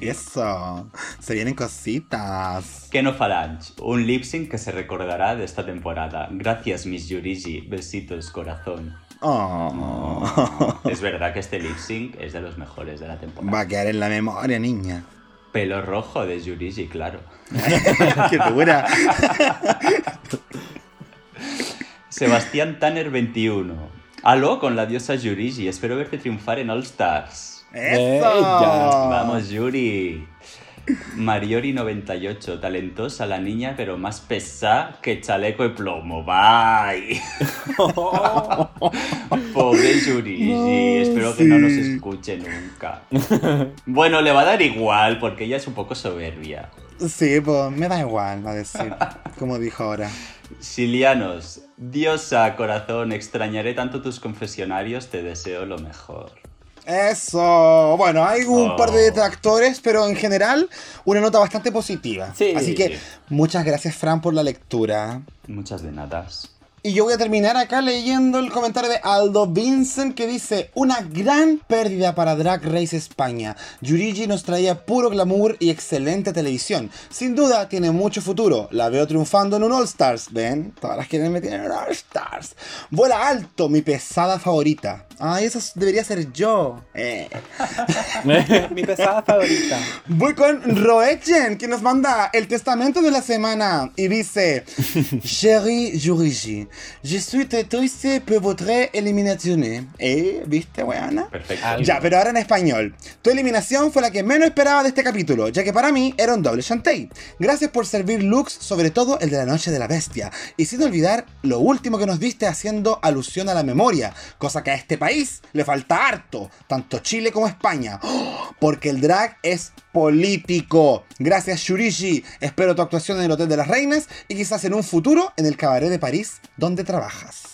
Eso. Se vienen cositas. Keno Falange, un lip sync que se recordará de esta temporada. Gracias, Miss Yurigi. Besitos, corazón. Oh. Es verdad que este lip sync es de los mejores de la Va temporada. a quedar en la memoria, niña. Pelo rojo de Yurigi, claro. *laughs* Qué dura. Sebastián Tanner 21. Aló con la diosa Yurigi. Espero verte triunfar en All Stars. ¡Eso! Vamos, Yuri. Mariori98, talentosa la niña, pero más pesada que chaleco de plomo. Bye. *laughs* Pobre Yuri, sí, espero que no nos escuche nunca. Bueno, le va a dar igual porque ella es un poco soberbia. Sí, pues me da igual, va a decir. Como dijo ahora. Silianos, diosa, corazón, extrañaré tanto tus confesionarios, te deseo lo mejor. Eso. Bueno, hay un Oh. par de detractores, pero en general una nota bastante positiva. Sí, Así que muchas gracias, Fran, por la lectura. Muchas de nadas. Y yo voy a terminar acá leyendo el comentario de Aldo Vincent que dice Una gran pérdida para Drag Race España. Yurigi nos traía puro glamour y excelente televisión. Sin duda tiene mucho futuro. La veo triunfando en un All Stars. ¿Ven? Todas las quieren meter en All Stars. Vuela alto, mi pesada favorita. Ay, eso debería ser yo. Eh. *laughs* Mi pesada favorita. Voy con Roechen, que nos manda el testamento de la semana y dice: *laughs* Chérie Jurigi, je suis très triste por votre eliminación. ¿Eh? ¿Viste, weana? Perfecto. Ya, pero ahora en español. Tu eliminación fue la que menos esperaba de este capítulo, ya que para mí era un doble chantey. Gracias por servir looks, sobre todo el de la noche de la bestia. Y sin olvidar lo último que nos diste haciendo alusión a la memoria, cosa que a este país le falta harto, tanto Chile como España. ¡Oh! *gasps* Porque el drag es político. Gracias Shurishi. Espero tu actuación en el Hotel de las Reinas y quizás en un futuro en el Cabaret de París, donde trabajas.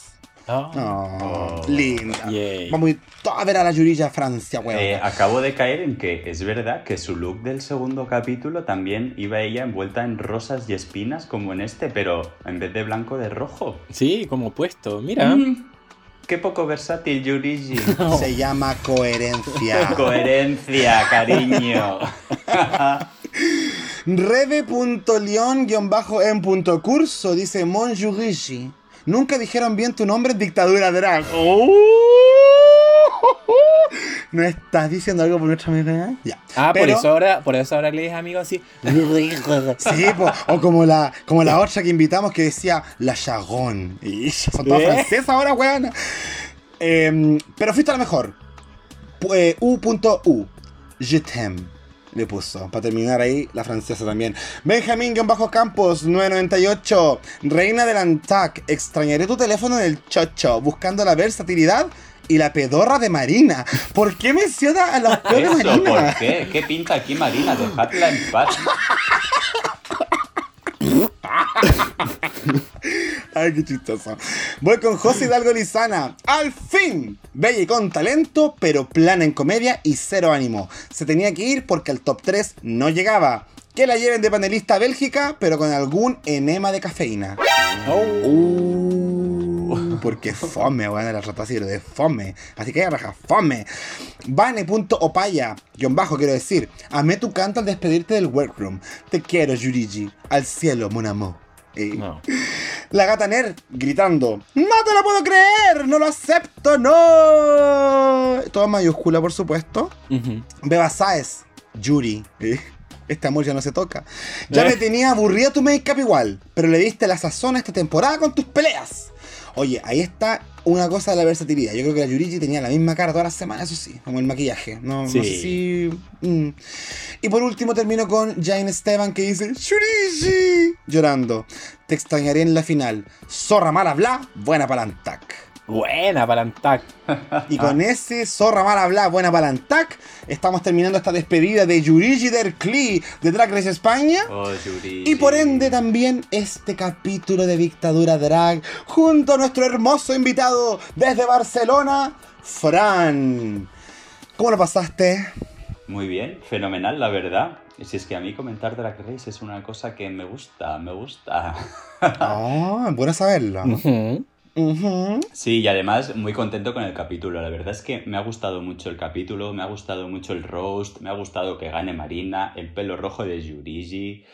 Oh. Oh, linda. Yay. Vamos a ir todos a ver a la Yurilla a Francia, weón. Eh, acabo de caer en que es verdad que su look del segundo capítulo también iba ella envuelta en rosas y espinas como en este, pero en vez de blanco de rojo. Sí, como puesto. Mira. Mm, Qué poco versátil, Yurigi. *laughs* Se llama coherencia. *laughs* Coherencia, cariño. *laughs* Rebe.leon-en.curso dice Mon Yurishi. Nunca dijeron bien tu nombre en dictadura drag. ¡Oh! *laughs* ¿No estás diciendo algo por nuestra amiga? Ya. Ah, por Pero- eso ahora, por eso ahora lees amigo así. *laughs* Sí, po, o como la, como la otra que invitamos que decía La Chagon. Y son todas ¿Eh? francesas ahora, weón. Em, pero fuiste a la mejor. Eh, U.U. Je t'aime. Le puso. Para terminar ahí, la francesa también. Benjamín-Campos 998. Reina del Antac. Extrañaré tu teléfono en el chocho. Buscando la versatilidad y la pedorra de Marina. ¿Por qué menciona a la peor de Marina? ¿por qué? ¿Qué pinta aquí Marina? Dejadla en paz. Ay, qué chistoso. Voy con José Hidalgo Lizana. ¡Al fin! Bella y con talento, pero plana en comedia y cero ánimo. Se tenía que ir porque al top 3 no llegaba. Que la lleven de panelista a Bélgica, pero con algún enema de cafeína. Uh, porque fome, bueno, la rata así, de fome. Así que raja, fome. Vane.opaya, guion bajo, quiero decir. Amé tu canto al despedirte del workroom. Te quiero, Yurigi. Al cielo, mon amour. Eh, No. la gata nerd gritando: ¡No te lo puedo creer! ¡No lo acepto! ¡No! Todo mayúscula, por supuesto. Ujú. Beba Saez, Yuri. ¿eh? Este amor ya no se toca. Ya Eh. me tenía aburrida tu make-up igual, pero le diste la sazón a esta temporada con tus peleas. Oye, ahí está una cosa de la versatilidad. Yo creo que la Yurigi tenía la misma cara todas las semanas, eso sí, como el maquillaje. No, no Sí. sé si. mm. Y por último termino con Jane Esteban que dice: Yurigi, llorando. Te extrañaré en la final. Zorra mala bla, buena palantac. Buena para Antac. *laughs* Y con ese zorra mala bla, buena palantac, estamos terminando esta despedida de Yurigi Derkli de Drag Race España. Oh. Y por ende también este capítulo de Dictadura Drag junto a nuestro hermoso invitado desde Barcelona, Fran. ¿Cómo lo pasaste? Muy bien, fenomenal, la verdad. Si es que a mí comentar Drag Race es una cosa que me gusta, me gusta. Ah, bueno saberlo. *laughs* Sí, y además muy contento con el capítulo. La verdad es que me ha gustado mucho el capítulo, me ha gustado mucho el roast, me ha gustado que gane Marina, el pelo rojo de Yurigi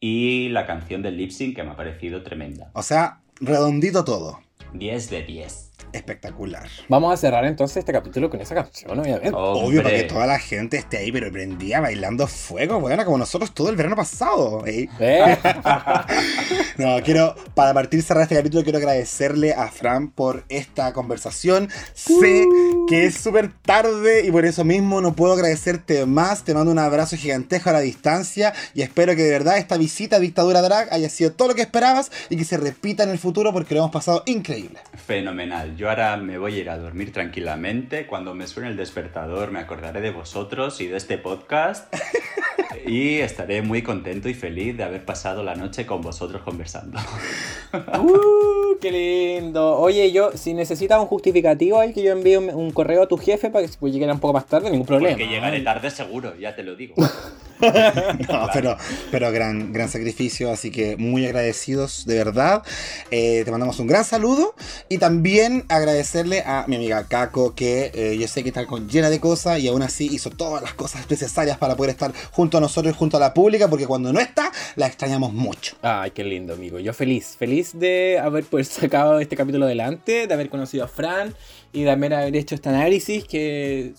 y la canción del lip sync que me ha parecido tremenda. O sea, redondito todo. 10 de 10. Espectacular. Vamos a cerrar entonces este capítulo con esa canción, obviamente. Obvio, para que toda la gente esté ahí, pero prendía bailando fuego, bueno, como nosotros todo el verano pasado. ¿eh? Eh, *laughs* No, quiero, para partir cerrar este capítulo, quiero agradecerle a Fran por esta conversación. Sé que es súper tarde y por eso mismo no puedo agradecerte más. Te mando un abrazo gigantesco a la distancia y espero que de verdad esta visita a Dictadura Drag haya sido todo lo que esperabas y que se repita en el futuro porque lo hemos pasado increíble. Fenomenal. Yo ahora me voy a ir a dormir tranquilamente. Cuando me suene el despertador me acordaré de vosotros y de este podcast. *laughs* y estaré muy contento y feliz de haber pasado la noche con vosotros conversando. *laughs* uh, qué lindo. Oye, yo, si necesitas un justificativo, hay que yo envíe un, un correo a tu jefe para que puede llegar un poco más tarde, ningún problema. Porque llegaré tarde seguro, ya te lo digo. *laughs* *laughs* No, pero, pero gran, gran sacrificio, así que muy agradecidos, de verdad. Eh, te mandamos un gran saludo y también agradecerle a mi amiga Kako, que eh, yo sé que está con, llena de cosas y aún así hizo todas las cosas necesarias para poder estar junto a nosotros y junto a la pública, porque cuando no está, la extrañamos mucho. Ay, qué lindo, amigo. Yo feliz, feliz de haber pues, sacado este capítulo adelante, de haber conocido a Fran y de haber hecho este análisis que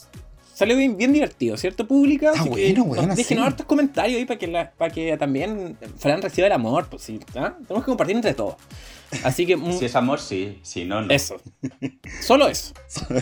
salió bien, bien divertido, ¿cierto, pública? Está Así que bueno, bueno, nos Dejen sí. hartos comentarios ahí para que, la- para que también Fran reciba el amor, pues sí, ¿ah? Tenemos que compartir entre todos. Así que, Si es amor, sí. Si no, no. eso. Solo eso.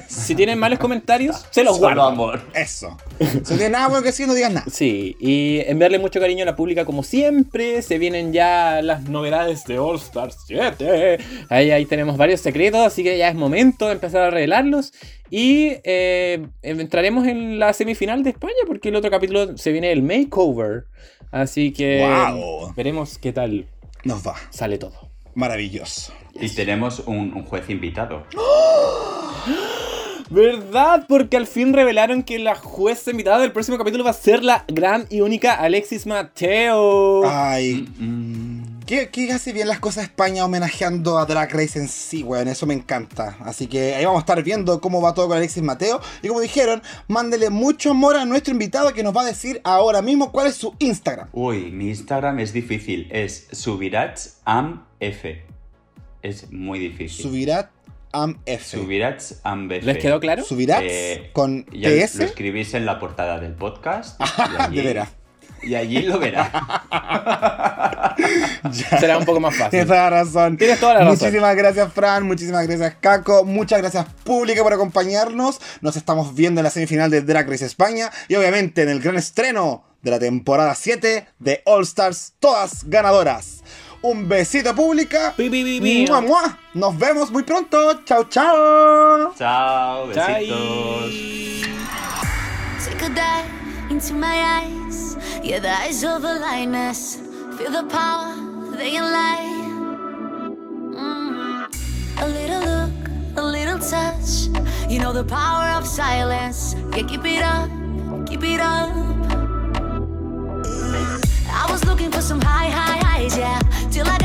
Si tienen malos comentarios, se los Solo guardo. amor. Eso. Si no tienes nada bueno que decir, no digas nada. Sí, y enviarle mucho cariño a la pública como siempre. Se vienen ya las novedades de All Stars 7. Ahí, ahí tenemos varios secretos, así que ya es momento de empezar a revelarlos. Y eh, entraremos en la semifinal de España porque el otro capítulo se viene el makeover. Así que Guau. veremos qué tal Nos va. sale todo. Maravilloso. Y tenemos un, un juez invitado. *gasps* ¿Verdad? Porque al fin revelaron que la jueza invitada del próximo capítulo va a ser la gran y única Alexis Mateo. Ay, Mm, ¿Qué, qué hace bien las cosas España homenajeando a Drag Race en sí, weón? Eso me encanta. Así que ahí vamos a estar viendo cómo va todo con Alexis Mateo. Y como dijeron, mándele mucho amor a nuestro invitado que nos va a decir ahora mismo cuál es su Instagram. Uy, mi Instagram es difícil. Es subirachsamf. Es muy difícil. Subirat Am F. Subirachambf. ¿Les quedó claro? Subirat Eh, con Ya TS. lo escribís en la portada del podcast. *laughs* Ah, de veras. Y allí lo verá. *laughs* Será un poco más Tienes fácil. toda la razón. Tienes toda la razón. Muchísimas gracias, Fran. Muchísimas gracias, Caco. Muchas gracias, pública, por acompañarnos. Nos estamos viendo en la semifinal de Drag Race España y obviamente en el gran estreno de la temporada 7 de All Stars, todas ganadoras. Un besito, pública. Pi. Mua, mua. Nos vemos muy pronto. Chao, chao. Chao, Chai. besitos. Dive into my eyes. Yeah, the eyes of a lioness. Feel the power, they can lie. Mm. A little look, a little touch. You know the power of silence. Yeah, keep it up, keep it up. I was looking for some high, high highs, yeah. Till I